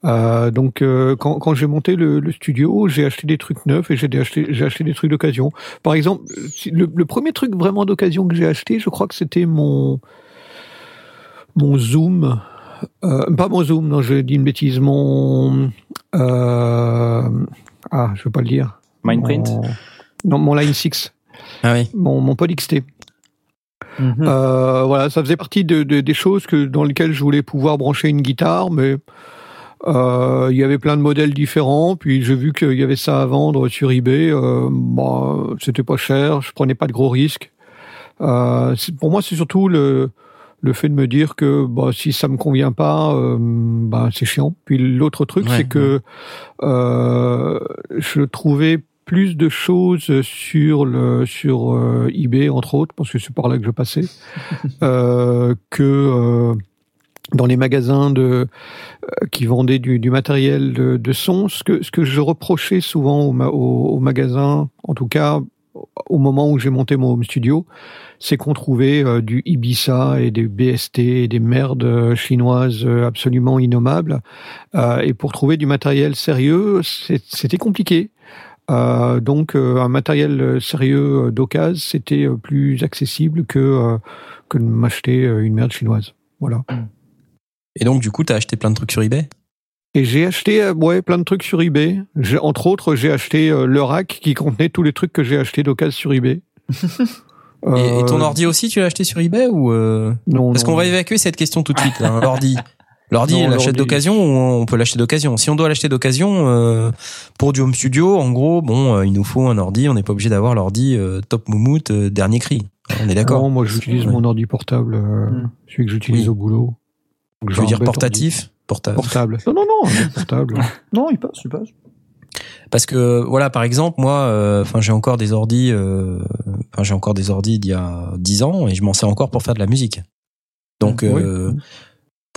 Euh, donc euh, quand, quand j'ai monté le, le studio, j'ai acheté des trucs neufs et j'ai acheté j'ai acheté des trucs d'occasion. Par exemple, si- le, le premier truc vraiment d'occasion que j'ai acheté, je crois que c'était mon mon Zoom. Euh, pas mon Zoom, non, je dis une bêtise. Mon euh, ah, je veux pas le dire. Mindprint Mon- Non, mon Line 6, Ah oui. mon, mon Pod XT. Mhm. Euh, voilà, ça faisait partie de, de- des choses que dans lesquelles je voulais pouvoir brancher une guitare, mais euh, il y avait plein de modèles différents. Puis j'ai vu qu'il y avait ça à vendre sur eBay. Euh, bah, c'était pas cher, je prenais pas de gros risques. Euh, pour moi, c'est surtout le le fait de me dire que bah, si ça me convient pas, euh, bah, c'est chiant. Puis l'autre truc, Ouais, c'est que euh, je trouvais plus de choses sur le sur euh, eBay entre autres parce que c'est par là que je passais euh, que euh, dans les magasins euh, qui vendaient du, matériel de, son ce que je reprochais souvent au, ma- au, au magasin en tout cas au moment où j'ai monté mon home studio c'est qu'on trouvait euh, du Ibiza et des BST et des merdes euh, chinoises absolument innommables et pour trouver du matériel sérieux c'était compliqué donc un matériel sérieux d'occasion, c'était plus accessible que que de m'acheter une merde chinoise. Voilà. Et donc, du coup, t'as acheté plein de trucs sur eBay? Et j'ai acheté euh, ouais plein de trucs sur eBay. J'ai- Entre autres, j'ai acheté euh, le rack qui contenait tous les trucs que j'ai achetés d'occasion sur eBay. et, et ton Euh, ordi aussi, tu l'as acheté sur eBay ou euh... Non. Parce non. qu'on va évacuer cette question tout de suite. hein. L'ordi. L'ordi, Non, on l'achète l'ordi. d'occasion ou on peut l'acheter d'occasion? Si on doit l'acheter d'occasion euh, pour du home studio, en gros, bon, euh, il nous faut un ordi. On n'est pas obligé d'avoir l'ordi euh, top moumoute euh, dernier cri. On est d'accord. Non, moi j'utilise Ouais. mon ordi portable, euh, Mm. celui que j'utilise Oui. au boulot. Donc, Je veux dire portatif, portable. ordi. Portable. Non, non, non, portable. Non, il passe, il passe. Parce que voilà, par exemple, moi, euh, enfin, j'ai encore des ordis, euh, enfin, j'ai encore des ordis d'il y a 10 ans et je m'en sers encore pour faire de la musique. Donc, Oui. euh,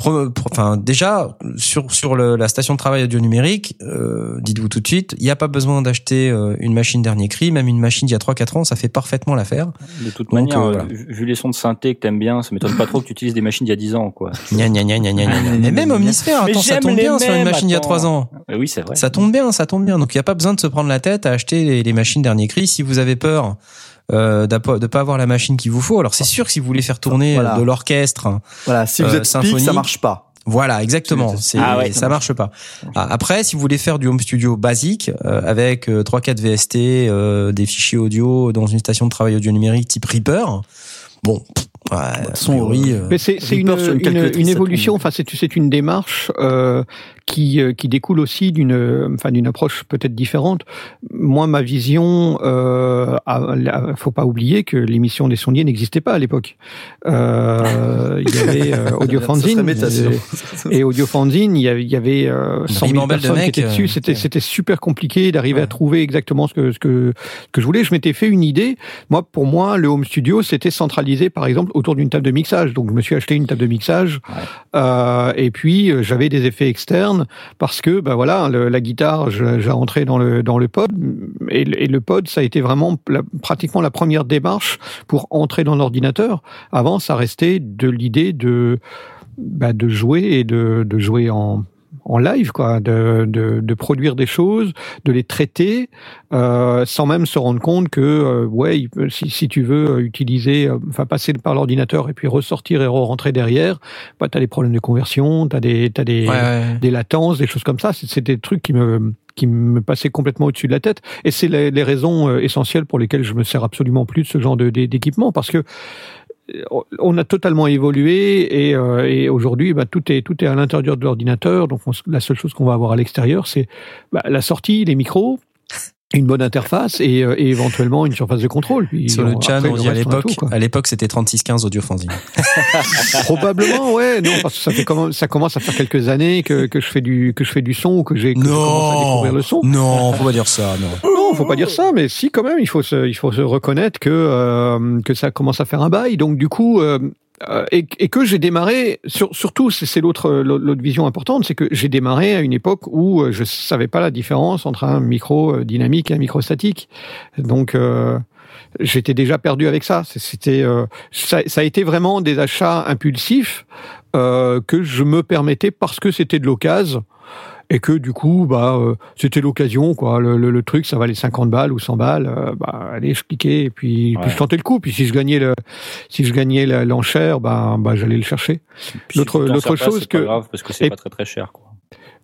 enfin, déjà sur sur le- la station de travail audio numérique, euh, dites-vous tout de suite, il n'y a pas besoin d'acheter euh, une machine dernier cri, même une machine d'il y a 3-4 ans, ça fait parfaitement l'affaire. De toute Donc, manière, euh, voilà. vu les sons de synthé que t'aimes bien, ça m'étonne pas trop que tu utilises des machines d'il y a 10 ans, quoi. Gna, gna, gna. Mais même Omnisphere, attends, ça tombe bien sur une machine d'il y a attends. 3 ans. Oui, c'est vrai. Ça tombe bien, ça tombe bien. Donc il n'y a pas besoin de se prendre la tête à acheter les, les machines dernier cri. Si vous avez peur euh, d'ap- de pas avoir la machine qu'il vous faut, alors c'est sûr que si vous voulez faire tourner Voilà. euh, de l'orchestre, hein, Voilà, si Euh, vous êtes speak, symphonique. ça marche pas. voilà, exactement. C'est Ah ouais, ça, marche pas. Ah, Après, si vous voulez faire du home studio basique euh, avec euh, 3-4 VST, euh, des fichiers audio dans une station de travail audio numérique type Reaper, bon, ouais, façon, priori, euh, euh, Mais c'est c'est une, une une, évolution, enfin c'est c'est une démarche euh, qui euh, qui découle aussi d'une enfin d'une approche peut-être différente. Moi ma vision, euh, à- à- faut pas oublier que l'émission des sondiers n'existait pas à l'époque. Euh, il y avait euh, Audio Ça serait Fanzine méta, sinon. et Audio Fanzine, il y avait, il y avait euh, 100 000 ribambelle de personnes qui étaient dessus. euh, C'était ouais. c'était super compliqué d'arriver Ouais. à trouver exactement ce que ce que ce que je voulais. Je m'étais fait une idée. Moi, pour moi, le home studio, c'était centralisé, par exemple, autour d'une table de mixage. Donc, je me suis acheté une table de mixage. Euh, et puis, euh, j'avais des effets externes parce que, ben voilà, la guitare, j'ai rentré dans le dans le pod et, le- pod, ça a été vraiment pratiquement la première démarche pour entrer dans l'ordinateur. Avant, ça restait de l'idée de bah, de jouer et de, de jouer en en live, quoi, de, de, de produire des choses, de les traiter, euh, sans même se rendre compte que, euh, ouais, si, si tu veux euh, utiliser, euh, enfin passer par l'ordinateur et puis ressortir et re-rentrer derrière, bah, t'as des problèmes de conversion, t'as des, t'as des, ouais, ouais. des latences, des choses comme ça. C'est des trucs qui me qui me passaient complètement au-dessus de la tête. Et c'est les, les raisons essentielles pour lesquelles je me sers absolument plus de ce genre d'équipement, parce que on a totalement évolué et, euh, et aujourd'hui, bah, tout est tout est à l'intérieur de l'ordinateur. Donc, on- la seule chose qu'on va avoir à l'extérieur, c'est bah, la sortie, les micros, une bonne interface et, euh, et éventuellement une surface de contrôle. Puis Sur le chat, on dit à l'époque, à l'époque, c'était 3615 audiofanzine. Probablement, ouais. Non, parce que ça fait comment, ça commence à faire quelques années que, que je fais du que je fais du son ou que j'ai commence à découvrir le son. non, faut pas dire ça, non. Non, faut pas dire ça, mais si quand même, il faut se, il faut se reconnaître que euh, que ça commence à faire un bail. Donc du coup, euh, euh, et, et que j'ai démarré, sur, surtout, c'est l'autre l'autre vision importante, c'est que j'ai démarré à une époque où euh, je savais pas la différence entre un micro euh, dynamique et un micro statique. Donc euh, j'étais déjà perdu avec ça. C'était euh, ça, ça a été vraiment des achats impulsifs euh, que je me permettais parce que c'était de l'occasion et que du coup bah euh, c'était l'occasion quoi le, le, le truc ça valait 50 balles ou 100 balles euh, bah allez je cliquais et puis, Ouais. puis je tentais le coup puis si je gagnais le si je gagnais l'enchère bah bah j'allais le chercher L'autre- l'autre chose c'est pas que- grave parce que c'est et- pas très très cher. Quoi.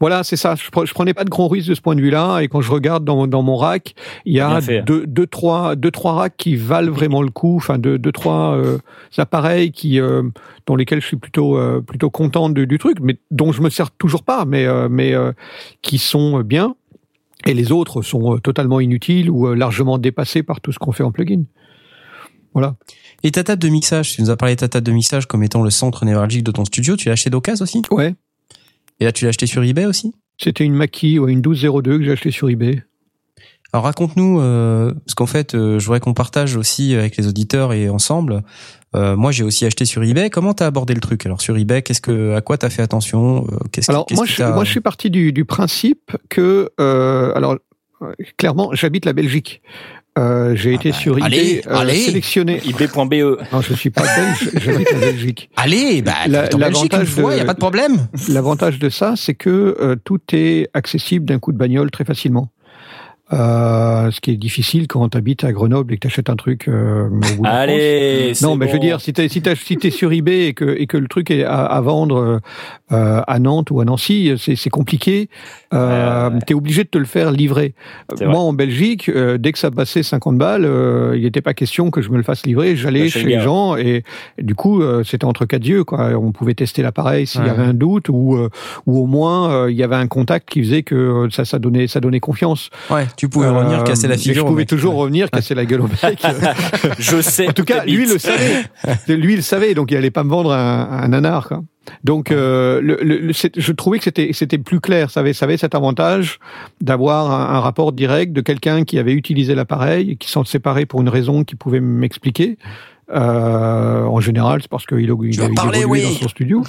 Voilà c'est ça. Je, je prenais pas de grands risques de ce point de vue là et quand je regarde dans, dans mon rack il y a deux, deux trois deux trois racks qui valent vraiment le coup. Enfin deux deux trois euh, appareils qui euh, dans lesquels je suis plutôt euh, plutôt content du, du truc mais dont je me sers toujours pas mais euh, mais euh, qui sont bien. Et les autres sont euh, totalement inutiles ou largement dépassés par tout ce qu'on fait en plugin. Voilà. Et ta table de mixage, tu nous as parlé de ta table de mixage comme étant le centre névralgique de ton studio, tu l'as acheté d'occasion aussi? Ouais Et là, tu l'as acheté sur eBay aussi? C'était une Mackie ouais, une 1202 que j'ai acheté sur eBay Alors raconte-nous, euh, parce qu'en fait, euh, je voudrais qu'on partage aussi avec les auditeurs et ensemble. Euh, moi, j'ai aussi acheté sur eBay. Comment t'as abordé le truc Alors sur eBay, qu'est-ce que, à quoi t'as fait attention? Euh, Qu'est-ce Alors qu'est-ce moi, je, t'a- moi, je suis parti du, du principe que, alors clairement, j'habite la Belgique. Euh, j'ai Ah été bah, sur eBay allez, euh, allez. sélectionné. ib.be. Non, je suis pas belge, j'habite la Belgique. Allez, bah, La- t'es en Belgique une l'avantage fois, de- y a pas de problème. L'avantage de ça, c'est que euh, tout est accessible d'un coup de bagnole très facilement. Euh, ce qui est difficile quand tu habites à Grenoble et que tu achètes un truc euh, au bout de France. Allez, Non, mais je veux dire, si t'es si sur eBay et que et que le truc est à, à vendre euh, à Nantes ou à Nancy, c'est c'est compliqué. Euh, Ouais, ouais. T'es obligé de te le faire livrer. Moi, en Belgique, euh, dès que ça passait 50 balles, euh, il n'était pas question que je me le fasse livrer. J'allais Bah, chez chez le les gens et, et du coup, euh, c'était entre quatre yeux. Quoi. On pouvait tester l'appareil s'il y avait un doute ou euh, ou au moins euh, il y avait un contact qui faisait que euh, ça ça donnait ça donnait confiance. Ouais, tu pouvais revenir Euh, casser la figure. Je pouvais mec. toujours revenir casser la gueule au mec. Je sais. En tout cas, lui, le savait. lui, il le savait, donc il allait pas me vendre un, un nanar. Quoi. Donc, euh, le, le- je trouvais que c'était plus clair. Ça avait, ça avait cet avantage d'avoir un, rapport direct de quelqu'un qui avait utilisé l'appareil qui s'en séparait pour une raison qui pouvait m'expliquer. Euh, en général, c'est parce qu'il il, il parler, oui. dans son studio.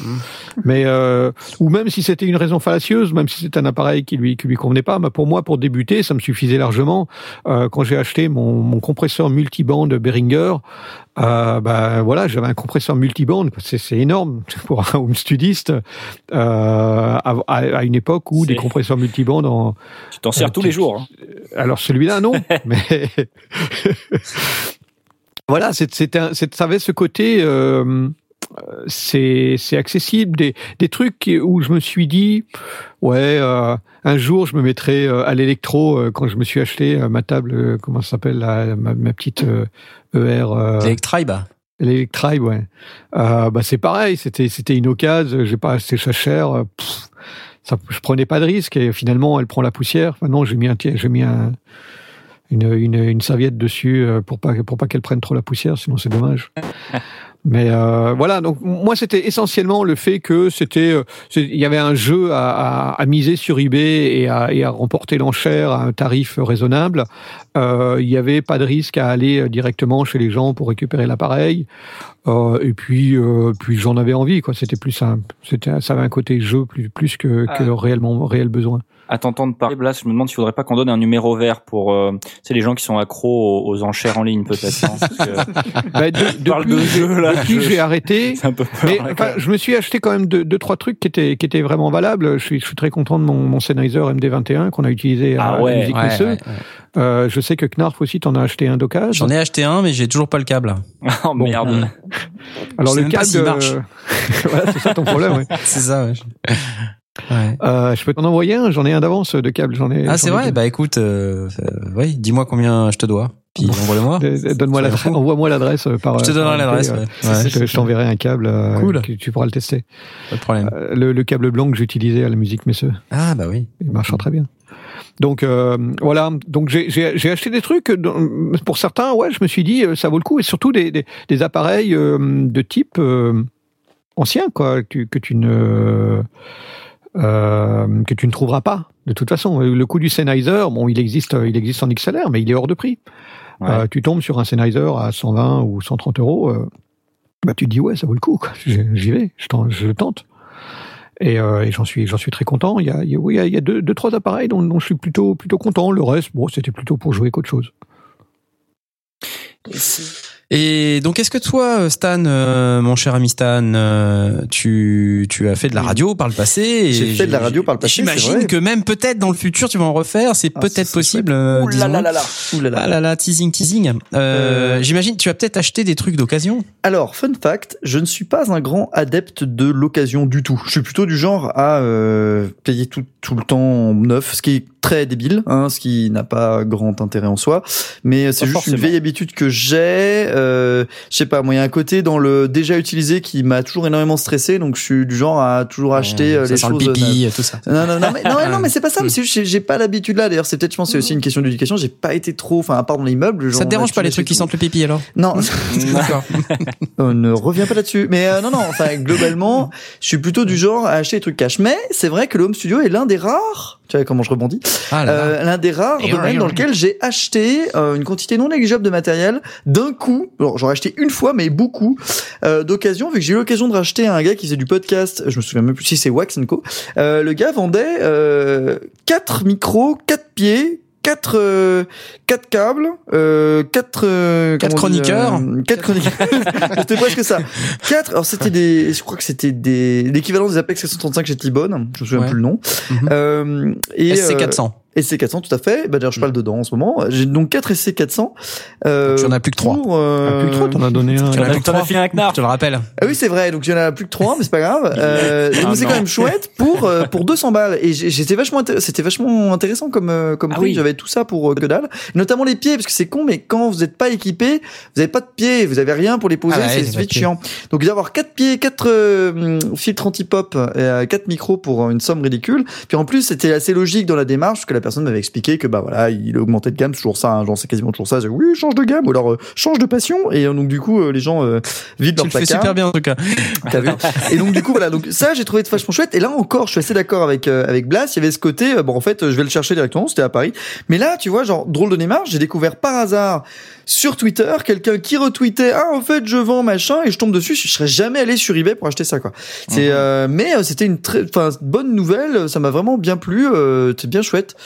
Mais euh, ou même si c'était une raison fallacieuse, même si c'était un appareil qui lui qui lui convenait pas, bah pour moi, pour débuter, ça me suffisait largement. Euh, quand j'ai acheté mon, mon compresseur multiband Behringer, euh, bah voilà, j'avais un compresseur multiband. C'est c'est énorme pour un home studiste euh, à, à- à une époque où des compresseurs multiband en Tu t'en sers Euh, tous les jours. hein. alors celui-là, non. mais voilà, c'est, c'est un, c'est, ça avait ce côté, euh, c'est, accessible, des, des trucs où je me suis dit, ouais, euh, un jour je me mettrai euh, à l'électro euh, quand je me suis acheté ma table, euh, comment ça s'appelle, ma, ma petite euh, ER. euh, L'Electribe. L'Electribe, ouais. Euh, bah c'est pareil, c'était c'était une occasion, j'ai pas acheté ça cher. pff, ça, je prenais pas de risque et finalement elle prend la poussière. Enfin, non, j'ai mis un j'ai mis un une, une, une serviette dessus euh, pour pas pour pas qu'elle prenne trop la poussière, sinon c'est dommage. Mais euh, voilà, donc moi c'était essentiellement le fait que c'était euh, il y avait un jeu à, à, à miser sur eBay et à, et à remporter l'enchère à un tarif raisonnable. Euh, il n'y avait pas de risque à aller directement chez les gens pour récupérer l'appareil. Euh, et puis, puis j'en avais envie, quoi. C'était plus simple. C'était, ça avait un côté jeu plus, plus que, que réellement réel besoin. À t'entendre parler, Blas, je me demande s'il faudrait pas qu'on donne un numéro vert pour, euh, c'est les gens qui sont accros aux, aux enchères en ligne, peut-être. hein, que Bah, de- parle depuis de jeu, là, depuis je- j'ai arrêté. c'est un peu peur. Mais enfin, même. je me suis acheté quand même deux, deux trois trucs qui étaient qui étaient vraiment valables. Je suis, je suis très content de mon, mon Sennheiser MD21 qu'on a utilisé à Ah la ouais. Musique Ouais, Messeux. ouais, ouais. Euh, je sais que Knarf aussi t'en as acheté un d'occasion. J'en ai acheté un, mais j'ai toujours pas le câble. oh bon. merde. Alors je sais le pas câble, s'il marche. euh, voilà, c'est ça ton problème. ouais. C'est ça, ouais. Euh, je peux t'en envoyer un? J'en ai un d'avance de câble. J'en ai. Ah, j'en c'est ai vrai? deux. Bah, écoute, euh, euh, oui, dis-moi combien je te dois. Puis envoie-le-moi. Euh, Donne-moi l'adresse, envoie-moi l'adresse euh, par. Je te donnerai l'adresse. MP, Ouais. euh, Ouais, Je, je t'enverrai un câble. euh, Cool. que tu pourras le tester. Pas de problème. Euh, Le, le câble blanc que j'utilisais à la musique Messeux, Ah bah oui. il marche très bien. Donc euh, voilà, donc j'ai- j'ai j'ai acheté des trucs. Pour certains, ouais, je me suis dit euh, ça vaut le coup, et surtout des, des, des appareils euh, de type euh, ancien, quoi, que tu ne euh, que tu ne trouveras pas. De toute façon, le coût du Sennheiser, bon, il existe, il existe en XLR, mais il est hors de prix. Ouais. Euh, tu tombes sur un Sennheiser à 120 ou 130 euros, euh, bah tu te dis ouais, ça vaut le coup. quoi. J'y vais, je, tente- je le tente. Et, euh, et j'en suis, j'en suis très content. Il y a, il y a, oui, il y a- il y a deux, deux, trois appareils dont, dont je suis plutôt, plutôt content. Le reste, bon, c'était plutôt pour jouer qu'autre chose. Et donc, est-ce que toi, Stan, euh, mon cher ami Stan, euh, tu, tu as fait de la radio par le passé et J'ai fait de la radio par le passé, J'imagine que même peut-être dans le futur, tu vas en refaire. C'est Ah, peut-être possible. euh, Ouh là disons. là là là. Ouh là là. Ah là là, teasing, teasing. Euh, Euh, J'imagine, tu as peut-être acheté des trucs d'occasion. Alors, fun fact, je ne suis pas un grand adepte de l'occasion du tout. Je suis plutôt du genre à euh, payer tout, tout le temps neuf, ce qui est très débile, hein, ce qui n'a pas grand intérêt en soi. Mais c'est juste forcément. une vieille habitude que j'ai. Euh, je sais pas, moi, il y a un côté dans le déjà utilisé qui m'a toujours énormément stressé, donc je suis du genre à toujours acheter euh, ça les sent choses. le pipi, tout ça. Non, non, non, mais, non, non, mais c'est pas ça, j'ai- pas l'habitude là. D'ailleurs, c'est peut-être, je pense, c'est aussi une question d'éducation. J'ai pas été trop, enfin, à part dans l'immeuble. Ça genre, te dérange pas les trucs qui sentent le pipi alors. Non, D'accord. on ne revient pas là-dessus. Mais euh, non, non, enfin, globalement, je suis plutôt du genre à acheter des trucs cash. Mais c'est vrai que le home studio est l'un des rares, tu vois comment je rebondis, Ah euh, l'un des rares domaines dans lequel j'ai acheté euh, une quantité non négligeable de matériel d'un coup beaucoup. J'en ai acheté une fois, mais beaucoup euh, d'occasion, vu que j'ai eu l'occasion de racheter à un gars qui faisait du podcast. Je me souviens même plus si c'est Wax Co. Euh, le gars vendait euh, 4 micros, 4 pieds, 4 euh, quatre câbles, euh, quatre euh, euh quatre chroniqueurs, quatre chroniqueurs. c'était presque ça. Quatre. Alors c'était des, je crois que c'était des l'équivalent des Apex 435 chez T-Bone. Je me souviens plus le nom. Mm -hmm. et SC400. SC 400, tout à fait. Bah, d'ailleurs, je parle mm. dedans en ce moment. J'ai donc 4 SC 400. Euh, tu en as plus que 3. Pour, euh... Ah, plus que 3, t'en as donné un. Tu en as plus que 3. T'en as un Knar, je te le rappelle. Ah oui, c'est vrai. Donc, j'en ai plus que 3, mais c'est pas grave. Euh, ah, c'est quand même chouette pour, euh, pour 200 balles. Et j'étais vachement, c'était vachement intéressant comme, euh, comme ah, J'avais tout ça pour euh, que dalle. Notamment les pieds, parce que c'est con, mais quand vous n'êtes pas équipé, vous n'avez pas de pieds, vous avez rien pour les poser, ah, c'est vite chiant. Donc, d'avoir 4 pieds, 4 euh, filtres anti-pop et 4 micros pour une somme ridicule. Puis en plus, c'était assez logique dans la démarche, que personne m'avait expliqué que bah voilà, il augmentait de gamme, c'est toujours ça, hein, genre c'est quasiment toujours ça. Dit, oui, change de gamme ou alors euh, change de passion et euh, donc du coup euh, les gens euh, vident Tu leur le fais super bien en tout cas. T'as vu Et donc du coup voilà, donc ça j'ai trouvé vachement chouette. Et là encore, je suis assez d'accord avec euh, avec Blas. Il y avait ce côté, bon en fait, je vais le chercher directement. C'était à Paris. Mais là, tu vois, genre drôle de démarche, j'ai découvert par hasard sur Twitter quelqu'un qui retweetait ah en fait je vends machin et je tombe dessus. Je serais jamais allé sur eBay pour acheter ça quoi. C'est euh, mais c'était une très enfin bonne nouvelle. Ça m'a vraiment bien plu. Euh, C'était bien chouette.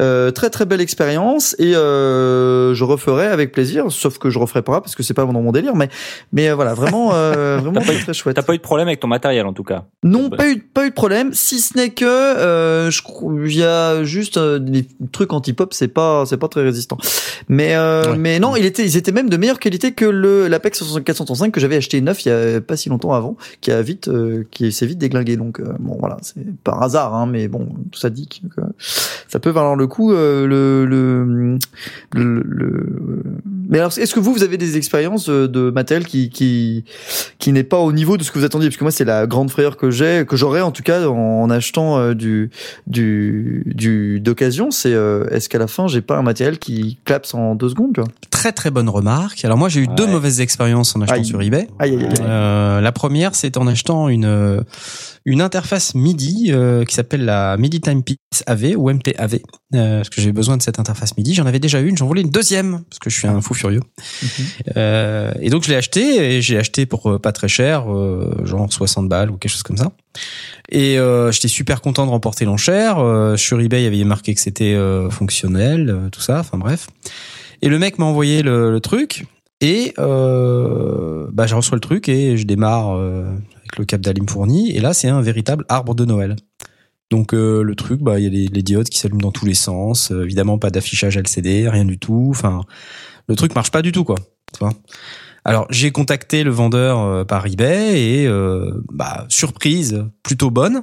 Euh, très très belle expérience et euh, je referai avec plaisir. Sauf que je referai pas parce que c'est pas dans mon délire. Mais mais euh, voilà vraiment euh, vraiment très, très chouette. T'as pas eu de problème avec ton matériel en tout cas. Non, pas eu, pas eu de problème. Si ce n'est que, euh, il y a juste des trucs anti-pop, c'est pas, c'est pas très résistant. Mais, euh, Ouais. mais non, il était, ils étaient même de meilleure qualité que le l'Apex 465 que j'avais acheté neuf il y a pas si longtemps avant, qui a vite, euh, qui s'est vite déglingué. Donc bon, voilà, c'est par hasard, hein, mais bon, tout ça dit que ça peut valoir le coup. euh, le, le, le, le- Mais alors, est-ce que vous, vous avez des expériences euh, de matériel qui, qui, qui n'est pas au niveau de ce que vous attendiez? Parce que moi c'est la grande frayeur que j'ai que j'aurais en tout cas en, achetant euh, du du du d'occasion c'est est-ce qu'à la fin j'ai pas un matériel qui clapse en deux secondes Très très bonne remarque. Alors moi j'ai eu deux mauvaises expériences en achetant Aïe. sur eBay. aïe aïe. Euh, la première, c'est en achetant une une interface MIDI euh, qui s'appelle la MIDI Timepiece AV ou MTAV, euh, parce que j'ai besoin de cette interface MIDI. J'en avais déjà une, j'en voulais une deuxième parce que je suis un fou furieux. Euh, et donc je l'ai acheté et j'ai acheté pour euh, pas très cher, euh, genre 60 balles ou quelque chose comme ça. Et j'étais super content de remporter l'enchère. Sur eBay, il y avait marqué que c'était fonctionnel, tout ça. Enfin bref. Et le mec m'a envoyé le, le truc et bah, je reçois le truc et je démarre avec le câble d'Alim fourni. Et là, c'est un véritable arbre de Noël. Donc euh, le truc, bah il y a les, les diodes qui s'allument dans tous les sens. Euh, évidemment, pas d'affichage LCD, rien du tout. Enfin, le truc marche pas du tout, quoi. Tu vois? Alors j'ai contacté le vendeur euh, par eBay et euh, bah surprise plutôt bonne.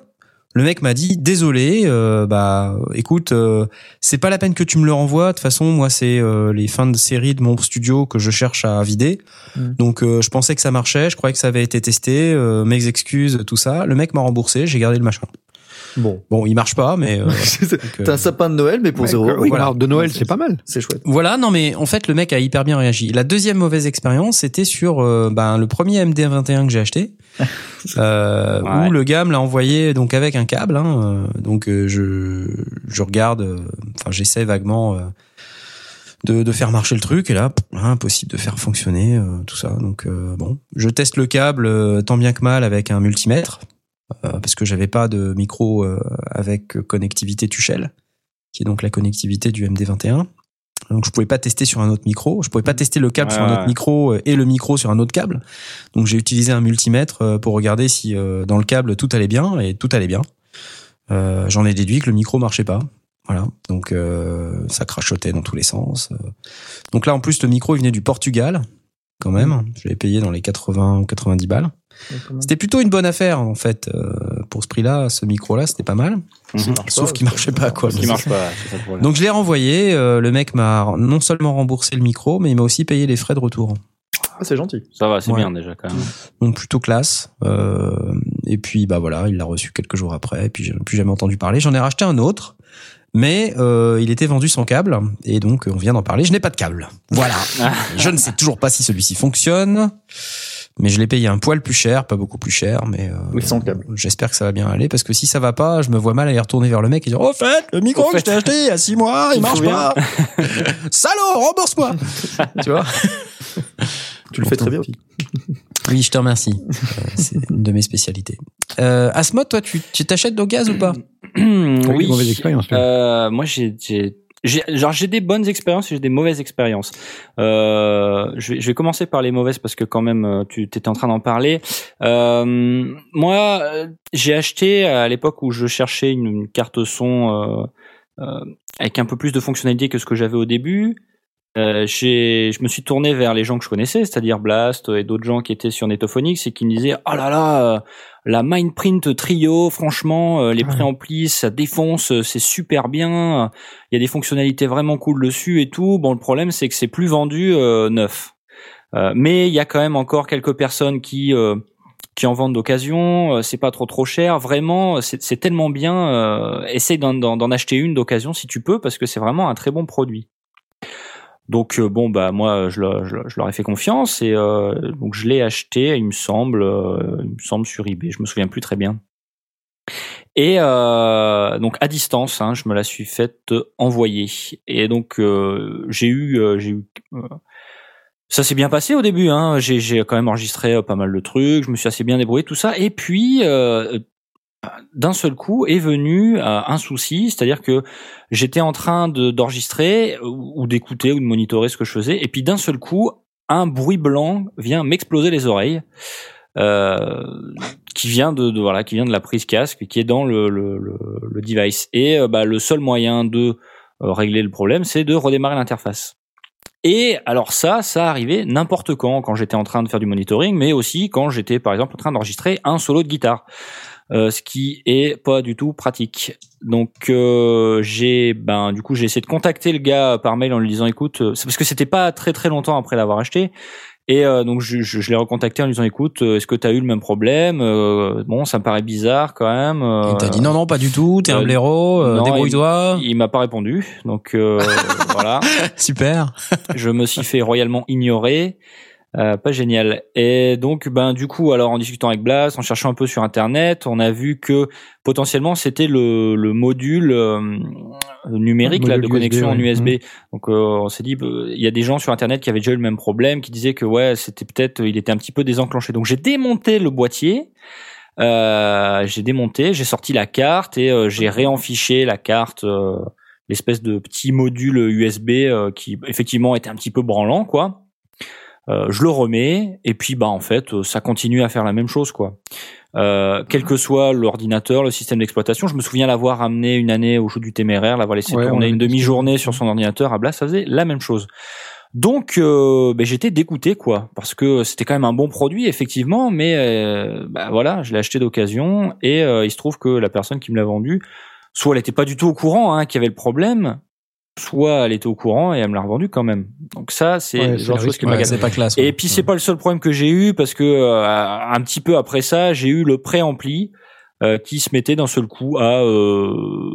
Le mec m'a dit désolé, euh, bah écoute, euh, c'est pas la peine que tu me le renvoies. De toute façon, moi c'est euh, les fins de série de mon studio que je cherche à vider. Mm. Donc euh, je pensais que ça marchait, je croyais que ça avait été testé. euh, mes excuses, tout ça. Le mec m'a remboursé, j'ai gardé le machin. Bon. Bon, il marche pas, mais euh, euh, T'as un sapin de Noël, mais pour zéro. Oui, voilà. alors, de Noël, c'est pas mal. C'est chouette. Voilà, non mais en fait le mec a hyper bien réagi. La deuxième mauvaise expérience, c'était sur euh, ben, le premier MD21 que j'ai acheté, euh, Ouais. où le gars me l'a envoyé donc avec un câble. Hein, euh, donc euh, je je regarde, enfin j'essaie vaguement euh, de, de faire marcher le truc et là pff, impossible de faire fonctionner euh, tout ça. Donc euh, bon, je teste le câble euh, tant bien que mal avec un multimètre parce que j'avais pas de micro euh, avec connectivité Tuchel, qui est donc la connectivité du MD21. Donc je pouvais pas tester sur un autre micro, je pouvais pas tester le câble sur un autre micro euh, et le micro sur un autre câble. Donc j'ai utilisé un multimètre euh, pour regarder si euh, dans le câble tout allait bien et tout allait bien. Euh, J'en ai déduit que le micro marchait pas. Voilà, donc euh, ça crachotait dans tous les sens. Euh, Donc là en plus le micro il venait du Portugal quand même. Je l'ai payé dans les 80 ou 90 balles. C'était plutôt une bonne affaire en fait euh, pour ce prix-là, ce micro-là, c'était pas mal. Mhm. Sauf qu'il marchait pas quoi. Qui marche pas, c'est ça le problème. Donc je l'ai renvoyé. euh, le mec m'a non seulement remboursé le micro, mais il m'a aussi payé les frais de retour. Ah, c'est gentil. Ça va, c'est Ouais. bien déjà quand même. Donc plutôt classe. Euh, et puis bah voilà, il l'a reçu quelques jours après. Et puis j'ai plus jamais entendu parler. J'en ai racheté un autre, mais euh, il était vendu sans câble. Et donc on vient d'en parler. Je n'ai pas de câble. Voilà. je ne sais toujours pas si celui-ci fonctionne. Mais je l'ai payé un poil plus cher, pas beaucoup plus cher, mais euh, Oui, sans câble. j'espère que ça va bien aller parce que si ça va pas, je me vois mal aller retourner vers le mec et dire "Au fait, le micro Au que fait. je t'ai acheté il y a six mois, Tu il marche pas. Salaud, rembourse-moi." tu vois Tu le fais très bien aussi. Oui, je te remercie. Euh, c'est une de mes spécialités. Euh, Asmod, toi, tu tu t'achètes d'eau gaz ou pas? Oui. mauvaise expérience. Euh, moi, j'ai, genre, j'ai des bonnes expériences et j'ai des mauvaises expériences. Euh, je, vais, je vais commencer par les mauvaises parce que quand même, euh, tu étais en train d'en parler. Euh, moi, euh, j'ai acheté à l'époque où je cherchais une, carte son euh, euh, avec un peu plus de fonctionnalité que ce que j'avais au début. Euh, je me suis tourné vers les gens que je connaissais, c'est-à-dire Blast et d'autres gens qui étaient sur Netophonics et qui me disaient oh là là, euh, la Mindprint Trio, franchement, euh, les Ouais. préamplis, ça défonce, euh, c'est super bien. Il y a des fonctionnalités vraiment cool dessus et tout. Bon, le problème c'est que c'est plus vendu euh, neuf. Euh, mais il y a quand même encore quelques personnes qui euh, qui en vendent d'occasion. C'est pas trop trop cher. Vraiment, c'est tellement bien. Euh, essaye d'en acheter une d'occasion si tu peux parce que c'est vraiment un très bon produit. Donc euh, bon bah moi je, leur- ai fait confiance et euh, donc je l'ai acheté il me semble euh, il me semble sur eBay je me souviens plus très bien et euh, donc à distance hein, je me la suis faite envoyer et donc euh, j'ai eu euh, j'ai eu ça s'est bien passé au début hein. j'ai quand même enregistré pas mal de trucs je me suis assez bien débrouillé tout ça et puis d'un seul coup est venu euh, un souci, c'est-à-dire que j'étais en train de d'enregistrer ou, ou d'écouter ou de monitorer ce que je faisais, et puis d'un seul coup, un bruit blanc vient m'exploser les oreilles, euh, qui vient de, voilà, qui vient de la prise casque, qui est dans le device. Et euh, bah, le seul moyen de euh, régler le problème, c'est de redémarrer l'interface. Et alors ça, ça arrivait n'importe quand, quand j'étais en train de faire du monitoring, mais aussi quand j'étais par exemple en train d'enregistrer un solo de guitare. Euh, ce qui est pas du tout pratique. Donc euh, j'ai ben du coup j'ai essayé de contacter le gars par mail en lui disant écoute euh, c'est parce que c'était pas très très longtemps après l'avoir acheté et euh, donc je, je, je l'ai recontacté en lui disant écoute euh, est-ce que tu as eu le même problème? Euh, bon ça me paraît bizarre quand même Il t'a dit non, non, pas du tout, t'es un blaireau, euh, débrouille-toi. il m'a pas répondu donc euh, voilà Super. je me suis fait royalement ignorer. Euh, pas génial. Et donc, ben du coup, alors en discutant avec Blas, en cherchant un peu sur internet, on a vu que potentiellement c'était le, le module euh, numérique Le là, de connexion en USB. USB. Donc, euh, on s'est dit, bah, il y a des gens sur internet qui avaient déjà eu le même problème, qui disaient que ouais, c'était peut-être, il était un petit peu désenclenché. Donc, j'ai démonté le boîtier. Euh, j'ai démonté, j'ai sorti la carte et j'ai réenfiché la carte, euh, l'espèce de petit module USB euh, qui effectivement était un petit peu branlant, quoi. Euh, je le remets et puis bah en fait euh, ça continue à faire la même chose quoi. Euh, quel que soit l'ordinateur, le système d'exploitation, je me souviens l'avoir amené une année au jeu du téméraire, l'avoir laissé Ouais, tourner une demi-journée sur son ordinateur à Blas, ça faisait la même chose. Donc, euh, ben, j'étais dégoûté, quoi, parce que c'était quand même un bon produit, effectivement, mais euh, bah, voilà, je l'ai acheté d'occasion et euh, il se trouve que la personne qui me l'a vendu, soit elle était pas du tout au courant hein, qu'il y avait le problème, soit elle était au courant et elle me l'a revendu quand même. Donc ça, c'est Ouais, le genre de choses risque, qui Ouais, m'agace. c'est pas classe. Et ouais. puis c'est pas le seul problème que j'ai eu parce que euh, un petit peu après ça, j'ai eu le préampli euh, qui se mettait d'un seul coup à euh,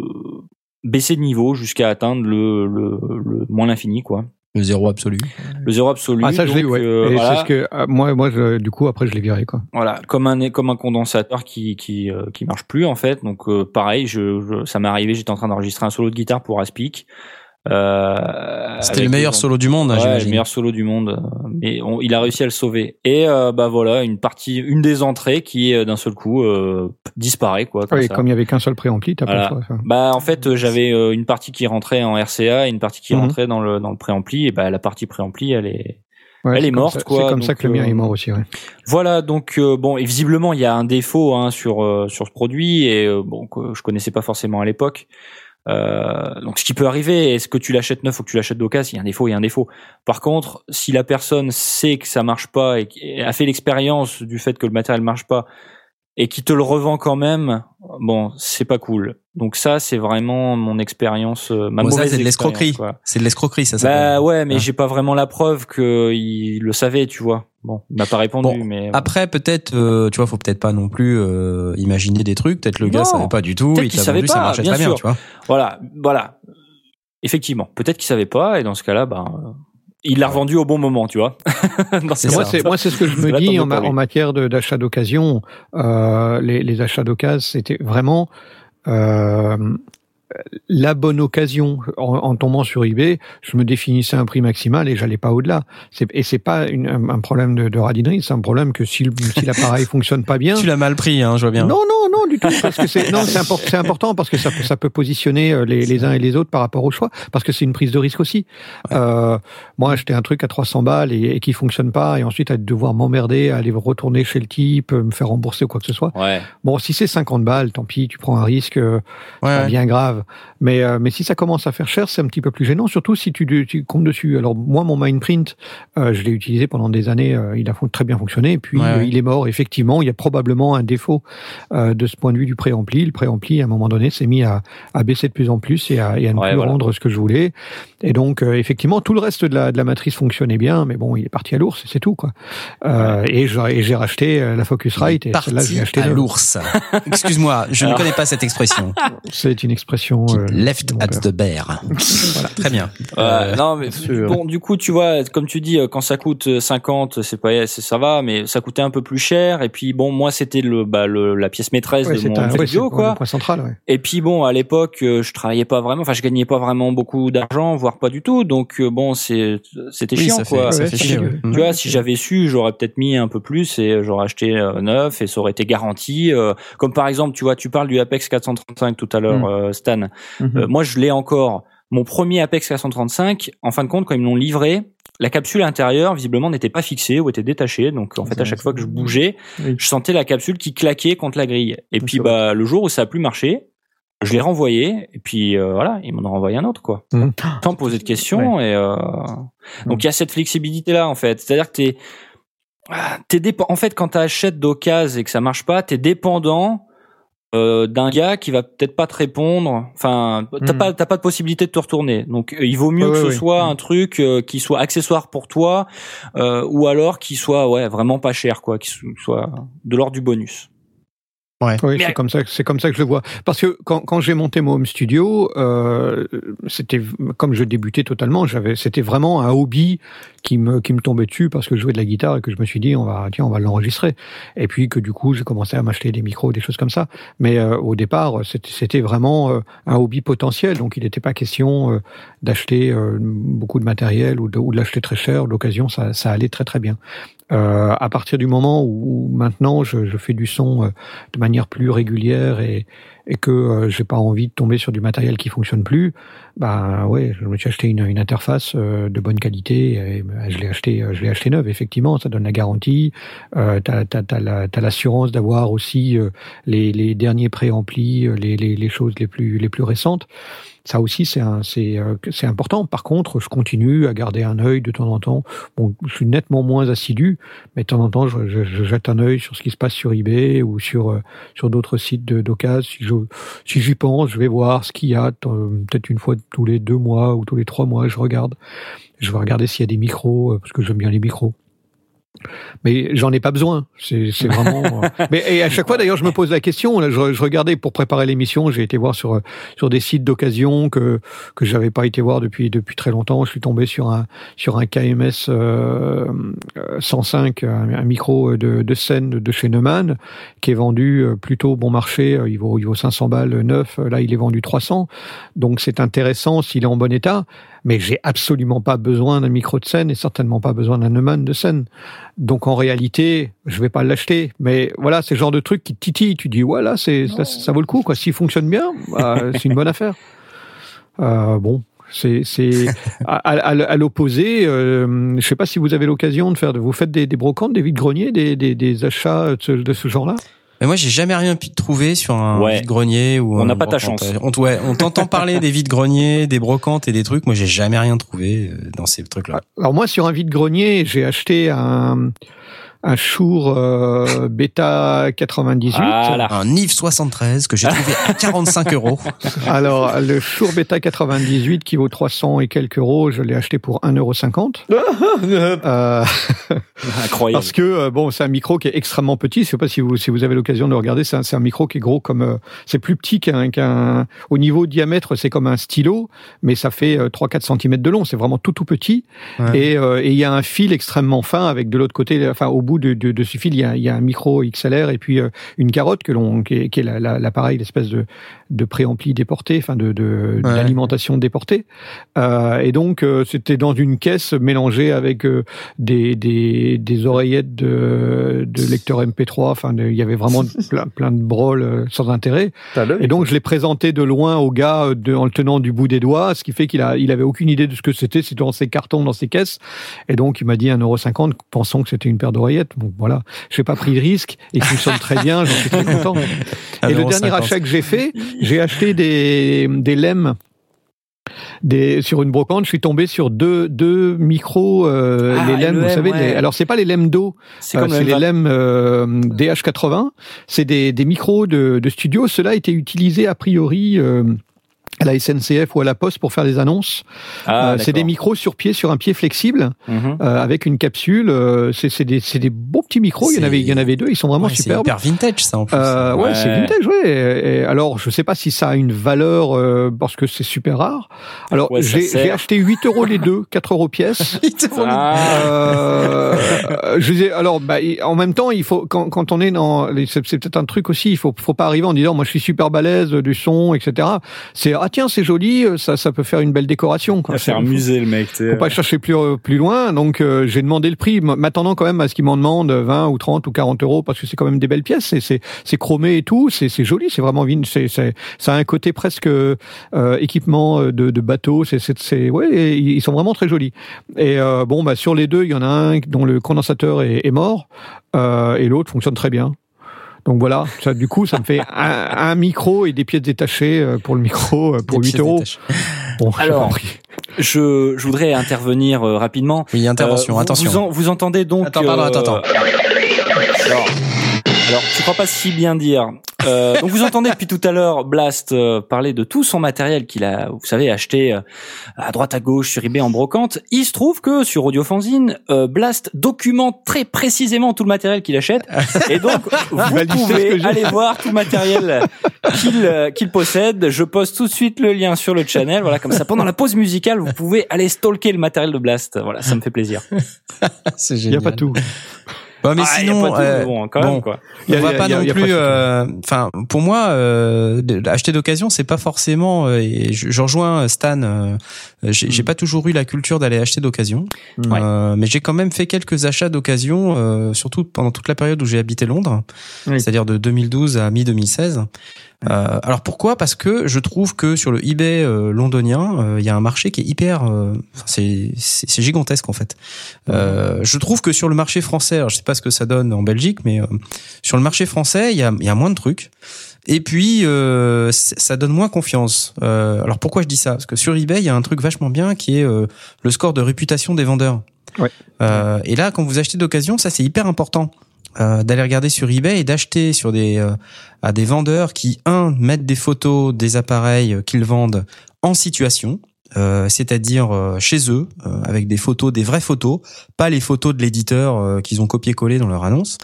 baisser de niveau jusqu'à atteindre le, le, le moins l'infini quoi. le zéro absolu. Le zéro absolu. Ah, ça, je l'ai, ouais. euh, Et voilà, c'est ce que, ah, moi, moi, je- du coup, après, je l'ai viré, quoi. voilà, comme un comme un condensateur qui qui euh, qui marche plus en fait. Donc euh, pareil, je, je- ça m'est arrivé, j'étais en train d'enregistrer un solo de guitare pour Aspic. Euh, C'était le meilleur solo du monde, hein, Ouais, le meilleur solo du monde, mais on- il a réussi à le sauver. Et euh, bah voilà, une partie, une des entrées qui euh, d'un seul coup euh, disparaît quoi. Comme Oui, ça. comme il y avait qu'un seul préampli, t'as Voilà. pas le choix. ça. Bah en fait, j'avais euh, une partie qui rentrait en RCA et une partie qui Mhm. rentrait dans le dans le préampli. Et bah la partie préampli, elle est Ouais, Elle est morte, ça- quoi, C'est comme ça que le mien euh, est mort aussi, ouais. voilà. Donc euh, bon, et visiblement il y a un défaut hein, sur euh, sur ce produit et euh, bon que je connaissais pas forcément à l'époque. Euh, donc ce qui peut arriver, est-ce que tu l'achètes neuf ou que tu l'achètes d'occasion, il y a un défaut, il y a un défaut. Par contre, si la personne sait que ça marche pas et et a fait l'expérience du fait que le matériel marche pas et qui te le revend quand même, bon, c'est pas cool. Donc ça, c'est vraiment mon expérience, euh, ma Bon, ça, c'est de expérience, l'escroquerie. C'est de l'escroquerie, ça. Bah s'appelle. ouais, mais Ah. j'ai pas vraiment la preuve que il le savait, tu vois. Bon, il m'a pas répondu, Bon, mais Après, peut-être, euh, tu vois, faut peut-être pas non plus euh, imaginer des trucs. Peut-être le gars Non. savait pas du tout. Peut-être Il qu'il t'a savait vendu, ça pas, marchait bien très bien, sûr. tu vois. Voilà, voilà. Effectivement, peut-être qu'il savait pas, et dans ce cas-là, ben, il l'a revendu au bon moment, tu vois. C'est. Moi, c'est moi, c'est ce que je me dis en, matière de- d'achat d'occasion. Euh, les, les achats d'occasion, c'était vraiment euh, la bonne occasion. En, en tombant sur eBay, je me définissais un prix maximal et j'allais pas au-delà. C'est- Et c'est pas une- un, un problème de, de radinerie, c'est un problème que si, l'appareil fonctionne pas bien. Tu l'as mal pris, hein, je vois bien. Non, non, non, du tout. Parce que c'est non, c'est import- c'est important parce que ça, peut- ça peut positionner euh, les, les uns et les autres par rapport au choix, parce que c'est une prise de risque aussi. Euh, moi, acheter un truc à 300 balles et, et qui fonctionne pas, et ensuite à devoir m'emmerder, aller retourner chez le type, euh, me faire rembourser ou quoi que ce soit. Ouais. Bon, si c'est 50 balles, tant pis, tu prends un risque euh, Ouais, pas ouais. bien grave. Mais euh, mais si ça commence à faire cher, c'est un petit peu plus gênant, surtout si tu, tu comptes dessus. Alors moi, mon Mindprint, euh, je l'ai utilisé pendant des années, euh, il a très bien fonctionné, et puis Ouais, euh, ouais. il est mort. Effectivement, il y a probablement un défaut euh, de ce point de vue du préampli. Le préampli, à un moment donné, s'est mis à, à baisser de plus en plus et à, et à ne Ouais, plus voilà. rendre ce que je voulais. Et donc, euh, effectivement, tout le reste de la, de la matrice fonctionnait bien, mais bon, il est parti à l'ours, et c'est tout, quoi. Euh, Et j'ai et j'ai racheté la Focusrite, et celle-là, Parti acheté à l'ours. Excuse-moi, je ne connais pas cette expression. C'est une expression. Euh, Left at père. the bear. voilà, très bien. Euh, non, mais sûr. bon, du coup, tu vois, comme tu dis, euh, quand ça coûte euh, 50, c'est pas, ça va, mais ça coûtait un peu plus cher. Et puis bon, moi, c'était le, bah, le, la pièce maîtresse Ouais, de mon un- ouais, quoi. point central, ouais. Et puis bon, à l'époque, euh, je travaillais pas vraiment, enfin, je gagnais pas vraiment beaucoup d'argent, voire pas du tout. Donc euh, bon, c'est, c'était oui, chiant, ça fait, quoi. ça Ouais, fait chier. chiant. ouais. Tu vois, si j'avais su, j'aurais peut-être mis un peu plus et j'aurais acheté euh, neuf et ça aurait été garanti. euh, comme par exemple, tu vois, tu parles du Apex 435 tout à l'heure, Mm. Mhm. Euh, moi, je l'ai encore. Mon premier Apex 435, en fin de compte, quand ils me l'ont livré, la capsule intérieure, visiblement, n'était pas fixée ou était détachée. Donc, en fait, à chaque fois que je bougeais, Oui. je sentais la capsule qui claquait contre la grille. Et puis, bah, le jour où ça a plus marché, je l'ai renvoyé. Et puis, euh, voilà, ils m'en ont renvoyé un autre, quoi. Mhm. Sans poser de questions. Et euh, donc, il y a cette flexibilité-là, en fait. C'est-à-dire que t'es, ah, t'es dépen- En fait, quand t'achètes d'occasion et que ça marche pas, t'es dépendant euh, d'un gars qui va peut-être pas te répondre. Enfin, t'as Hmm. pas t'as pas de possibilité de te retourner. Donc, euh, il vaut mieux que ce soit Hmm. un truc euh, qui soit accessoire pour toi, euh, ou alors qui soit ouais vraiment pas cher, quoi, qui soit de l'ordre du bonus. Oui, Mais- c'est comme ça, que- c'est comme ça que je le vois. Parce que quand, quand j'ai monté mon home studio, euh, c'était comme je débutais totalement, j'avais, c'était vraiment un hobby qui me qui me tombait dessus parce que je jouais de la guitare et que je me suis dit on va tiens on va l'enregistrer. Et puis que du coup j'ai commencé à m'acheter des micros, des choses comme ça. Mais euh, au départ c'était, c'était vraiment euh, un hobby potentiel, donc il n'était pas question euh, d'acheter euh, beaucoup de matériel ou de, ou de l'acheter très cher. L'occasion ça, ça allait très très bien. Euh, à partir du moment où, maintenant je, je fais du son euh, de manière plus régulière et, et que euh, j'ai pas envie de tomber sur du matériel qui fonctionne plus, bah ouais, je me suis acheté une, une interface euh, de bonne qualité. Et, bah, je l'ai acheté, euh, je l'ai acheté neuve. Effectivement, ça donne la garantie. Euh, t'as t'as t'as la- t'as l'assurance d'avoir aussi euh, les, les derniers préamplis, euh, les, les les choses les plus les plus récentes. Ça aussi, euh, c'est important. Par contre, je continue à garder un œil de temps en temps. Bon, je suis nettement moins assidu, mais de temps en temps, je, je, je jette un œil sur ce qui se passe sur eBay ou sur euh, sur d'autres sites d'occasion. Si si j'y pense, je vais voir ce qu'il y a. euh, Peut-être une fois tous les deux mois ou tous les trois mois, je regarde. Je vais regarder s'il y a des micros parce que j'aime bien les micros. Mais j'en ai pas besoin. C'est vraiment. euh, Mais et à chaque fois, d'ailleurs, je me pose la question. Là, je, je regardais pour préparer l'émission. J'ai été voir sur euh, sur des sites d'occasion que que j'avais pas été voir depuis depuis très longtemps. Je suis tombé sur un sur un KMS euh, euh, 105, un, un micro de, de scène de chez Neumann, qui est vendu euh, plutôt bon marché. euh, Il vaut il vaut 500 balles neuf. Là, il est vendu 300. Donc c'est intéressant s'il est en bon état. Mais j'ai absolument pas besoin d'un micro de scène et certainement pas besoin d'un Neumann de scène. Donc en réalité, je vais pas l'acheter. Mais voilà, c'est le genre de truc qui te titille. Tu dis, voilà, c'est ça, ça vaut le coup. quoi. S'il fonctionne bien, bah, c'est une bonne affaire. Euh, bon. C'est, à, l'opposé. Euh, je sais pas si vous avez l'occasion de faire. de- Vous faites des, des brocantes, des vides-greniers, des, des, des achats de ce, de ce genre-là? Mais moi, j'ai jamais rien pu trouver sur un Ouais. vide-grenier ou On un n'a pas ta chance. On, ouais, on t'entend parler des vides-greniers, des brocantes et des trucs. Moi, j'ai jamais rien trouvé euh, dans ces trucs-là. Alors moi, sur un vide-grenier, j'ai acheté un un Shure euh, Beta 98. Voilà. Un NIV 73 que j'ai trouvé à 45 euros. Alors, le Shure Beta 98 qui vaut 300 et quelques euros, je l'ai acheté pour 1,50€. Euh, Incroyable. parce que, euh, bon, c'est un micro qui est extrêmement petit. Je sais pas si vous, si vous avez l'occasion de le regarder. C'est un, c'est un micro qui est gros comme, euh, c'est plus petit qu'un, qu'un, au niveau diamètre, c'est comme un stylo, mais ça fait euh, 3-4 cm de long. C'est vraiment tout, tout petit. Ouais. Et euh, et il y a un fil extrêmement fin avec de l'autre côté, enfin, au bout de, de, de ce fil, il y a, il y a un micro XLR et puis euh, une carotte que l'on, qui est, qui est la- la- l'appareil, l'espèce de, de préampli déporté, enfin, de, de, Ouais. d'alimentation déportée. Euh, et donc, euh, c'était dans une caisse mélangée avec des, des, des oreillettes de, de lecteur MP3. Enfin, il y avait vraiment plein, plein de broles sans intérêt. Et donc, je l'ai présenté de loin au gars de, en le tenant du bout des doigts, ce qui fait qu'il a, il avait aucune idée de ce que c'était. C'était dans ses cartons, dans ses caisses. Et donc, il m'a dit 1,50€, pensant que c'était une paire d'oreillettes. Bon, voilà. J'ai pas pris de risque. Et il fonctionne très bien. J'en suis très content. Et le dernier 1,50. achat que j'ai fait, j'ai acheté des, des lemmes. Des, sur une brocante, je suis tombé sur deux, deux micros, euh, Ah, les lemmes, vous LEM, savez. ouais. les- alors c'est pas les lemmes d'eau, C'est euh, les lemmes euh, DH80. C'est des, des micros de, de studio. Cela a été utilisé a priori euh, à la SNCF ou à la Poste pour faire des annonces. Ah, Euh, c'est des micros sur pied, sur un pied flexible, Mhm. euh, avec une capsule. Euh, c'est c'est des, c'est des beaux petits micros. Il y en C'est- avait, il y en avait deux. Ils sont vraiment Ouais, c'est superbes. hyper vintage, ça, en plus. Euh, ouais, Ouais. c'est vintage, ouais. Et- et alors, je sais pas si ça a une valeur euh, parce que c'est super rare. Alors, Ouais, j'ai acheté 8 euros les deux, 4 euros pièce. Ah, Euh, je disais, alors, bah, en même temps, il faut quand, quand on est dans, c'est c'est peut-être un truc aussi. Il faut, faut pas arriver en disant, moi, je suis super balèze du son, etc. C'est ah tiens, c'est joli, ça, ça peut faire une belle décoration. Quoi. faire C'est- musée le mec. faut pas chercher plus euh, plus loin, donc euh, j'ai demandé le prix, m'attendant quand même à ce qu'ils m'en demandent 20 ou 30 ou 40 euros parce que c'est quand même des belles pièces, c'est c'est c'est chromé et tout, c'est c'est joli, c'est vraiment vin- c'est c'est ça a un côté presque euh, équipement euh, de, de bateau, c'est c'est ouais, ils sont vraiment très jolis. Et euh, bon bah sur les deux, il y en a un dont le condensateur est, est mort euh, et l'autre fonctionne très bien. Donc voilà, ça, du coup, ça me fait un, un micro et des pièces détachées euh, pour le micro euh, pour Des 8 pièces euros. détachées. Bon, j'ai Alors. Je, je voudrais intervenir euh, rapidement. Oui, intervention, Euh, vous- attention. Vous, en- vous entendez donc. Attends, pardon, attends, attends. Alors, alors, tu crois pas si bien dire. Euh, donc vous entendez depuis tout à l'heure Blast euh, parler de tout son matériel qu'il a, vous savez, acheté euh, à droite à gauche sur eBay en brocante. Il se trouve que sur Audiofanzine, euh, Blast documente très précisément tout le matériel qu'il achète, et donc vous pouvez aller voir tout le matériel qu'il euh, qu'il possède. Je poste tout de suite le lien sur le channel. Voilà, comme ça, pendant la pause musicale, vous pouvez aller stalker le matériel de Blast. Voilà, ça me fait plaisir. C'est Il y a génial. pas tout. Bah, mais Ah, sinon, pas euh, bon, quand bon, même quoi. Il y a- on va il y a- pas il y a- non plus. euh, Enfin, pour moi, euh, acheter d'occasion, c'est pas forcément. euh, et je, je rejoins Stan. euh, j'ai j'ai Hmm. pas toujours eu la culture d'aller acheter d'occasion, Ouais. Euh, mais j'ai quand même fait quelques achats d'occasion, euh, surtout pendant toute la période où j'ai habité Londres, Oui. c'est-à-dire de 2012 à mi 2016. Euh, alors pourquoi? Parce que je trouve que sur le eBay euh, londonien, euh, il y a un marché qui est hyper, euh, c'est gigantesque en fait. Euh, je trouve que sur le marché français, alors je sais pas ce que ça donne en Belgique, mais euh, sur le marché français, il y a, y a moins de trucs. Et puis euh, ça donne moins confiance. Euh, alors pourquoi je dis ça? Parce que sur eBay, il y a un truc vachement bien qui est euh, le score de réputation des vendeurs. Ouais. Euh, et là, quand vous achetez d'occasion, ça c'est hyper important euh, d'aller regarder sur eBay et d'acheter sur des euh, à des vendeurs qui un mettent des photos des appareils euh, qu'ils vendent en situation. euh, c'est-à-dire euh, chez eux, avec des photos, des vraies photos, pas les photos de l'éditeur qu'ils ont copié-collé dans leur annonce.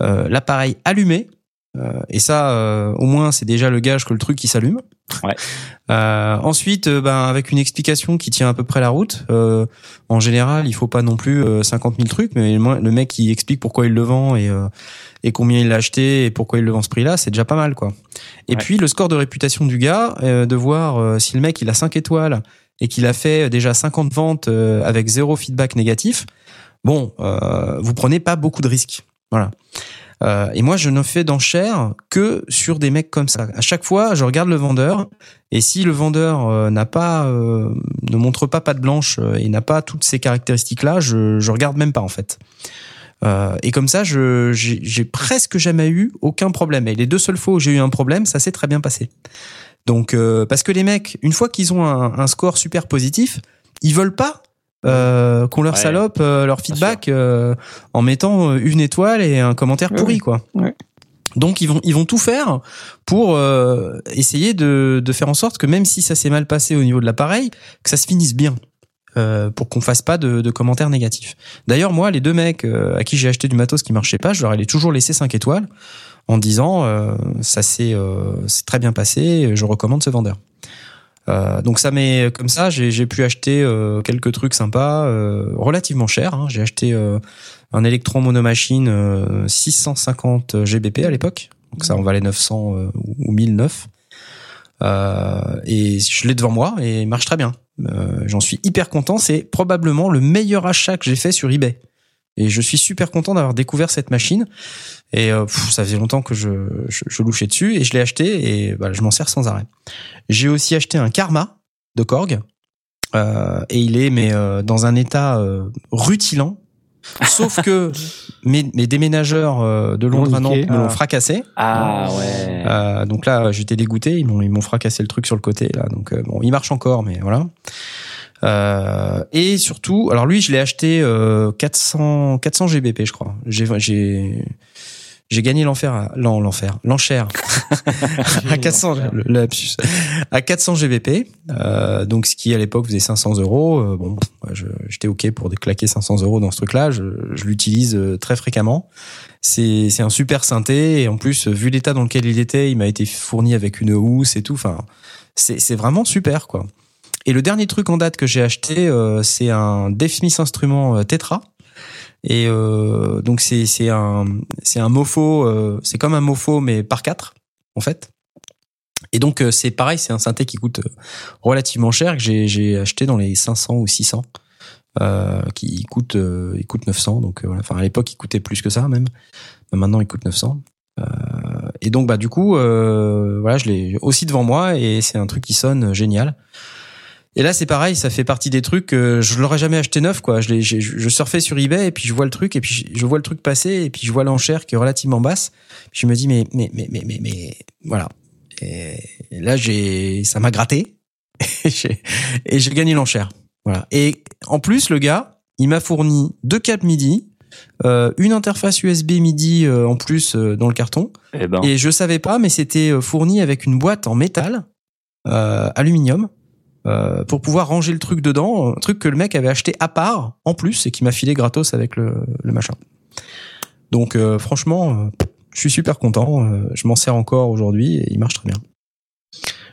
L'appareil allumé, euh, et ça, euh, au moins, c'est déjà le gage que le truc qui s'allume. Ouais. Euh, ensuite, euh, ben, avec une explication qui tient à peu près la route. euh, en général, il faut pas non plus euh, 50 000 trucs, mais le mec qui explique pourquoi il le vend et, euh, et combien il l'a acheté et pourquoi il le vend ce prix-là, c'est déjà pas mal, quoi. Et Ouais. puis le score de réputation du gars, euh, de voir euh, si le mec il a 5 étoiles et qu'il a fait déjà 50 ventes euh, avec zéro feedback négatif. Bon, euh, vous prenez pas beaucoup de risques. Voilà. Euh, et moi, je ne fais d'enchères que sur des mecs comme ça. À chaque fois, je regarde le vendeur, et si le vendeur euh, n'a pas, euh, ne montre pas patte blanche euh, et n'a pas toutes ces caractéristiques-là, je, je regarde même pas en fait. Et comme ça, j'ai presque jamais eu aucun problème. Et les deux seules fois où j'ai eu un problème, ça s'est très bien passé. Donc, parce que les mecs, une fois qu'ils ont un, un score super positif, ils veulent pas euh, qu'on leur Ouais. salope euh, leur feedback euh, en mettant euh, une étoile et un commentaire pourri, quoi. Ouais. Donc ils vont ils vont tout faire pour euh, essayer de, de faire en sorte que même si ça s'est mal passé au niveau de l'appareil, que ça se finisse bien. Euh, pour qu'on fasse pas de, de commentaires négatifs. D'ailleurs, moi, les deux mecs euh, à qui j'ai acheté du matos qui marchait pas, je leur ai toujours laissé 5 étoiles en disant euh, ça s'est euh, c'est très bien passé, je recommande ce vendeur. Euh, donc ça m'est comme ça, j'ai pu acheter euh, quelques trucs sympas, euh, relativement chers. hein. J'ai acheté un Electron Monomachine euh, 650 GBP à l'époque, donc ça en valait 900 euh, ou ou 1009. Euh, et je l'ai devant moi et il marche très bien. J'en suis hyper content. C'est probablement le meilleur achat que j'ai fait sur eBay. Et je suis super content d'avoir découvert cette machine. Et euh, pff, ça faisait longtemps que je, je, je louchais dessus et je l'ai acheté et bah, je m'en sers sans arrêt. J'ai aussi acheté un Karma de Korg. Euh, et il est mais euh, dans un état euh, rutilant. Sauf que mes, mes déménageurs euh, de Londres à Nantes me l'ont fracassé. Ah ouais. Euh, donc là, j'étais dégoûté. Ils m'ont ils m'ont fracassé le truc sur le côté là. Donc bon, il marche encore, mais voilà. Euh, et surtout, alors lui, je l'ai acheté euh, 400 400 GBP, je crois. J'ai j'ai j'ai gagné l'enfer, l'enfer, l'enchère à 400 le lapsus. à 400 GBP. Euh, donc ce qui à l'époque faisait 500 euros. Euh, bon, j'étais ok pour claquer 500 euros dans ce truc-là. Je, je l'utilise euh, très fréquemment. C'est c'est un super synthé et en plus vu l'état dans lequel il était, il m'a été fourni avec une housse et tout. Enfin, c'est c'est vraiment super quoi. Et le dernier truc en date que j'ai acheté, euh, c'est un Smith instrument euh, Tetra. Et euh, donc c'est c'est un c'est un mofo, euh, c'est comme un mofo mais par quatre en fait. Et donc euh, c'est pareil, c'est un synthé qui coûte euh, relativement cher que j'ai j'ai acheté dans les 500 ou 600. Euh, qui coûte il coûte 900 donc voilà enfin à l'époque il coûtait plus que ça même maintenant il coûte 900 euh, et donc bah du coup voilà je l'ai aussi devant moi et c'est un truc qui sonne génial et là c'est pareil ça fait partie des trucs que je l'aurais jamais acheté neuf quoi. Je, surfais sur eBay et puis je vois le truc et puis je, je vois le truc passer et puis je vois l'enchère qui est relativement basse. Puis je me dis mais mais mais mais mais, mais voilà. Et, et là j'ai ça m'a gratté et j'ai et j'ai gagné l'enchère. Voilà. Et en plus le gars il m'a fourni deux câbles MIDI euh, une interface USB MIDI euh, en plus euh, dans le carton. Eh ben. et je savais pas, mais c'était euh, fourni avec une boîte en métal, euh, aluminium, euh, pour pouvoir ranger le truc dedans, un truc que le mec avait acheté à part, en plus, et qui m'a filé gratos avec le, le machin. Donc euh, franchement, euh, je suis super content, euh, je m'en sers encore aujourd'hui et il marche très bien.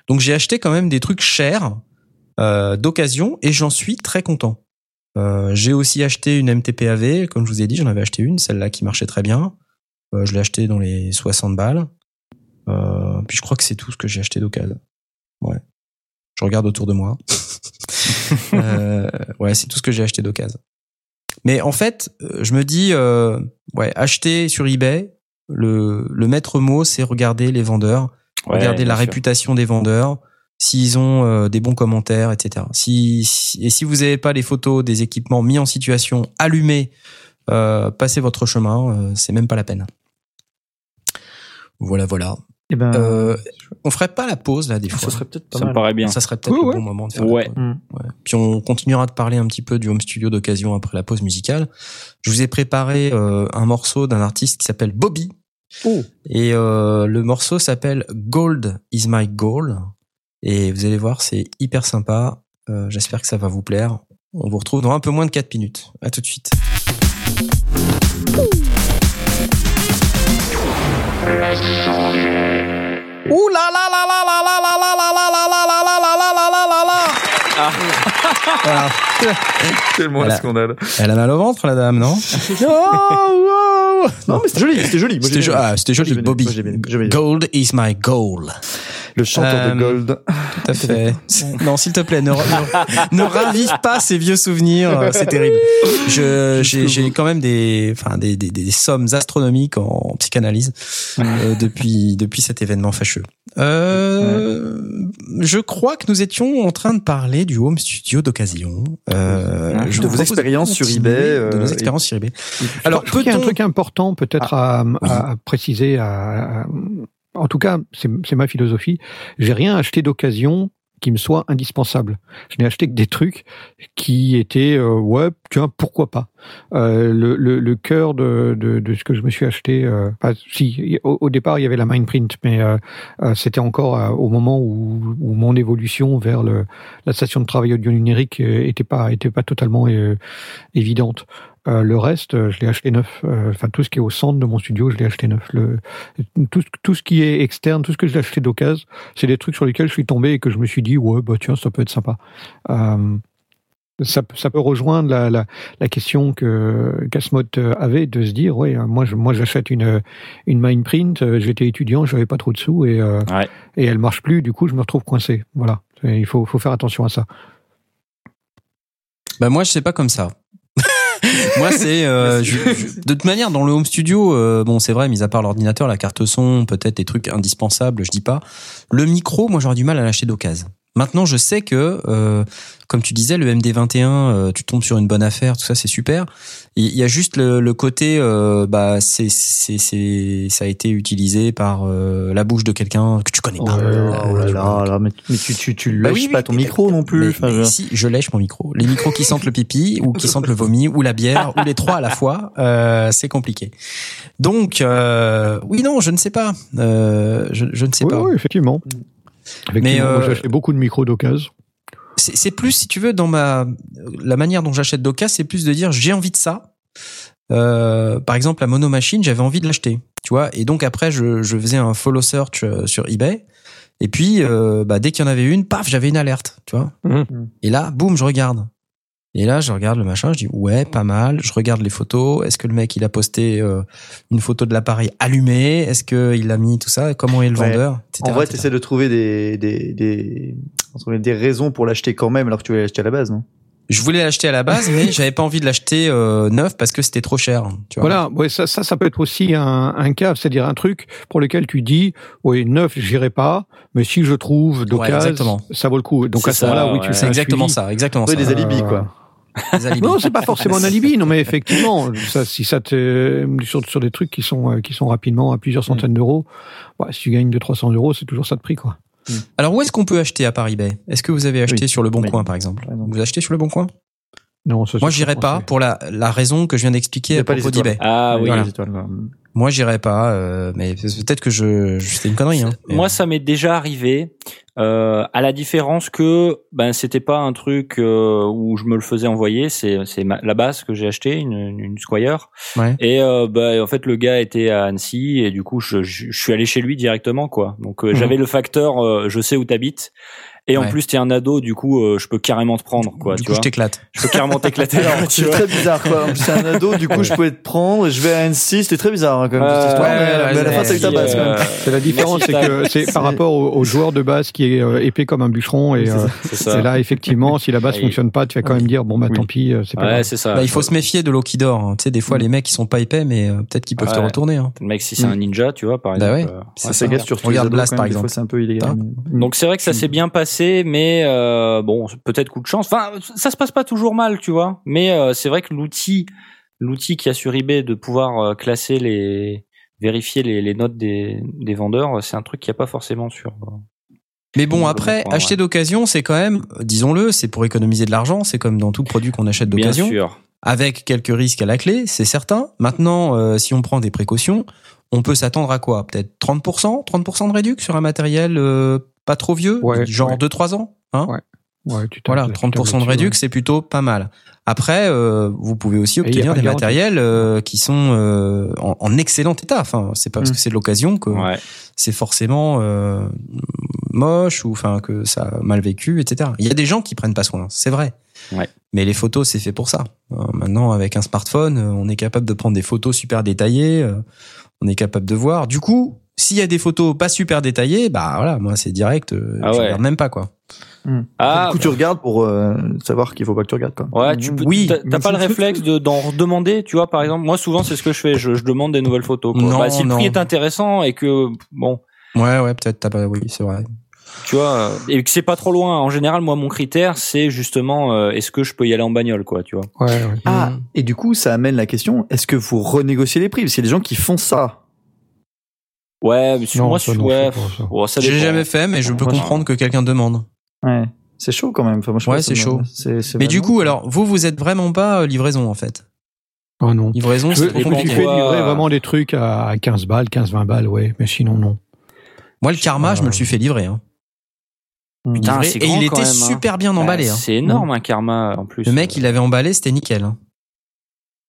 Donc j'ai acheté quand même des trucs chers, d'occasion, et j'en suis très content. J'ai aussi acheté une MTPAV, comme je vous ai dit, j'en avais acheté une, celle-là qui marchait très bien. Je l'ai acheté dans les 60 balles. Puis je crois que c'est tout ce que j'ai acheté d'occasion. Ouais. Je regarde autour de moi. euh, ouais, c'est tout ce que j'ai acheté d'occasion. Mais en fait, euh, je me dis, euh, ouais, acheter sur eBay, le, le maître mot, c'est regarder les vendeurs Ouais, bien la sûr. réputation des vendeurs, s'ils ont euh, des bons commentaires, etc. Si, si- et si vous n'avez pas les photos des équipements mis en situation, allumés, euh, passez votre chemin, euh, c'est même pas la peine. Voilà, voilà. Eh ben, Euh, on ferait pas la pause là des fois. ce serait peut-être pas Ça me mal. paraît bien. Ça serait peut-être Oui, le ouais. bon moment de faire Ouais. la pause. Mm. Ouais. Puis on continuera de parler un petit peu du home studio d'occasion après la pause musicale. Je vous ai préparé euh, un morceau d'un artiste qui s'appelle Bobby. Oh. Et euh, le morceau s'appelle Gold is my goal. Et vous allez voir, c'est hyper sympa. Euh, J'espère que ça va vous plaire. On vous retrouve dans un peu moins de 4 minutes. À tout de suite. Ouh là là là là là là là là là là là là là là là là là là là Voilà. Tellement un scandale. Elle a mal au ventre, la dame, non Oh, wow. Non, mais c'était joli, c'était joli. C'était ah, c'était joli, j'ai bien Bobby. Moi. Gold is my goal. Le chanteur Euh, de Gold. Tout à fait. Non, s'il te plaît, ne, ne, ne ravive pas ces vieux souvenirs. euh, C'est terrible. Je, j'ai, j'ai quand même des, enfin, des, des, des sommes astronomiques en psychanalyse euh, depuis, depuis cet événement fâcheux. Euh, Je crois que nous étions en train de parler du home studio d'occasion. Euh, Ouais. je De vos propose expériences sur eBay, De nos euh, expériences sur eBay. Alors, qu'il y a un truc important peut-être à, Oui. à- à préciser. À, à- en tout cas, c'est c'est ma philosophie. J'ai rien acheté d'occasion qui me soit indispensable. Je n'ai acheté que des trucs qui étaient euh, ouais tiens pourquoi pas. Euh, le, le, le cœur de, de, de ce que je me suis acheté. Euh, pas- si au, au départ il y avait la Mindprint, mais euh, euh, c'était encore euh, au moment où, où mon évolution vers le, la station de travail audio numérique était pas était pas totalement évidente. Euh, le reste, euh, je l'ai acheté neuf. Euh, Enfin, tout ce qui est au centre de mon studio, je l'ai acheté neuf. Le, tout, tout ce qui est externe, tout ce que j'ai acheté d'occasion, c'est des trucs sur lesquels je suis tombé et que je me suis dit, ouais, bah tiens, ça peut être sympa. Euh, ça, peut- ça peut rejoindre la, la, la question que Casmot avait de se dire, ouais, moi, je, moi, j'achète une une Mindprint. J'étais étudiant, j'avais pas trop de sous et euh, Ouais. et elle marche plus. Du coup, je me retrouve coincé. Voilà. Et il faut faut faire attention à ça. Bah moi je sais pas comme ça. Moi c'est euh, je- je- de toute manière dans le home studio euh, bon c'est vrai mis à part l'ordinateur la carte son peut-être des trucs indispensables je dis pas le micro moi j'aurais du mal à l'acheter d'occasion. Maintenant je sais que euh, comme tu disais le MD21 euh, tu tombes sur une bonne affaire tout ça c'est super. Il y a juste le, le côté euh, bah c'est c'est c'est ça a été utilisé par euh, la bouche de quelqu'un que tu connais pas. Mais, tu, tu, tu Bah lèches oui, pas ton mais- micro non plus. mais- Enfin, je- si, je lèche mon micro. Les micros qui sentent le pipi ou qui sentent le vomi ou la bière ou les trois à la fois, euh, c'est compliqué. Donc, euh, oui, non, je ne sais pas. Euh, je, je ne sais Oui, pas. oui, effectivement. Mais, moi, euh, j'ai acheté beaucoup de micros d'occasion. C'est plus, si tu veux, dans ma la manière dont j'achète d'occasion, c'est plus de dire j'ai envie de ça. Euh, par exemple, la monomachine, j'avais envie de l'acheter, tu vois. Et donc après, je, je faisais un follow search euh, sur eBay. Et puis, euh, bah, dès qu'il y en avait une, paf, j'avais une alerte, tu vois. Mhm. Et là, boum, je regarde. Et là, je regarde le machin, je dis ouais, pas mal. Je regarde les photos. Est-ce que le mec il a posté euh, une photo de l'appareil allumé? Est-ce que il a mis tout ça? Comment est le Ouais. vendeur? Etc., En vrai, t'essaies de trouver des, des, des, des raisons pour l'acheter quand même, alors que tu voulais l'acheter à la base, non? Je voulais l'acheter à la base, mais j'avais pas envie de l'acheter euh, neuf parce que c'était trop cher. Tu vois. Voilà, ouais, ça, ça, ça peut être aussi un, un cas, c'est-à-dire un truc pour lequel tu dis, oui, neuf, j'irai pas, mais si je trouve d'occasion, exactement. ça vaut le coup. Donc C'est à ce moment-là, ça, oui, ouais. tu C'est exactement suivi. ça, exactement Ouais, ça. des alibis, quoi. Des alibis. Non, c'est pas forcément un alibi, non, mais effectivement, ça, si ça te sur, sur des trucs qui sont euh, qui sont rapidement à plusieurs centaines d'euros, bah, si tu gagnes de 300 euros, c'est toujours ça de prix, quoi. Alors où est-ce qu'on peut acheter à Paris Bay? Est-ce que vous avez acheté Oui. sur le Bon Oui. Coin par exemple? Vous achetez sur le Bon Coin? Non, Moi j'irai pas pour la, la raison que je viens d'expliquer à propos d'eBay. Ah oui. Voilà. Les étoiles. Moi j'irai pas, euh, mais peut-être que je, je c'était une connerie. Hein. Moi, ça m'est déjà arrivé. Euh, à la différence que ben c'était pas un truc euh, où je me le faisais envoyer, c'est c'est la base que j'ai acheté une, une, Squire ouais. et euh, bah, en fait le gars était à Annecy et du coup je, je, je suis allé chez lui directement quoi. Donc euh, Mhm. j'avais le facteur euh, je sais où t'habites Et en Ouais. plus, t'es un ado, du coup, euh, je peux carrément te prendre, quoi. du tu coup, je t'éclate. Je peux carrément t'éclater. C'est très bizarre, quoi. C'est un ado, du coup, je pouvais te prendre, je vais à N6, c'était très bizarre, hein, quand même, Ouais, cette histoire, ouais, mais, ouais, mais à la fin, eu ta base, quand euh, même. C'est la différence, c'est que c'est C'est- par rapport au, au joueur de base qui est euh, épais comme un bûcheron et c'est euh. C'est c'est là effectivement si la base fonctionne pas, tu vas quand même dire bon bah tant pis, euh, c'est pas Ouais, grave. c'est ça. Bah, il faut se méfier de l'eau qui dort. hein. Tu sais, des fois, Mm. les mecs, ils sont pas épais, mais euh, peut-être qu'ils peuvent te retourner. Hein. Le mec, si c'est un ninja, tu vois, par Bah exemple. euh, C'est Regarde Blast, par exemple. c'est un peu illégal. Hein Donc c'est vrai que ça s'est bien passé, mais euh, bon, peut-être coup de chance. Enfin, ça se passe pas toujours mal, tu vois. Mais euh, c'est vrai que l'outil, l'outil qui a sur eBay de pouvoir euh, classer les, vérifier les, les notes des, des vendeurs, c'est un truc qu'il n'y a pas forcément sur. Mais bon, après, acheter d'occasion, c'est quand même, disons-le, c'est pour économiser de l'argent. C'est comme dans tout produit qu'on achète Bien d'occasion. sûr. avec quelques risques à la clé, c'est certain. Maintenant, euh, si on prend des précautions, on peut s'attendre à quoi? Peut-être 30%, 30% de réduction sur un matériel euh, pas trop vieux, Ouais, genre ouais. 2-3 ans. Hein Ouais. Ouais, tu voilà, tu 30% tapes de réduction, ouais. c'est plutôt pas mal. Après, euh, vous pouvez aussi obtenir des matériels euh, qui sont euh, en, en excellent état. Enfin, c'est pas parce Mm. que c'est de l'occasion que Ouais. c'est forcément euh, moche ou enfin que ça a mal vécu, etc. Il y a des gens qui prennent pas soin, c'est vrai. Ouais. Mais les photos, c'est fait pour ça. Euh, maintenant, avec un smartphone, euh, on est capable de prendre des photos super détaillées. euh, on est capable de voir. Du coup, s'il y a des photos pas super détaillées, bah voilà, moi c'est direct. euh, Ah je ouais. regarde même pas quoi. Ah, Du coup, tu regardes pour euh, savoir qu'il faut pas que tu regardes, quoi. Ouais, tu peux. Oui. T'as pas le réflexe de d'en redemander, tu vois, par exemple. Moi, souvent, c'est ce que je fais. Je, je demande des nouvelles photos. Quoi. Non, Bah, si le prix est intéressant et que bon, Ouais, ouais, peut-être. t'as pas- Oui, c'est vrai. tu vois, euh, et que c'est pas trop loin. En général, moi, mon critère, c'est justement, euh, est-ce que je peux y aller en bagnole, quoi, tu vois. Ouais, ouais. Ah, et du coup, ça amène la question, est-ce que vous renégociez les prix? Parce qu'il y a des gens qui font ça. Ouais, mais sur Non, moi, ça, je- non, ouais, je J'ai jamais fait, mais je peux Moi, je- comprendre que quelqu'un demande. Ouais. C'est chaud quand même. Enfin, moi, je Ouais, c'est chaud. Mais du coup, alors, vous, vous êtes vraiment pas euh, livraison en fait? Ah non. Livraison, Je, c'est je trop me suis compliqué. fait Quoi, livrer euh, vraiment des trucs à 15 balles, 15-20 balles, ouais, mais sinon non. Moi, le karma, je me le suis fait livrer. Hein. Mm. Putain, et il était même, hein. super bien emballé. Ouais, hein. C'est énorme, un karma, en plus. Le mec, il avait emballé, c'était nickel. hein.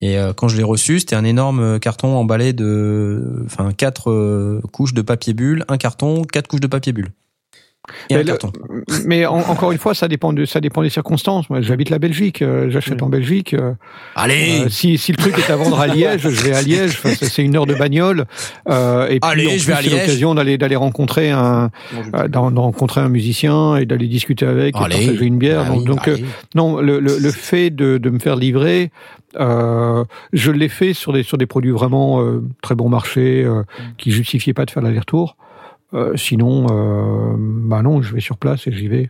Et euh, quand je l'ai reçu, c'était un énorme euh, carton emballé de, enfin, quatre euh, couches de papier bulle, un carton, quatre couches de papier bulle. Et Mais un le- carton. Mais en- encore une fois, ça dépend de ça dépend des circonstances. Moi, j'habite la Belgique, euh, j'achète Mm. en Belgique. euh, Allez, euh, si, si le truc est à vendre à Liège, je vais à Liège. Enfin, c'est une heure de bagnole. Et puis Allez, en je plus, vais à c'est l'occasion d'aller d'aller rencontrer un rencontrer un musicien et d'aller discuter avec, et allez. partager une bière. Donc non, le, le, le fait de, de me faire livrer, euh, je l'ai fait sur des sur des produits vraiment euh, très bon marché euh, qui justifiaient pas de faire l'aller-retour. Euh, sinon, euh, bah non, je vais sur place et j'y vais.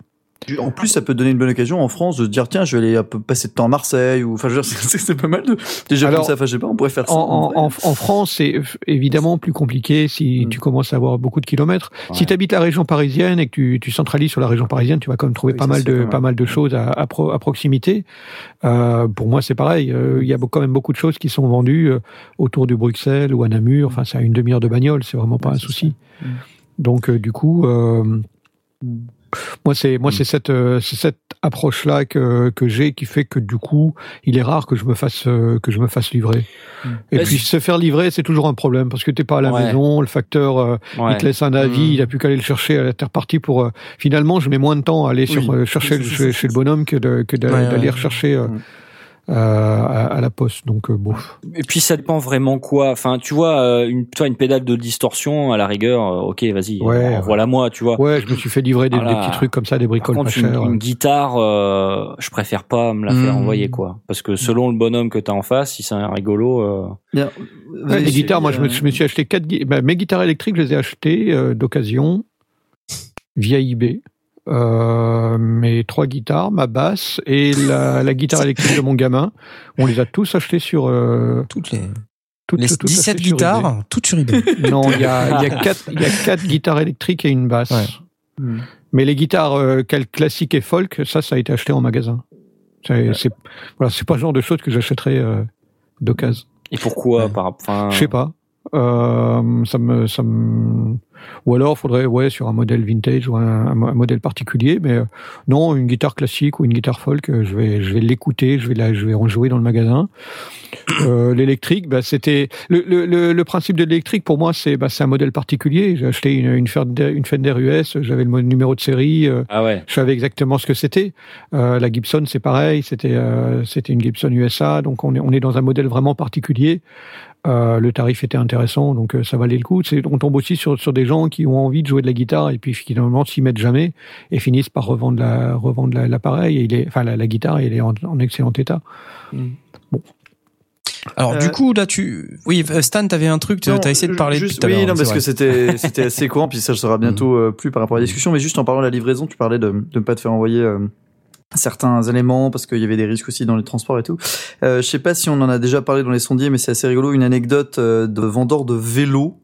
En plus, ça peut donner une bonne occasion en France de se dire tiens, je vais aller passer de temps à Marseille ou enfin, je veux dire, c'est pas mal de déjà Alors, comme ça. Enfin, je sais pas, on pourrait faire ça. En, en, en, en France, c'est évidemment plus compliqué si Mm. tu commences à avoir beaucoup de kilomètres. Si tu habites la région parisienne et que tu, tu centralises sur la région parisienne, tu vas quand même trouver Oui, pas mal de pas mal. de choses à, à, pro- à proximité. Euh, pour moi, c'est pareil. Euh, Il y a quand même beaucoup de choses qui sont vendues euh, autour de Bruxelles ou à Namur. Enfin, c'est à une demi-heure de bagnole. C'est vraiment pas un souci. ça. Mm. Donc, euh, du coup. Euh, Mm. moi, c'est moi, c'est cette euh, c'est cette approche là que que j'ai qui fait que du coup, il est rare que je me fasse euh, que je me fasse livrer. Mm. Et Bah, puis se faire livrer, c'est toujours un problème parce que t'es pas à la Ouais. maison, le facteur euh, Ouais. il te laisse un avis, Mm. il a plus qu'à aller le chercher à la terre partie pour. euh, finalement, je mets moins de temps à aller sur Oui. euh, chercher le- chez, le bonhomme que de, que Ouais, d'aller rechercher Mm. À, à la poste. Donc euh, bon. Et puis ça dépend vraiment quoi. Enfin, tu vois, euh, une, toi, une pédale de distorsion à la rigueur, euh, ok, vas-y, Ouais, envoie-la moi, tu vois. Ouais, je me suis fait livrer des, Voilà. des petits trucs comme ça, des Par bricoles pas une, chères. une guitare, euh, je préfère pas me la faire Mm. envoyer, quoi. Parce que selon le bonhomme que t'as en face, si c'est un rigolo, euh, Bien. Ouais, les guitares, moi, je me, je me suis acheté quatre. bah, mes guitares électriques, je les ai achetées euh, d'occasion via eBay. Euh, mes trois guitares, ma basse et la, la guitare électrique de mon gamin, on les a tous achetés sur euh, Toutes les, toutes, les toutes 17 achetées sur guitares, toutes sur eBay. Non, il y a, il y a quatre, il y a quatre guitares électriques et une basse. Ouais. Mm. Mais les guitares euh, classiques et folk, ça, ça a été acheté en magasin. C'est c'est- voilà, c'est pas le genre de choses que j'achèterais euh, d'occasion. et pourquoi Ouais. par, enfin, Je sais pas. Euh, ça me, ça me, ou alors faudrait ouais sur un modèle vintage ou un, un modèle particulier. Mais euh, non, une guitare classique ou une guitare folk, euh, je vais, je vais l'écouter, je vais la, je vais en jouer dans le magasin. Euh, l'électrique, bah, c'était le, le, le, principe de l'électrique pour moi, c'est bah, c'est un modèle particulier. J'ai acheté une, une Fender, une Fender US, j'avais le numéro de série, Ah ouais. je savais exactement ce que c'était. Euh, la Gibson, c'est pareil, c'était euh, c'était une Gibson USA, donc on est on est dans un modèle vraiment particulier. Euh, le tarif était intéressant, donc euh, ça valait le coup. C'est, on tombe aussi sur, sur des gens qui ont envie de jouer de la guitare et puis finalement s'y mettent jamais et finissent par revendre, la, revendre la- l'appareil. Et il est, enfin la, la guitare, elle est en, en excellent état. Alors Euh, du coup là tu, oui Stan, t'avais un truc, Non, t'as essayé de parler juste, Oui, non, c'est parce que c'était c'était assez courant, puis ça sera bientôt euh, plus par rapport à la discussion. Mais juste en parlant de la livraison, tu parlais de de ne pas te faire envoyer euh, certains éléments parce qu'il y avait des risques aussi dans les transports et tout. Euh, je sais pas si on en a déjà parlé dans les sondiers, mais c'est assez rigolo. Une anecdote euh, de vendeur de vélos.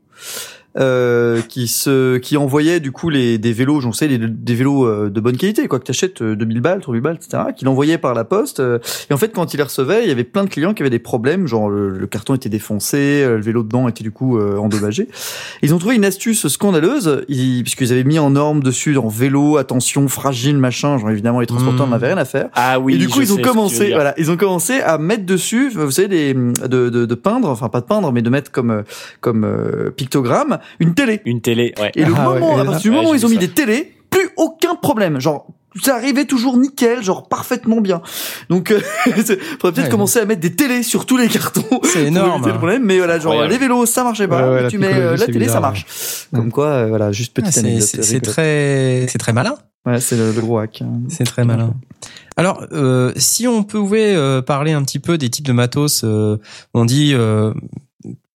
Euh, qui se qui envoyait du coup les des vélos j'en sais les- des vélos euh, de bonne qualité quoi que t'achètes euh, 2000 balles 3000 balles etc qu'il envoyait par la poste euh, et en fait quand il les recevait il y avait plein de clients qui avaient des problèmes genre le, le carton était défoncé euh, le vélo dedans était du coup euh, endommagé ils ont trouvé une astuce scandaleuse ils, puisqu'ils avaient mis en norme dessus en vélo attention fragile machin genre évidemment les transporteurs Mm. n'avaient rien à faire Ah oui. et du coup, ils ont commencé, voilà, ils ont commencé à mettre dessus, vous savez, des, de, de, de peindre, enfin pas de peindre, mais de mettre comme euh, comme euh, pictogramme une télé. Une télé, ouais. Et le Ah moment, à partir du moment où ils ont mis ça. des télés, plus aucun problème, genre. Ça arrivait toujours nickel, genre parfaitement bien. Donc, euh, faudrait peut-être Ouais. commencer à mettre des télés sur tous les cartons. C'est pour énorme. éviter le problème. Mais voilà, genre les vélos, ça marchait pas. Ouais, ouais, mais tu mets euh, la télé, ça marche. ouais. Comme quoi, euh, voilà, juste Ah, petite c'est, anecdote. c'est, très, c'est très malin. Ouais, c'est le, le gros hack. hein. C'est très malin. Alors, euh, si on pouvait euh, parler un petit peu des types de matos, euh, on dit, euh,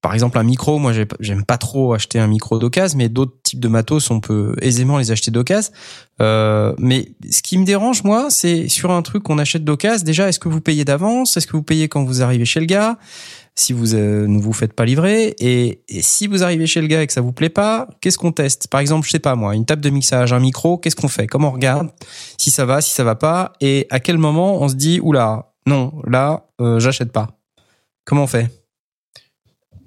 par exemple, un micro. Moi, j'ai- j'aime pas trop acheter un micro d'occasion, mais d'autres types de matos, on peut aisément les acheter d'occasion. Euh, mais ce qui me dérange, moi, c'est sur un truc qu'on achète d'occasion. Déjà, est-ce que vous payez d'avance? Est-ce que vous payez quand vous arrivez chez le gars? Si vous euh, ne vous faites pas livrer et, et si vous arrivez chez le gars et que ça vous plaît pas, qu'est-ce qu'on teste? Par exemple, je sais pas moi, une table de mixage, un micro, qu'est-ce qu'on fait? Comment on regarde si ça va, si ça va pas? Et à quel moment on se dit oula, non, là euh, j'achète pas. Comment on fait?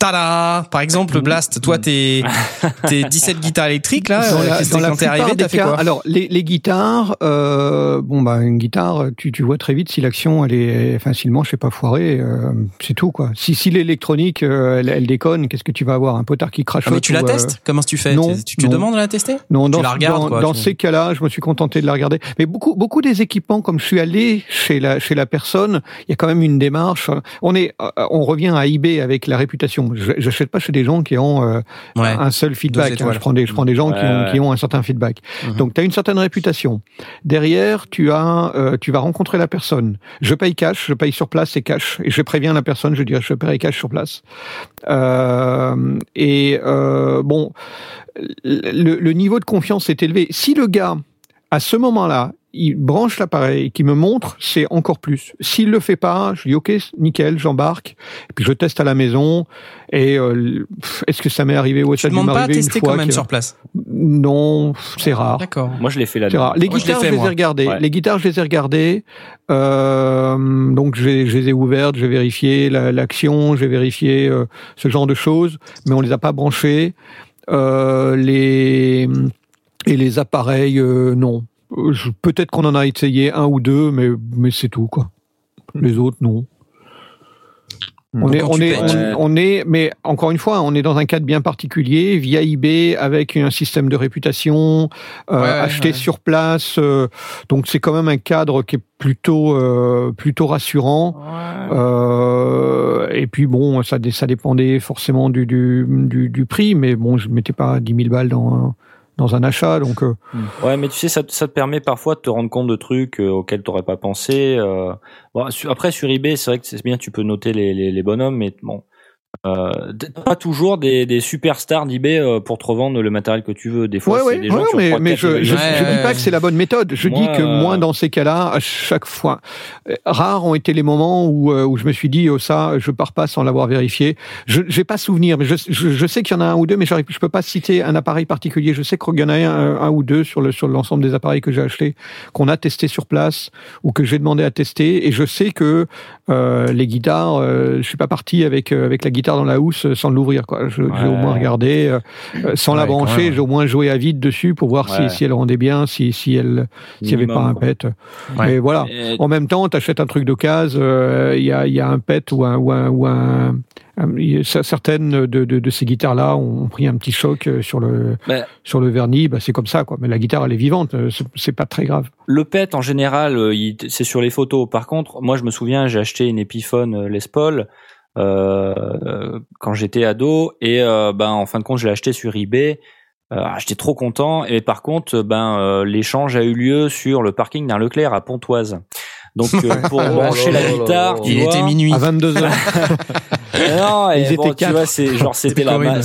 Tada Par exemple, Blast, toi t'es t'es 17 guitares électriques là, Dans euh, la- dans la quand t'es arrivé, t'as fait quoi? Alors les, les guitares, euh, bon bah une guitare, tu, tu vois très vite si l'action elle est facilement, je sais pas foirée, euh, c'est tout quoi. Si si l'électronique euh, elle, elle déconne, qu'est-ce que tu vas avoir? Un potard qui crache Ah, mais tu la euh, testes? Comment tu fais? Non, Tu, tu te demandes de la tester? Non, dans, la regardes, dans, quoi, dans tu- ces cas-là, je me suis contenté de la regarder. Mais beaucoup, beaucoup des équipements, comme je suis allé chez la chez la personne, il y a quand même une démarche. On est, on revient à eBay avec la réputation. Je J'achète pas chez des gens qui ont euh, Ouais. un seul feedback. hein. Je prends des, je prends des gens qui, Ouais, ont, ouais. qui ont un certain feedback. Mhm. Donc, tu as une certaine réputation. Derrière, tu as, euh, tu vas rencontrer la personne. Je paye cash, je paye sur place, c'est cash. Et je préviens la personne, je dis, je paierai cash sur place. Euh, et euh, bon, le, le niveau de confiance est élevé. Si le gars, à ce moment-là, il branche l'appareil, qui me montre, c'est encore plus. S'il le fait pas, je dis ok, nickel, j'embarque, et puis je teste à la maison. Et euh, est-ce que ça m'est arrivé ou ça a dû demandes pas à m'arriver une tester fois quand même que- sur place? Non, c'est rare. D'accord. Moi, je l'ai fait C'est là-dedans. rare. Les Moi, je guitares, fait, je les ai regardées. Ouais. Les guitares, je les ai regardées. Euh, donc, je, les- je les ai ouvertes, j'ai vérifié la- l'action, j'ai vérifié euh, ce genre de choses, mais on les a pas branchées. Euh, les et les appareils, euh, non. Euh, Peut-être qu'on en a essayé un ou deux, mais mais c'est tout quoi. Les autres, non. On est, on est, on, est, mais encore une fois, on est dans un cadre bien particulier, via eBay, avec un système de réputation, euh, Ouais, acheté ouais. sur place. euh, donc c'est quand même un cadre qui est plutôt, euh, plutôt rassurant. Et puis bon, ça, dé- ça dépendait forcément du, du, du, du prix, mais bon, je mettais pas 10 000 balles dans, un- dans un achat, donc. euh, Ouais, mais tu sais, ça, te permet parfois de te rendre compte de trucs euh, auxquels t'aurais pas pensé. euh. Bon, après, sur eBay, c'est vrai que c'est bien, tu peux noter les, les, les bonhommes, mais bon. Euh, pas toujours des, des superstars d'eBay euh, pour te revendre le matériel que tu veux. Des fois, Ouais, c'est ouais, des gens ouais, qui mais, mais je, je, images. Ouais, je dis pas que c'est la bonne méthode. Je Moi, dis que euh, moi, dans ces cas-là, à chaque fois, euh, rares ont été les moments où, euh, où je me suis dit, oh, ça, je pars pas sans l'avoir vérifié. Je j'ai pas souvenir, mais je, je, je sais qu'il y en a un ou deux, mais je peux pas citer un appareil particulier. Je sais qu'il y en a un, un ou deux sur le sur l'ensemble des appareils que j'ai achetés, qu'on a testé sur place ou que j'ai demandé à tester. Et je sais que euh, les guitares, euh, je suis pas parti avec euh, avec la guitare guitare dans la housse sans l'ouvrir. Quoi. Je- J'ai au Ouais. moins regardé, euh, euh, sans la Ouais, brancher, j'ai au moins joué à vide dessus pour voir Ouais. si, si elle rendait bien, si, si elle s'il n'y avait pas un quoi. pet. Ouais. Mais voilà. Et- En même temps, tu achètes un truc d'occasion, euh, il y, a, il y a un pet ou un, ou un, ou certaines de, de, de ces guitares-là ont pris un petit choc euh, sur le, Bah. sur le vernis. Bah, c'est comme ça, quoi. Mais la guitare, elle est vivante. euh, c'est- C'est pas très grave. Le PET en général, euh, il- c'est sur les photos. Par contre, moi je me souviens, j'ai acheté une Epiphone euh, Les Paul euh, euh, quand j'étais ado et euh, ben en fin de compte je l'ai acheté sur eBay. Euh, j'étais trop content et par contre ben euh, l'échange a eu lieu sur le parking d'un Leclerc à Pontoise. Donc euh, pour brancher la guitare, Il vois, était minuit. À 22 heures. non, et Ils bon, étaient tu quatre. vois, c'est genre c'était la ma-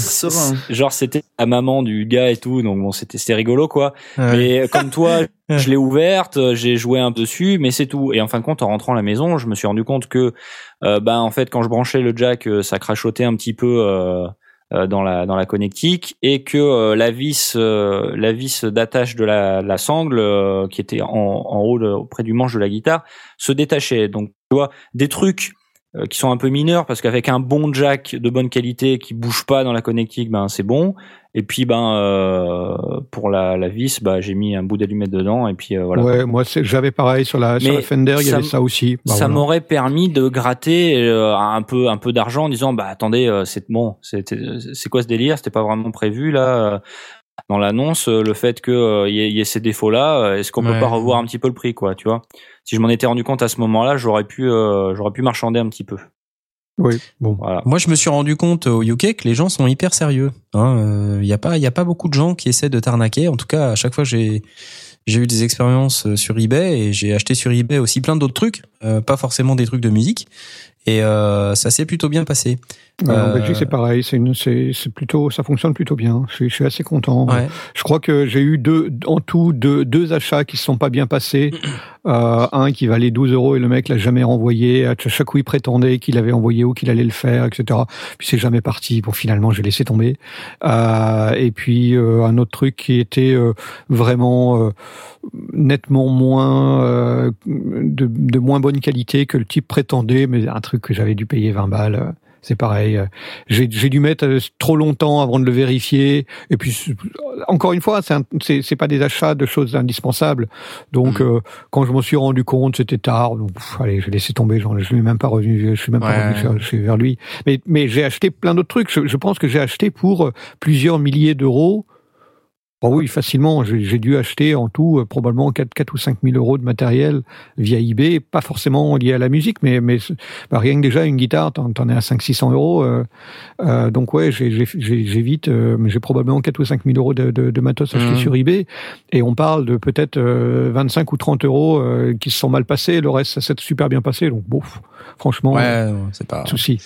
genre c'était la maman du gars et tout, donc bon c'était c'était rigolo quoi. Ouais. Mais comme toi, je l'ai ouverte, euh, j'ai joué un peu dessus, mais c'est tout. Et en fin de compte, en rentrant à la maison, je me suis rendu compte que, euh, ben en fait, quand je branchais le jack, euh, ça crachotait un petit peu euh, euh, dans la dans la connectique et que euh, la vis euh, la vis d'attache de la, la sangle euh, qui était en, en haut de- auprès du manche de la guitare se détachait. Donc tu vois des trucs euh, qui sont un peu mineurs parce qu'avec un bon jack de bonne qualité qui bouge pas dans la connectique, ben c'est bon. Et puis ben euh, pour la, la vis, bah j'ai mis un bout d'allumette dedans et puis euh, voilà. Ouais, moi, c'est- j'avais pareil sur la, sur la Fender, il y avait ça aussi. Bah, ça voilà. m'aurait permis de gratter euh, un peu un peu d'argent en disant bah attendez euh, c'est bon c'est c'est quoi ce délire? C'était pas vraiment prévu là euh, dans l'annonce euh, le fait que euh, y, ait- y ait ces défauts là est-ce qu'on peut Ouais. pas revoir un petit peu le prix quoi tu vois? Si je m'en étais rendu compte à ce moment-là j'aurais pu euh, j'aurais pu marchander un petit peu Oui, bon. voilà Moi, je me suis rendu compte au UK que les gens sont hyper sérieux. Il hein. n'y a pas, il y a pas beaucoup de gens qui essaient de t'arnaquer. En tout cas, à chaque fois, j'ai j'ai eu des expériences euh, sur eBay et j'ai acheté sur eBay aussi plein d'autres trucs, euh, pas forcément des trucs de musique. Et euh, ça s'est plutôt bien passé. En Euh, Belgique, c'est pareil. C'est plutôt, ça fonctionne plutôt bien. Je suis, je suis assez content. Ouais. Je crois que j'ai eu deux, en tout deux, deux achats qui se sont pas bien passés. Euh, un qui valait 12 euros et le mec l'a jamais renvoyé. À chaque coup, il prétendait qu'il avait envoyé ou qu'il allait le faire, etc. Puis c'est jamais parti. Bon, finalement, j'ai laissé tomber. Euh, et puis euh, un autre truc qui était euh, vraiment euh, nettement moins euh, de, de moins bonne qualité que le type prétendait, mais un truc que j'avais dû payer 20 balles. C'est pareil. euh, J'ai dû mettre euh, trop longtemps avant de le vérifier. Et puis, encore une fois, c'est pas des achats de choses indispensables. Donc, euh, quand je m'en suis rendu compte, c'était tard. Donc, pff, allez, j'ai laissé tomber. Genre, je suis même pas revenu. Je suis même pas revenu chez- vers lui. Mais, mais j'ai acheté plein d'autres trucs. Je, je pense que j'ai acheté pour euh, plusieurs milliers d'euros. Oh oui, facilement. J'ai dû acheter en tout euh, probablement 4, 4 ou 5 000 euros de matériel via eBay, pas forcément lié à la musique, mais, mais bah, rien que déjà une guitare, t'en t'en es à 5 600 euros. euh, euh, donc ouais, j'ai vite, euh, j'ai probablement 4 ou 5 000 euros de, de, de matos achetés Mhm. sur eBay, et on parle de peut-être euh, 25 ou 30 euros euh, qui se sont mal passés, le reste ça s'est super bien passé, donc bon, franchement, Ouais, c'est pas. souci.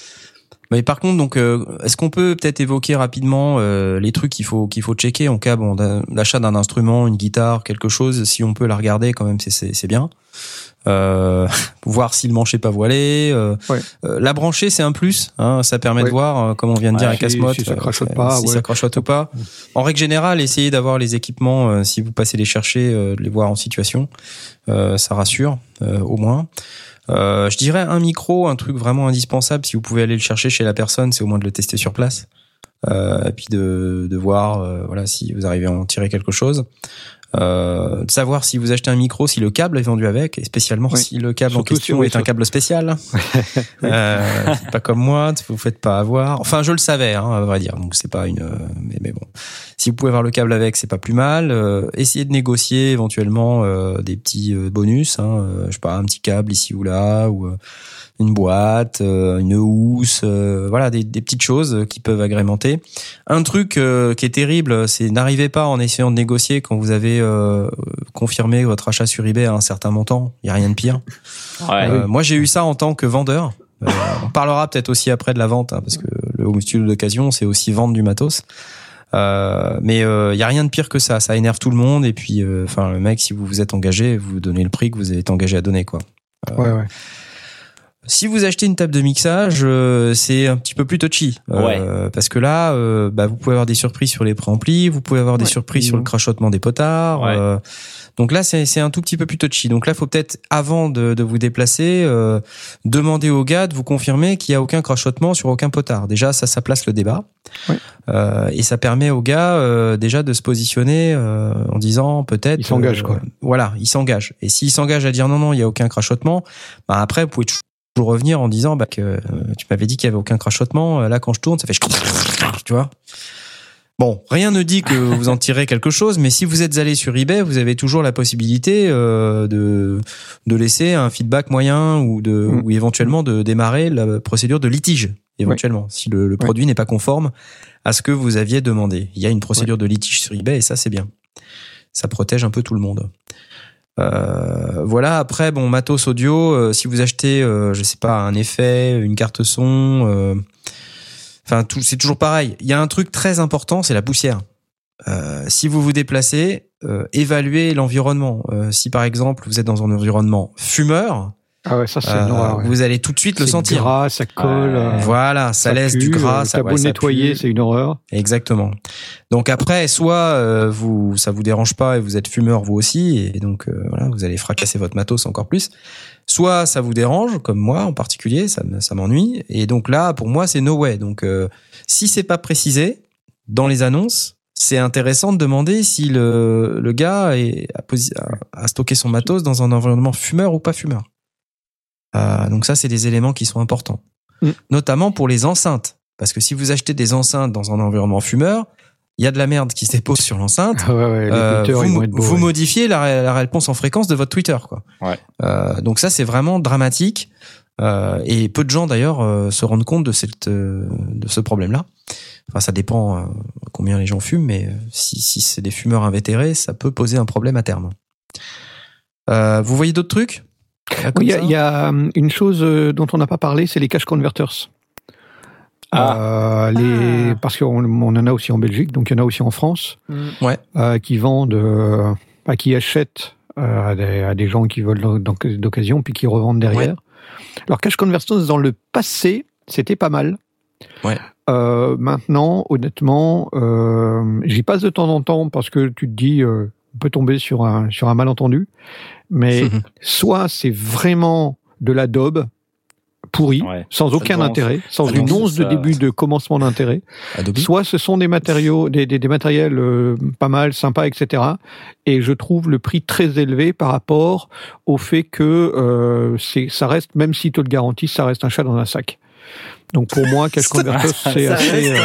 Mais par contre, donc, euh, est-ce qu'on peut peut-être évoquer rapidement euh, les trucs qu'il faut qu'il faut checker en cas bon, d'achat d'un instrument, une guitare, quelque chose, si on peut la regarder quand même, c'est bien. Euh, voir si le manche est pas voilé. euh, Ouais. euh, la brancher, c'est un plus. Hein, ça permet de voir, euh, comme on vient de Ouais, dire à si- Casmote, si ça euh, crachote pas, si ça crachote ou pas. En règle générale, essayez d'avoir les équipements si vous passez les chercher, euh, de les voir en situation. Euh, ça rassure euh, au moins. Euh, je dirais un micro, un truc vraiment indispensable. Si vous pouvez aller le chercher chez la personne, c'est au moins de le tester sur place. Euh, et puis de, voir euh, voilà si vous arrivez à en tirer quelque chose. Euh, de savoir si vous achetez un micro, si le câble est vendu avec, et spécialement Oui. si le câble en question est un câble spécial. euh, pas comme moi, vous faites pas avoir. Enfin, je le savais, hein, à vrai dire. Donc c'est pas une. Mais, mais bon, si vous pouvez avoir le câble avec, c'est pas plus mal. Euh, essayez de négocier éventuellement euh, des petits euh, bonus. Hein, je sais pas, un petit câble ici ou là, ou euh, une boîte, euh, une housse, euh, voilà, des, des petites choses qui peuvent agrémenter. Un truc euh, qui est terrible, c'est n'arrivez pas en essayant de négocier quand vous avez euh, confirmé votre achat sur eBay à un certain montant. Il y a rien de pire. ouais Euh, moi, j'ai eu ça en tant que vendeur. Euh, on parlera peut-être aussi après de la vente, hein, parce que le home studio d'occasion, c'est aussi vendre du matos. Euh, mais il euh, y a rien de pire que ça. Ça énerve tout le monde. Et puis, euh, enfin, le mec, si vous vous êtes engagé, vous donnez le prix que vous êtes engagé à donner, quoi. Ouais, ouais. Si vous achetez une table de mixage, euh, c'est un petit peu plus touchy. Euh, Parce que là, euh, bah, vous pouvez avoir des surprises sur les préamplis, vous pouvez avoir des Ouais. surprises sur le crachotement des potards. Ouais. euh, donc là, c'est c'est un tout petit peu plus touchy. Donc là, faut peut-être, avant de, de vous déplacer, euh, demander au gars de vous confirmer qu'il n'y a aucun crachotement sur aucun potard. Déjà, ça, ça place le débat. Ouais. Euh, et ça permet au gars euh, déjà de se positionner euh, en disant peut-être... Il s'engage, quoi. Voilà, il s'engage. Et s'il s'engage à dire non, non, il n'y a aucun crachotement, bah après, vous pouvez toujours revenir en disant bah, que euh, tu m'avais dit qu'il n'y avait aucun crachotement. Euh, Là, quand je tourne, ça fait... Tu vois Bon, rien ne dit que vous en tirez quelque chose, mais si vous êtes allé sur eBay, vous avez toujours la possibilité euh, de de laisser un feedback moyen ou de Mm. ou éventuellement de démarrer la procédure de litige éventuellement si le, le produit n'est pas conforme à ce que vous aviez demandé. Il y a une procédure de litige sur eBay et ça c'est bien. Ça protège un peu tout le monde. Euh, voilà. Après, bon, matos audio. euh, si vous achetez, euh, je sais pas, un effet, une carte son, euh, enfin, c'est toujours pareil. Il y a un truc très important, c'est la poussière. Euh, si vous vous déplacez, évaluez l'environnement. Si par exemple vous êtes dans un environnement fumeur, Ah ouais, ça c'est euh, ouais. vous allez tout de suite le sentir. Gras, ça colle. Ouais. euh, Voilà, ça, laisse pue, du gras, euh, ça, ouais, beau ça nettoyer, c'est une horreur. Exactement. Donc après, soit euh, vous ça vous dérange pas et vous êtes fumeur vous aussi et donc euh, voilà, vous allez fracasser votre matos encore plus. Soit ça vous dérange, comme moi en particulier, ça me- ça m'ennuie et donc là pour moi c'est no way. Donc euh, si c'est pas précisé dans les annonces, c'est intéressant de demander si le, le gars est, a, posi- a- a stocké son matos dans un environnement fumeur ou pas fumeur. Euh, donc ça c'est des éléments qui sont importants, Mm. notamment pour les enceintes. Parce que si vous achetez des enceintes dans un environnement fumeur, il y a de la merde qui se dépose sur l'enceinte. Ah ouais, ouais, les Euh, vous vont être beaux. vous ouais. modifiez la, la réponse en fréquence de votre Twitter. Quoi. Ouais. Euh, donc ça, c'est vraiment dramatique. Euh, et peu de gens, d'ailleurs, euh, se rendent compte de, cette, euh, de ce problème-là. Enfin, ça dépend euh, combien les gens fument, mais si, si c'est des fumeurs invétérés, ça peut poser un problème à terme. Euh, vous voyez d'autres trucs? Il y, a- y hum, une chose euh, dont on n'a pas parlé, c'est les cash converters. Euh, les, Parce qu'on on en a aussi en Belgique, donc il y en a aussi en France, euh, qui vendent, euh, bah, qui achètent euh, à, des, à des gens qui veulent d'oc- d'occasion, puis qui revendent derrière. Alors cash converters dans le passé, c'était pas mal. Ouais. Euh, maintenant, honnêtement, euh, j'y passe de temps en temps parce que tu te dis, euh, on peut tomber sur un sur un malentendu, mais soit c'est vraiment de la daube pourrie, Ouais. sans aucun intérêt, sans une once de début de commencement d'intérêt. Soit ce sont des matériaux, des, des, des matériels euh, pas mal, sympas, etc. Et je trouve le prix très élevé par rapport au fait que euh, c'est, ça reste, même si te le garantis, ça reste un chat dans un sac. Donc pour moi, Cash Converters, c'est Ça assez. euh,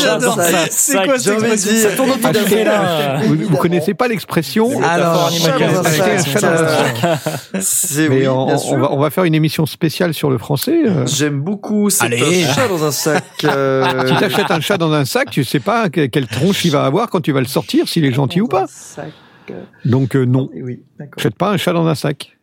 J'adore ça. C'est quoi cette expression dire. Ça tourne autour d'un là. vous, vous connaissez pas l'expression Alors, Chat dans un acheter un sac. chat dans un sac. C'est Mais oui, on, va, on va faire une émission spéciale sur le français. euh. J'aime beaucoup Allez. un chat dans un sac. euh, Si t'achètes un chat dans un sac, tu sais pas que- quelle tronche il va avoir quand tu vas le sortir, s'il est gentil ou pas. sac. Donc euh, non, Oui, d'accord. achète pas un chat dans un sac.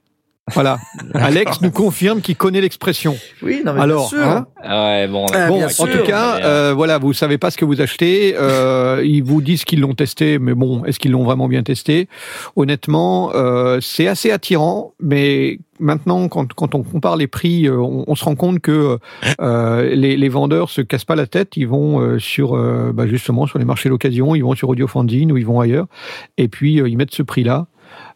Voilà. Alex nous confirme qu'il connaît l'expression. Oui, non mais Alors, bien sûr. hein, Ouais, bon. Ah, bon, bien en sûr. tout cas, euh, euh, voilà, vous savez pas ce que vous achetez. Euh, ils vous disent qu'ils l'ont testé, mais bon, est-ce qu'ils l'ont vraiment bien testé? Honnêtement, euh, c'est assez attirant, mais maintenant, quand, quand on compare les prix, euh, on, on se rend compte que euh, les, les vendeurs se cassent pas la tête. Ils vont euh, sur, euh, bah, justement, sur les marchés d'occasion, ils vont sur Audio Fanzine ou ils vont ailleurs, et puis euh, ils mettent ce prix-là.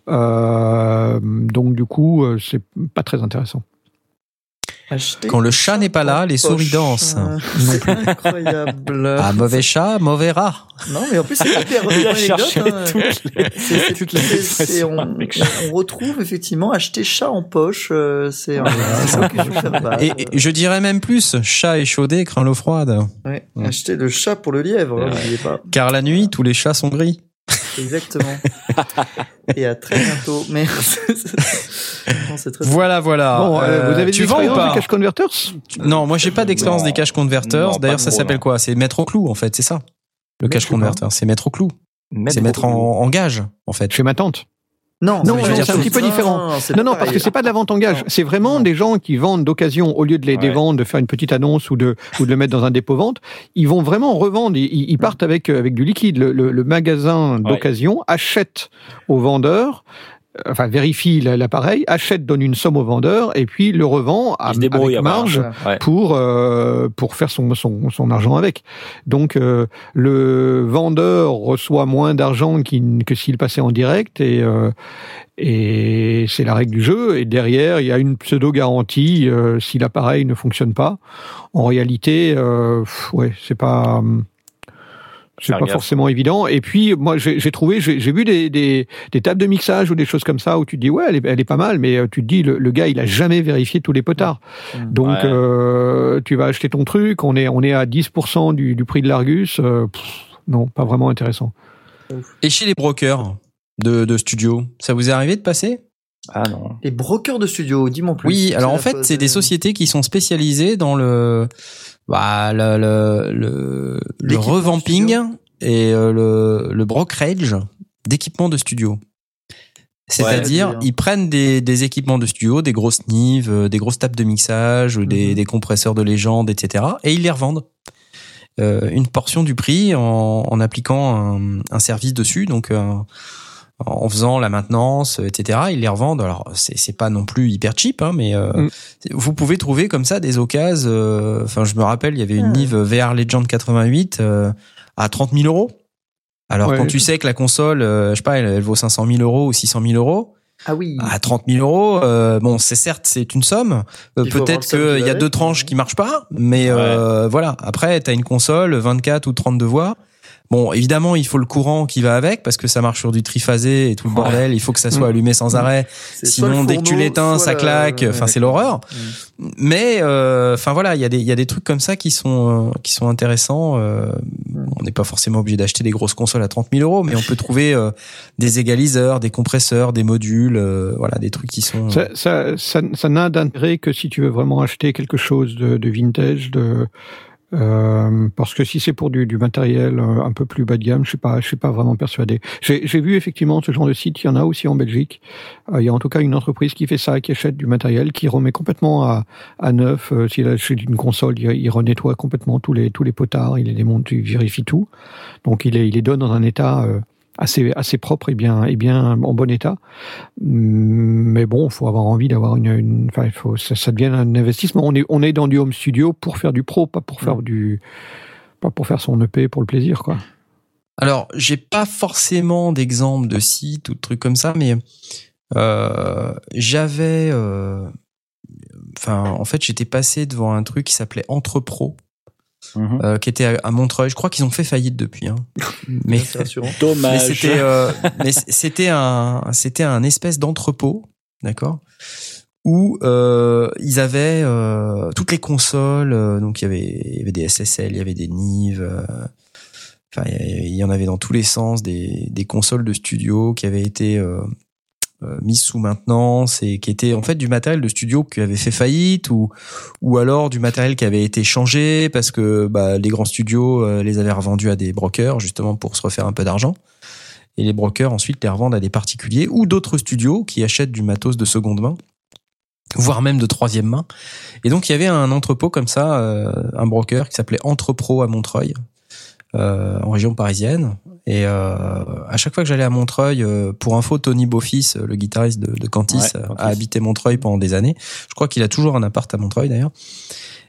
Euh, donc du coup, euh, c'est pas très intéressant. Acheter Quand le chat n'est pas là, les souris dansent. Euh, C'est incroyable. Ah, mauvais chat, mauvais rat. Non, mais en plus, c'est hyper hein. on, retrouve effectivement acheter chat en poche. euh, c'est un de verbal. Et, et je dirais même plus, chat échaudé craint l'eau froide. Ouais, acheter le chat pour le lièvre, hein, n'oubliez pas. Car la nuit, tous les chats sont gris. Exactement. Et à très bientôt. Mais Non, c'est très Voilà, voilà. Bon, euh, Euh, vous avez tu des vends ou pas de cash converters Non, moi j'ai pas d'expérience des cash converters. D'ailleurs, ça s'appelle quoi? C'est mettre au clou en fait, c'est ça. Le cash converter, c'est mettre au clou. C'est mettre en, en gage en fait. Chez ma tante. Non, Non, c'est un petit peu différent. Non, non, parce que c'est pas de la vente en gage. C'est vraiment des gens qui vendent d'occasion, au lieu de les, Ouais. vendre, de faire une petite annonce ou de, ou de le mettre dans un dépôt vente, ils vont vraiment revendre. Ils, ils partent avec, avec du liquide. Le, le- le magasin d'occasion achète aux vendeurs enfin vérifie la- l'appareil, achète, donne une somme au vendeur et puis le revend à avec marge Ouais. pour euh, pour faire son, son son argent avec. Donc euh, le vendeur reçoit moins d'argent que s'il passait en direct et euh, et c'est la règle du jeu. Et derrière, il y a une pseudo garantie euh, si l'appareil ne fonctionne pas. En réalité, ouais, c'est pas hum, c'est pas gaffe. forcément évident. Et puis, moi, j'ai trouvé, j'ai vu des, des, des tables de mixage ou des choses comme ça où tu te dis, ouais, elle est, elle est pas mal, mais euh, tu te dis, le, le gars, il a jamais vérifié tous les potards. Donc, Ouais. euh, tu vas acheter ton truc, on est, on est à 10% du, du prix de l'Argus. euh, non, pas vraiment intéressant. Et chez les brokers de, de studio, ça vous est arrivé de passer? Ah non. Les brokers de studio, dis-moi plus. Oui, alors en fait, c'est de- des sociétés qui sont spécialisées dans le, bah, le, le, le, revamping et euh, le, le brokerage d'équipements de studio. C'est-à-dire, Ouais, ils prennent des, des équipements de studio, des grosses nives, euh, des grosses tables de mixage, ou des, Mhm. des compresseurs de légende, etc. Et ils les revendent. Euh, une portion du prix en, en appliquant un, un service dessus, donc euh, en faisant la maintenance, etc. Ils les revendent. Alors c'est c'est pas non plus hyper cheap, hein, mais euh, Mm. vous pouvez trouver comme ça des occasions. euh, Enfin, je me rappelle, il y avait une Ah. Nive VR Legend 88 euh, à 30 000 euros. Alors Ouais. quand tu sais que la console, euh, je sais pas, elle, elle vaut 500 000 euros ou 600 000 euros, Ah oui. à 30 000 euros, euh, bon, c'est certes c'est une somme. Euh, Peut-être qu'il qui y a deux tranches qui marchent pas, mais euh, voilà. Après, t'as une console 24 ou 32 voix. Bon, évidemment, il faut le courant qui va avec parce que ça marche sur du triphasé et tout le Ouais. bordel. Il faut que ça soit Mm. allumé sans arrêt. C'est soit Sinon, dès que tu l'éteins, ça la- claque. Enfin, c'est l'horreur. Mm. Mais euh, enfin voilà, il y a des il y a des trucs comme ça qui sont euh, qui sont intéressants. Euh, on n'est pas forcément obligé d'acheter des grosses consoles à 30 000 euros, mais on peut trouver euh, des égaliseurs, des compresseurs, des modules, euh, voilà, des trucs qui sont. Ça, ça, ça, ça n'a d'intérêt que si tu veux vraiment acheter quelque chose de, de vintage, de euh, parce que si c'est pour du, du matériel euh, un peu plus bas de gamme, je suis pas, je suis pas vraiment persuadé. J'ai vu effectivement ce genre de site, il y en a aussi en Belgique. Euh, il y a en tout cas une entreprise qui fait ça, qui achète du matériel, qui remet complètement à, à neuf. Euh, S'il achète une console, il, il renettoie complètement tous les tous les potards, il les démonte, il vérifie tout. Donc il les, il les donne dans un état assez assez propre et bien et bien en bon état. Mais bon, faut avoir envie d'avoir une, une enfin, faut, ça, ça devient un investissement. On est, on est dans du home studio pour faire du pro, pas pour faire du, pas pour faire son EP pour le plaisir, quoi. Alors, j'ai pas forcément d'exemple de site ou de trucs comme ça, mais euh, j'avais, euh, enfin, en fait, j'étais passé devant un truc qui s'appelait Entrepro, Mhm. euh, qui était à, à Montreuil. Je crois qu'ils ont fait faillite depuis, hein. mais rassurant. mais Dommage. c'était, euh, mais c- c'était un, c'était un espèce d'entrepôt, d'accord, où euh, ils avaient euh, toutes les consoles. euh, donc il y avait, il y avait des SSL, il y avait des Nive. euh, Enfin, il y- il y en avait dans tous les sens des, des consoles de studio qui avaient été euh, mises sous maintenance et qui étaient en fait du matériel de studio qui avait fait faillite ou ou alors du matériel qui avait été changé parce que bah, les grands studios euh, les avaient revendus à des brokers justement pour se refaire un peu d'argent. Et les brokers ensuite les revendent à des particuliers ou d'autres studios qui achètent du matos de seconde main voire même de troisième main. Et donc il y avait un entrepôt comme ça euh, un broker qui s'appelait Entrepro à Montreuil en région parisienne. Et euh, à chaque fois que j'allais à Montreuil, euh, pour info, Tony Beaufils, euh, le guitariste de, de Cantis, Ouais, euh, Cantis. a habité Montreuil pendant des années. Je crois qu'il a toujours un appart à Montreuil d'ailleurs.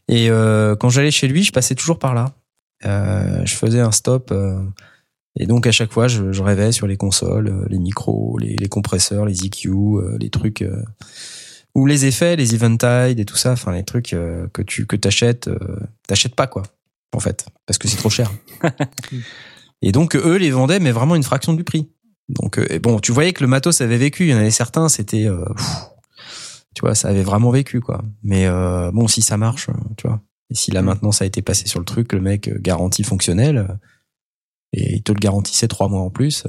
Et euh, quand j'allais chez lui, je passais toujours par là. Euh, je faisais un stop. euh, et donc à chaque fois, je, je rêvais sur les consoles, euh, les micros, les, les compresseurs, les EQ, euh, les trucs euh, ou les effets, les Eventide et tout ça. Enfin, les trucs euh, que tu que t'achètes, euh, t'achètes pas quoi, en fait, parce que c'est trop cher. et donc eux les vendaient, mais vraiment une fraction du prix. Donc euh, et bon, tu voyais que le matos avait vécu. Il y en avait certains, c'était, euh, tu vois, ça avait vraiment vécu quoi. Mais euh, bon, si ça marche, tu vois. Et si la maintenance a été passée sur le truc, le mec garantie fonctionnelle, euh, et il te le garantissait trois mois en plus.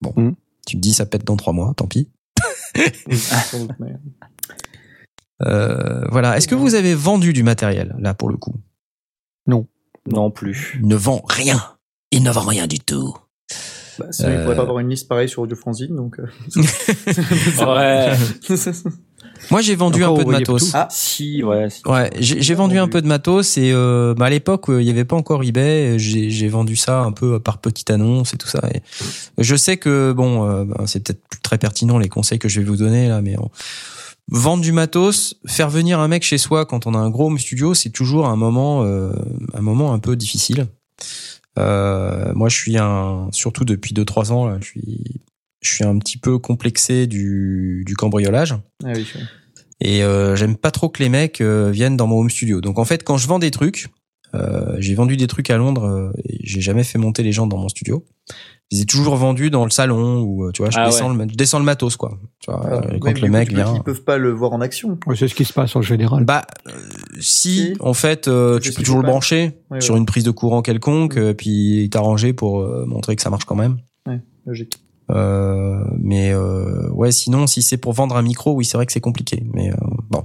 bon, Mhm. tu te dis ça pète dans trois mois, tant pis. Euh, voilà. Est-ce que vous avez vendu du matériel là pour le coup? Non plus. Il ne vend rien. Il ne vend rien du tout. Bah, sinon, il Euh. pourrait pas avoir une liste pareille sur Audio Franzine, donc. euh, Ouais. Moi, j'ai vendu Encore, un peu de matos. tout. Ah. Si, ouais. si. Ouais, j'ai vendu un peu de matos et euh, bah, à l'époque euh, il y avait pas encore eBay, j'ai vendu ça un peu par petite annonce et tout ça. Et je sais que bon, euh, bah, c'est peut-être plus très pertinent les conseils que je vais vous donner là, mais on- vendre du matos, faire venir un mec chez soi quand on a un gros home studio, c'est toujours un moment, euh, un moment un peu difficile. Euh, moi, je suis un, surtout depuis 2-3 ans là, je suis, je suis un petit peu complexé du, du cambriolage. Ah oui, oui. Et euh, j'aime pas trop que les mecs euh, viennent dans mon home studio. Donc en fait, quand je vends des trucs, euh, j'ai vendu des trucs à Londres euh, et j'ai jamais fait monter les gens dans mon studio. Je les ai toujours vendus dans le salon où euh, tu vois, je, Ah descends, le, je descends le matos quoi. Tu vois, Ah, ouais, quand le mec vient. Ils peuvent pas le voir en action. Ouais, c'est ce qui se passe en général. Bah euh, si, Si. en fait, euh, tu peux toujours le pas. brancher Ouais, sur ouais. une prise de courant quelconque, euh, puis t'arranger pour euh, montrer que ça marche quand même. Logique. Euh, mais euh, ouais, sinon, si c'est pour vendre un micro, oui, c'est vrai que c'est compliqué. Mais euh, bon.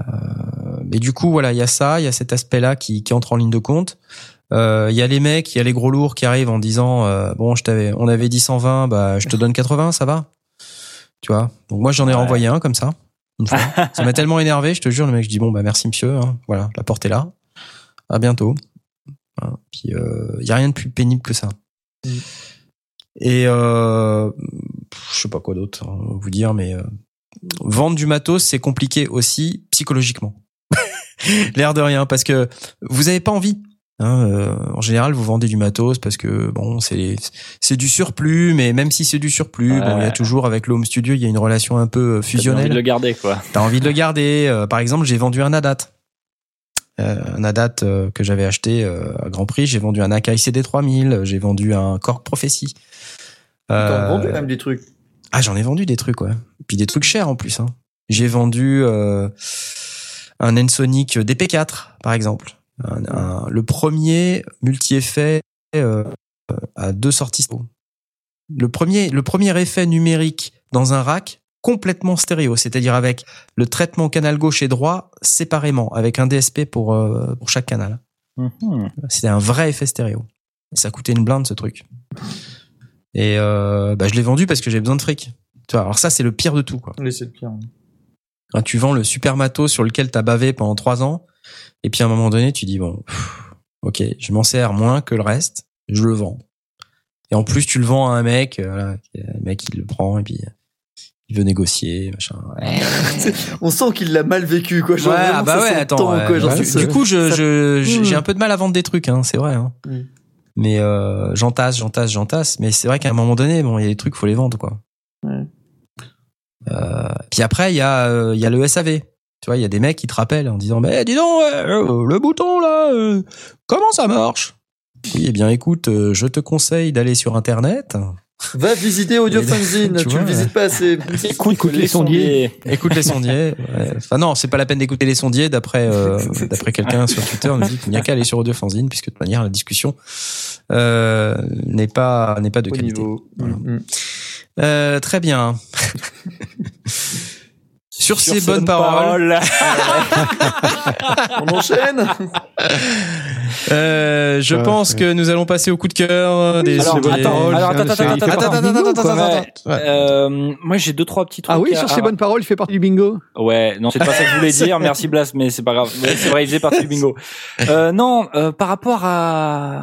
Euh, mais du coup, voilà, il y a ça, il y a cet aspect-là qui, qui entre en ligne de compte. Euh, Il y a les mecs, il y a les gros lourds qui arrivent en disant euh, bon, je t'avais, on avait dit 120, bah je te donne 80, ça va? Tu vois? Donc moi j'en ai Ouais. renvoyé un comme ça. Une fois. ça m'a tellement énervé, je te jure, le mec, je dis bon bah merci monsieur, hein, voilà, la porte est là. À bientôt. Hein, Puis il y a rien de plus pénible que ça. Mm. Et euh, je sais pas quoi d'autre hein, vous dire, mais euh, vendre du matos c'est compliqué aussi psychologiquement. L'air de rien, parce que vous avez pas envie. Hein, euh, en général, vous vendez du matos parce que bon, c'est c'est du surplus, mais même si c'est du surplus, Ouais. bon, il y a toujours avec l'home studio, il y a une relation un peu euh, T'as envie de fusionnelle. le garder, quoi. T'as envie de le garder. Euh, par exemple, j'ai vendu un Adat. Euh, un Adat euh, que j'avais acheté euh, à grand prix. J'ai vendu un Akai CD3000. J'ai vendu un Korg Prophecy. Euh, vendu même des trucs. Ah, j'en ai vendu des trucs, ouais. Puis des trucs chers en plus. Hein. J'ai vendu euh, un Ensonic DP4, par exemple. Un- un- le premier multi-effet euh, à deux sorties. Le premier, le premier effet numérique dans un rack complètement stéréo, c'est-à-dire avec le traitement canal gauche et droit séparément, avec un DSP pour, euh, pour chaque canal. Mhm. C'était un vrai effet stéréo. Et ça coûtait une blinde ce truc. Et euh, bah, je l'ai vendu parce que j'ai besoin de fric. Tu vois, alors ça c'est le pire de tout quoi. Oui, c'est le pire. Quand tu vends le super matos sur lequel t'as bavé pendant trois ans, et puis à un moment donné tu dis bon, pff, ok, je m'en sers moins que le reste, je le vends. Et en plus tu le vends à un mec, euh, voilà, le mec il le prend et puis euh, il veut négocier, machin. Ouais, On sent qu'il l'a mal vécu, quoi. Genre, Ouais, vraiment, ah bah ça ouais, attends. ouais, quoi. Genre, du, coup, je, je, j'ai Mm. j'ai un peu de mal à vendre des trucs, hein, c'est vrai. Hein. Mm. Mais euh, j'entasse, j'entasse, j'entasse. Mais c'est vrai qu'à un moment donné, bon, il y a des trucs, faut les vendre, quoi. Ouais. Euh, puis après, il y a, euh, il y a le SAV. Tu vois, il y a des mecs qui te rappellent en disant, mais dis donc, euh, le bouton là, euh, comment ça marche? Oui, eh bien, écoute, euh, je te conseille d'aller sur Internet. Va visiter Audio Fanzine, tu tu, vois, le visites pas assez. Écoute, Écoute les sondiers. Écoute les sondiers. Ouais. Enfin non, c'est pas la peine d'écouter les sondiers d'après euh, d'après quelqu'un sur Twitter nous dit qu'il n'y a qu'à aller sur Audiofanzine puisque de toute manière la discussion euh, n'est pas n'est pas de Au qualité. Voilà. Mm, mm. Euh, très bien. Sur, ces bonnes paroles, On enchaîne euh, je Ah, pense ouais. que nous allons passer au coup de cœur des Alors, sondiers. attends, alors, attends, attends, attends, attends, attends, attends. Euh, moi, j'ai deux trois petits trucs. Ah oui, sur ces bonnes paroles, il fait partie du bingo. Ouais, non, c'est pas ça que je voulais dire. Merci Blas, mais c'est pas grave. C'est vrai, il faisait partie du bingo. Euh, non, euh, par rapport à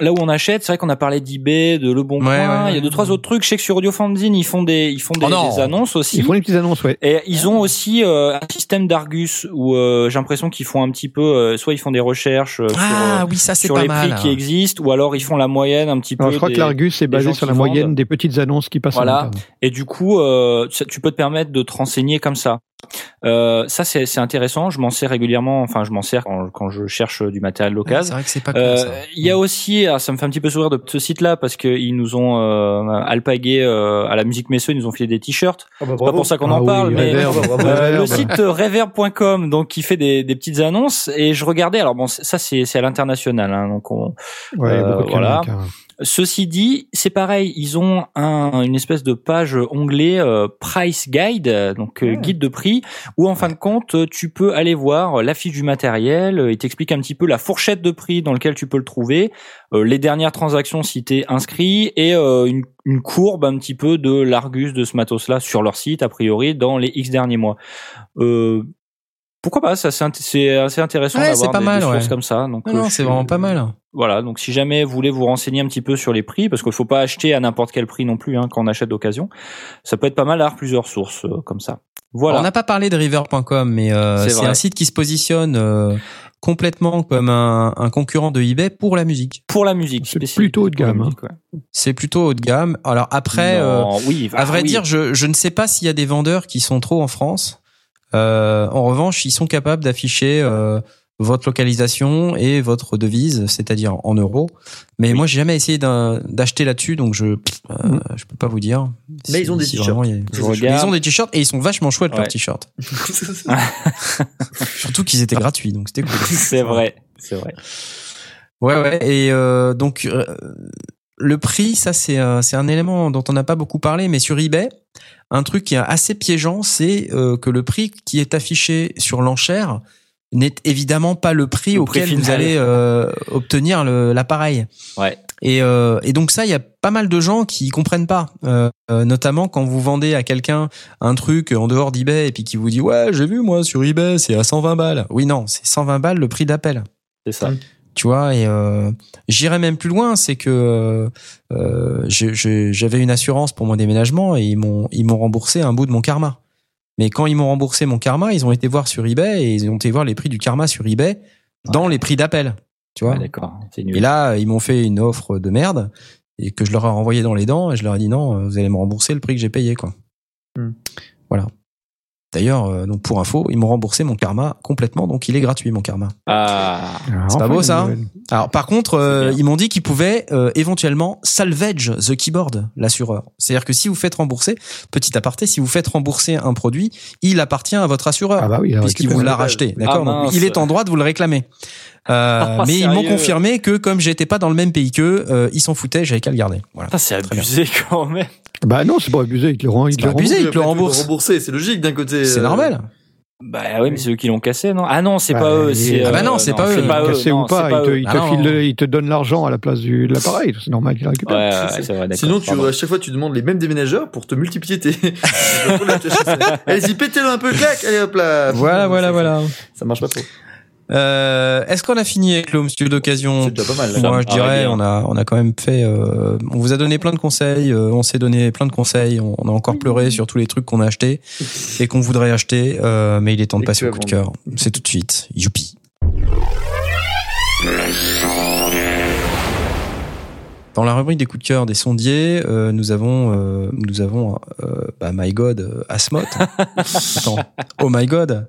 là où on achète, c'est vrai qu'on a parlé d'eBay, de Le Bon Ouais, Coin. ouais, Il y a deux trois autres trucs. Je sais que sur Audio Fanzine, ils font des ils font des, Oh des annonces aussi. Ils font des petites annonces, ouais. Et ils ont aussi euh, un système d'Argus où euh, j'ai l'impression qu'ils font un petit peu, euh, soit ils font des recherches euh, sur, Ah euh, oui, ça c'est sur pas les mal. prix qui existent, ou alors ils font la moyenne un petit Alors, peu. je crois des- que l'Argus est basé sur la moyenne vendent. des petites annonces qui passent Voilà. en. Et du coup, euh, ça- tu peux te permettre de te renseigner comme ça. Euh, ça, c'est c'est intéressant. Je m'en sers régulièrement. Enfin, je m'en sers quand, quand je cherche du matériel Ouais, local. C'est vrai que c'est pas con, Euh, ça. Il y a aussi, ah, ça me fait un petit peu sourire de ce site-là parce qu'ils nous ont euh, alpagué euh, à la musique Messeux, ils nous ont filé des t-shirts. Ah bah, C'est pas pour ça qu'on Ah en oui, parle, mais Reverb, le site reverb.com donc qui fait des, des petites annonces et je regardais alors bon ça c'est c'est à l'international hein, donc on, Ouais, Euh, voilà. Ceci dit, c'est pareil, ils ont un, une espèce de page onglet euh, price guide, donc euh, Ah. guide de prix, où en fin de compte, tu peux aller voir la fiche du matériel, il t'explique un petit peu la fourchette de prix dans lequel tu peux le trouver, les dernières transactions si t'es inscrit et une, une courbe un petit peu de l'argus de ce matos-là sur leur site a priori dans les X derniers mois. Pourquoi pas ça c'est assez intéressant Ouais, d'avoir c'est pas des, mal, des sources ouais. comme ça donc Non, euh, c'est vraiment pas mal. voilà donc si jamais vous voulez vous renseigner un petit peu sur les prix parce qu'il faut pas acheter à n'importe quel prix non plus hein, quand on achète d'occasion ça peut être pas mal d'avoir plusieurs sources euh, comme ça voilà On n'a pas parlé de River.com, mais euh, C'est un site qui se positionne euh, complètement comme un, un concurrent de eBay pour la musique. pour la musique C'est plutôt haut de gamme, hein. C'est plutôt haut de gamme. Alors après, euh, Non, oui à ah vrai oui. dire, je, je ne sais pas s'il y a des vendeurs qui sont trop en France. Euh, en revanche, ils sont capables d'afficher euh, votre localisation et votre devise, c'est-à-dire en euros. Mais moi, j'ai jamais essayé d'acheter là-dessus, donc je euh, je peux pas vous dire. Mais ils ont des t-shirts. il a-. Ils ont des t-shirts et ils sont vachement chouettes Ouais. leurs t-shirts. Surtout qu'ils étaient gratuits, donc c'était cool. c'est vrai c'est vrai Ouais, ouais. Et euh, donc euh, le prix, ça c'est euh, c'est un élément dont on n'a pas beaucoup parlé, mais sur eBay, un truc qui est assez piégeant, c'est euh, que le prix qui est affiché sur l'enchère n'est évidemment pas le prix Le auquel prix vous allez euh, obtenir le- l'appareil. ouais. Et, euh, et donc ça, il y a pas mal de gens qui comprennent pas, Euh, euh, notamment quand vous vendez à quelqu'un un truc en dehors d'eBay et puis qui vous dit ouais j'ai vu moi sur eBay c'est à 120 balles. Oui non, c'est 120 balles le prix d'appel. C'est ça tu vois et euh, j'irais même plus loin c'est que euh, euh, j'avais une assurance pour mon déménagement et ils m'ont ils m'ont remboursé un bout de mon karma. Mais quand ils m'ont remboursé mon karma ils ont été voir sur eBay et ils ont été voir les prix du karma sur eBay dans les prix d'appel tu vois. Ouais, d'accord et là ils m'ont fait une offre de merde et que je leur ai renvoyé dans les dents et je leur ai dit non vous allez me rembourser le prix que j'ai payé quoi. Hmm. voilà d'ailleurs euh, donc pour info ils m'ont remboursé mon karma complètement donc il est gratuit mon karma ah C'est pas beau, ça nouvelle. alors par contre, euh, ils m'ont dit qu'ils pouvaient euh, éventuellement salvage the keyboard, l'assureur. C'est-à-dire que si vous faites rembourser, petit aparté, si vous faites rembourser un produit, il appartient à votre assureur Ah bah oui, il a puisqu'il vous l'a racheté, d'accord? Ah, Donc mince. il est en droit de vous le réclamer. Euh, Oh, mais ils m'ont confirmé que comme j'étais pas dans le même pays qu'eux, euh, ils s'en foutaient, j'avais qu'à le garder. Voilà. Putain, c'est abusé quand même Bah non, c'est pas abusé, il te le rend, il te pas le rend. abusé. il te le Après, tu rembourse. rembourser, c'est logique d'un côté. C'est euh, normal. bah oui mais c'est eux qui l'ont cassé non? Ah non c'est Bah, pas eux c'est Ah bah euh, non, c'est pas eux. Cassé non, ou pas, c'est il te, eux. il te Ah non. file le- il te donne l'argent à la place du, de l'appareil. C'est normal qu'il récupère. Ouais, ouais, ouais, c'est vrai, d'accord. Sinon, tu, à chaque fois, tu demandes les mêmes déménageurs pour te multiplier tes. Allez-y, pétez-le un peu, clac, allez hop là. Voilà, voilà, voilà. Ça marche pas trop. Euh, Est-ce qu'on a fini avec l'home studio d'occasion C'est déjà pas mal. là. Ça Moi, je dirais, on a, on a quand même fait. euh, on vous a donné plein de conseils. euh, on s'est donné plein de conseils. On, on a encore pleuré sur tous les trucs qu'on a achetés et qu'on voudrait acheter. euh, mais il est temps de passer au coup de cœur. C'est tout de suite. Youpi. Dans la rubrique des coups de cœur des sondiers, euh, nous avons, euh, nous avons, euh, bah, My God, Asmoth. Attends, oh my God.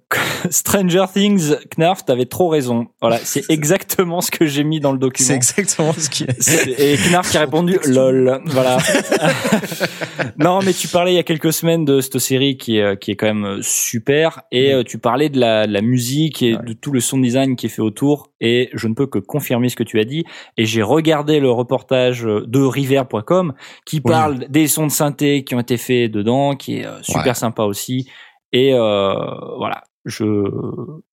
Stranger Things, Knarf, t'avais trop raison. Voilà, c'est exactement ce que j'ai mis dans le C'est document. exactement ce qui est. C'est- Et Knarf qui a répondu lol. Voilà. non, mais tu parlais il y a quelques semaines de cette série qui est qui est quand même super et euh, tu parlais de la, de la musique et de tout le sound design qui est fait autour et je ne peux que confirmer ce que tu as dit et j'ai regardé le reportage de river.com qui Oui. parle des sons de synthé qui ont été faits dedans qui est euh, super Ouais. sympa aussi et euh, voilà. Je,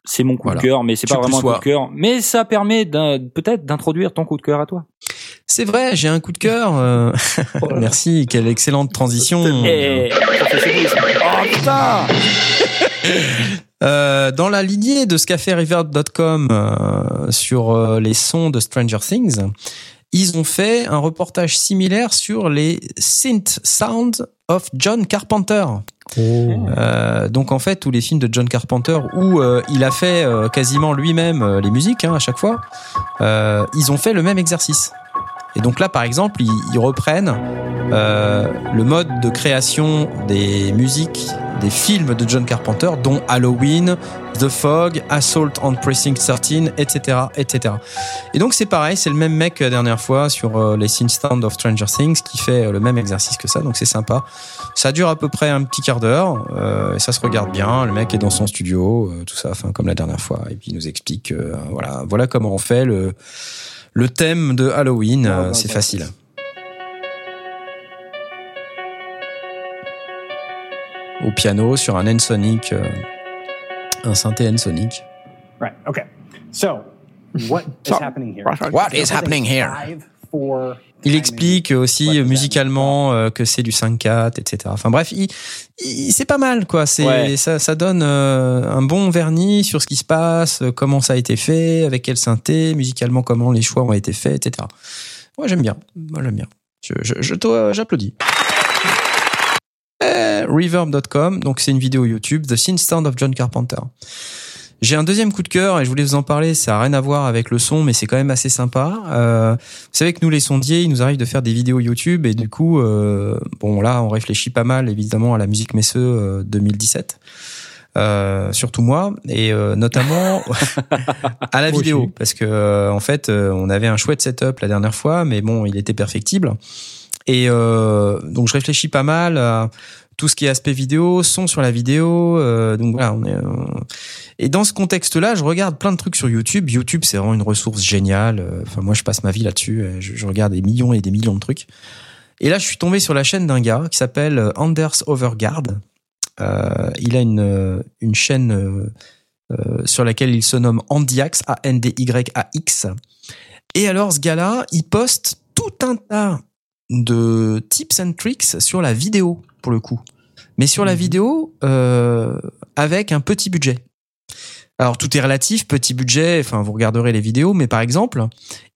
c'est mon coup Voilà. de cœur, mais c'est pas vraiment un coup de cœur. Mais ça permet peut-être d'introduire ton coup de cœur à toi. C'est vrai, j'ai un coup de cœur. euh, Merci, quelle excellente transition. Et professionnalisme. Oh putain Euh, dans la lignée de ce qu'a fait euh, sur euh, les sons de Stranger Things, ils ont fait un reportage similaire sur les synth sounds of John Carpenter. Euh, donc en fait tous les films de John Carpenter où euh, il a fait euh, quasiment lui-même les musiques hein, à chaque fois, ils ont fait le même exercice. Et donc là par exemple ils, reprennent le mode de création des musiques des films de John Carpenter dont Halloween, The Fog, Assault on Precinct 13, etc., etc. Et donc c'est pareil, c'est le même mec la dernière fois sur les Scene Stand of Stranger Things qui fait le même exercice que ça, donc c'est sympa. Ça dure à peu près un petit quart d'heure, euh, et ça se regarde bien. Le mec est dans son studio, euh, tout ça, enfin comme la dernière fois, et puis il nous explique, euh, voilà, voilà comment on fait le le thème de Halloween. Ah, euh, bah, c'est bah. facile. au piano sur un N-Sonic, euh, un synthé N-Sonic. Right. Okay. So, what is happening here? What is happening here? Five, four, Il explique aussi musicalement euh, que c'est du 5-4, etc. Enfin bref, il, il- c'est pas mal quoi. C'est Ouais. ça, ça donne euh, un bon vernis sur ce qui se passe, euh, comment ça a été fait, avec quel synthé, musicalement comment les choix ont été faits, etc. Moi j'aime bien. Moi j'aime bien. Je, je, je j'applaudis. Reverb.com, donc c'est une vidéo YouTube, The Synth Sound of John Carpenter. J'ai un deuxième coup de cœur et je voulais vous en parler. Ça a rien à voir avec le son, mais c'est quand même assez sympa. Euh, vous savez que nous, les sondiers, il nous arrive de faire des vidéos YouTube et du coup, euh, bon là, on réfléchit pas mal évidemment à la musique Messeux euh, 2017. Euh, surtout moi et euh, notamment à la vidéo parce que euh, en fait euh, on avait un chouette setup la dernière fois mais bon il était perfectible et euh, donc je réfléchis pas mal à tout ce qui est aspect vidéo son sur la vidéo euh, donc voilà on est euh, et dans ce contexte-là, je regarde plein de trucs sur YouTube. YouTube, c'est vraiment une ressource géniale. Euh, Enfin, moi, je passe ma vie là-dessus. Je, regarde des millions et des millions de trucs. Et là, je suis tombé sur la chaîne d'un gars qui s'appelle Anders Overgaard. Euh, il a une, une chaîne sur laquelle il se nomme Andyax, A-N-D-Y-A-X. Et alors, ce gars-là, il poste tout un tas de tips and tricks sur la vidéo, pour le coup. Mais sur la vidéo, euh, avec un petit budget. Alors tout est relatif, petit budget, enfin vous regarderez les vidéos, mais par exemple,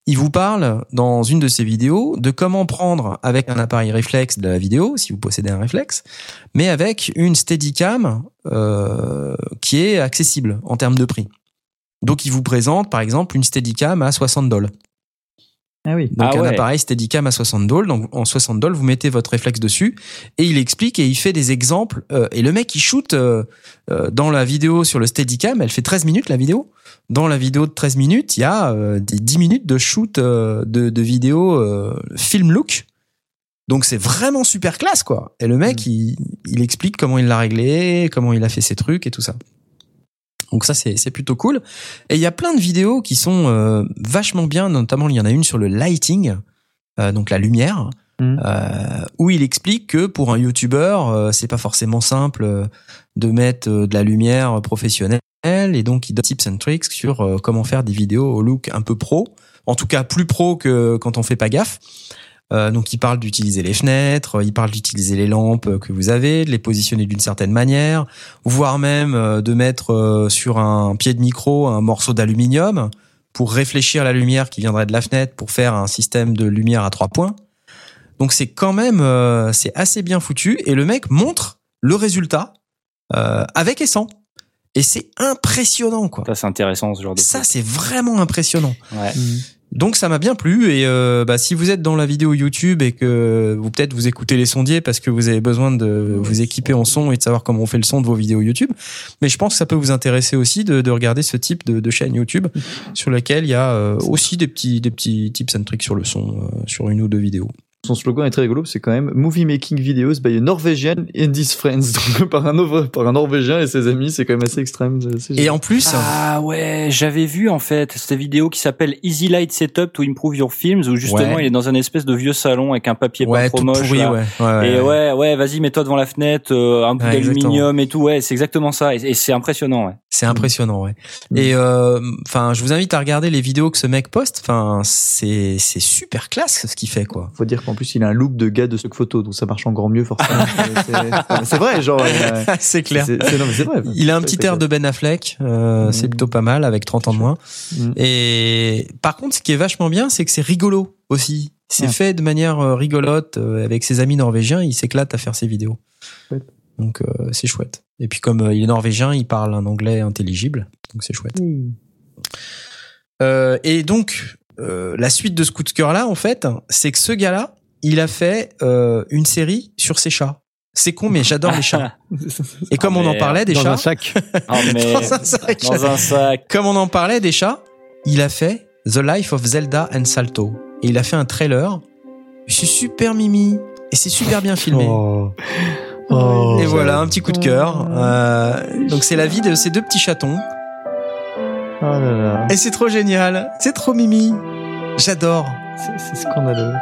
il vous parle dans une de ses vidéos de comment prendre avec un appareil réflexe de la vidéo, si vous possédez un réflexe, mais avec une Steadicam euh, qui est accessible en termes de prix. Donc il vous présente par exemple une Steadicam à 60 dollars. Ah oui. Donc Ah un ouais. appareil Steadicam à 60 dollars. Donc en 60 dollars, vous mettez votre réflexe dessus et il explique et il fait des exemples. euh, et le mec il shoot euh, euh, dans la vidéo sur le Steadicam, elle fait 13 minutes la vidéo. Dans la vidéo de 13 minutes, il y a euh, des 10 minutes de shoot euh, de, de vidéo euh, film look. Donc c'est vraiment super classe quoi. Et le mec il, il explique comment il l'a réglé, comment il a fait ses trucs et tout ça. Donc ça c'est c'est plutôt cool. Et il y a plein de vidéos qui sont euh, vachement bien, notamment il y en a une sur le lighting, euh, donc la lumière, Mhm. euh, où il explique que pour un YouTuber, euh, c'est pas forcément simple euh, de mettre euh, de la lumière professionnelle, et donc il donne tips and tricks sur euh, comment faire des vidéos au look un peu pro, en tout cas plus pro que quand on fait pas gaffe. Euh, donc il parle d'utiliser les fenêtres, il parle d'utiliser les lampes que vous avez, de les positionner d'une certaine manière, voire même euh, de mettre euh, sur un pied de micro un morceau d'aluminium pour réfléchir la lumière qui viendrait de la fenêtre pour faire un système de lumière à trois points. Donc c'est quand même euh, c'est assez bien foutu et le mec montre le résultat euh, avec et sans. Et c'est impressionnant quoi. Ça, c'est intéressant, ce genre de Ça c'est vraiment impressionnant. Ouais. Donc ça m'a bien plu et euh, bah, si vous êtes dans la vidéo YouTube et que vous peut-être vous écoutez les sondiers parce que vous avez besoin de vous équiper en son et de savoir comment on fait le son de vos vidéos YouTube, mais je pense que ça peut vous intéresser aussi de, de regarder ce type de, de chaîne YouTube sur laquelle il y a euh, aussi des petits des petits tips and tricks sur le son euh, sur une ou deux vidéos. Son slogan est très rigolo, c'est quand même Movie Making Videos by a Norwegian and his friends. Donc par un, Nor- par un Norvégien et ses amis, c'est quand même assez extrême. Et en plus, Ah ouais, j'avais vu en fait cette vidéo qui s'appelle Easy Light Setup to Improve Your Films où justement Ouais. il est dans un espèce de vieux salon avec un papier ouais, pas trop moche. pourri, là. ouais, ouais, Et ouais. ouais, ouais, vas-y, mets-toi devant la fenêtre, euh, un bout Ouais, d'aluminium et tout. Ouais, c'est exactement ça. Et, et c'est impressionnant. Ouais. C'est impressionnant, ouais. Mm. Et euh, enfin, je vous invite à regarder les vidéos que ce mec poste. Enfin, c'est c'est super classe ce qu'il fait, quoi. Faut dire qu'en plus il a un look de gars de stock photo, donc ça marche encore mieux forcément. C'est- c'est- c'est vrai, genre. c'est clair. c'est- c'est- non, mais c'est vrai. Il a un petit air de Ben Affleck, euh, c'est Mm. plutôt pas mal avec 30 ans de moins. Mm. Et par contre, ce qui est vachement bien, c'est que c'est rigolo aussi. C'est fait de manière euh, rigolote euh, avec ses amis norvégiens. Il s'éclate à faire ses vidéos. Donc euh, c'est chouette. Et puis comme il est norvégien, il parle un anglais intelligible, donc c'est chouette. Euh, et donc euh, la suite de ce coup de cœur là, en fait, c'est que ce gars-là, il a fait euh, une série sur ses chats. C'est con, mais j'adore les chats. Et comme Ah, on en parlait des dans chats, un sac. Oh, mais Dans un sac. dans un sac. comme on en parlait des chats, il a fait The Life of Zelda and Salto. Et il a fait un trailer. C'est super mimi. Et c'est super bien filmé. Oh. Oh. Et voilà, un petit coup de cœur. Euh, donc c'est la vie de ces deux petits chatons. Oh là là. Et c'est trop génial. C'est trop mimi. J'adore. C'est c'est scandaleux.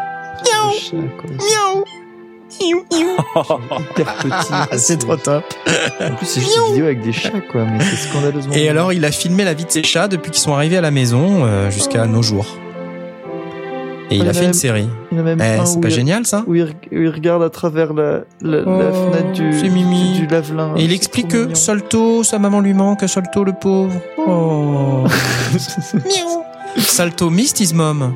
Miaou. Chat, quoi. Miaou. hyper petit. Ah, c'est trop top. En plus, c'est juste une vidéo avec des chats, quoi, mais c'est scandaleusement. Et alors, il a filmé la vie de ses chats depuis qu'ils sont arrivés à la maison euh, jusqu'à nos jours. Et il Il a a fait même- une série. il y en a même Eh, c'est pas il- génial ça Où il, re- où il regarde à travers la, la, la Oh, fenêtre du, Mimi. du, du lave-linge. Et il explique que. Salto, sa maman lui manque, Salto le pauvre. Oh. Salto missed his mom.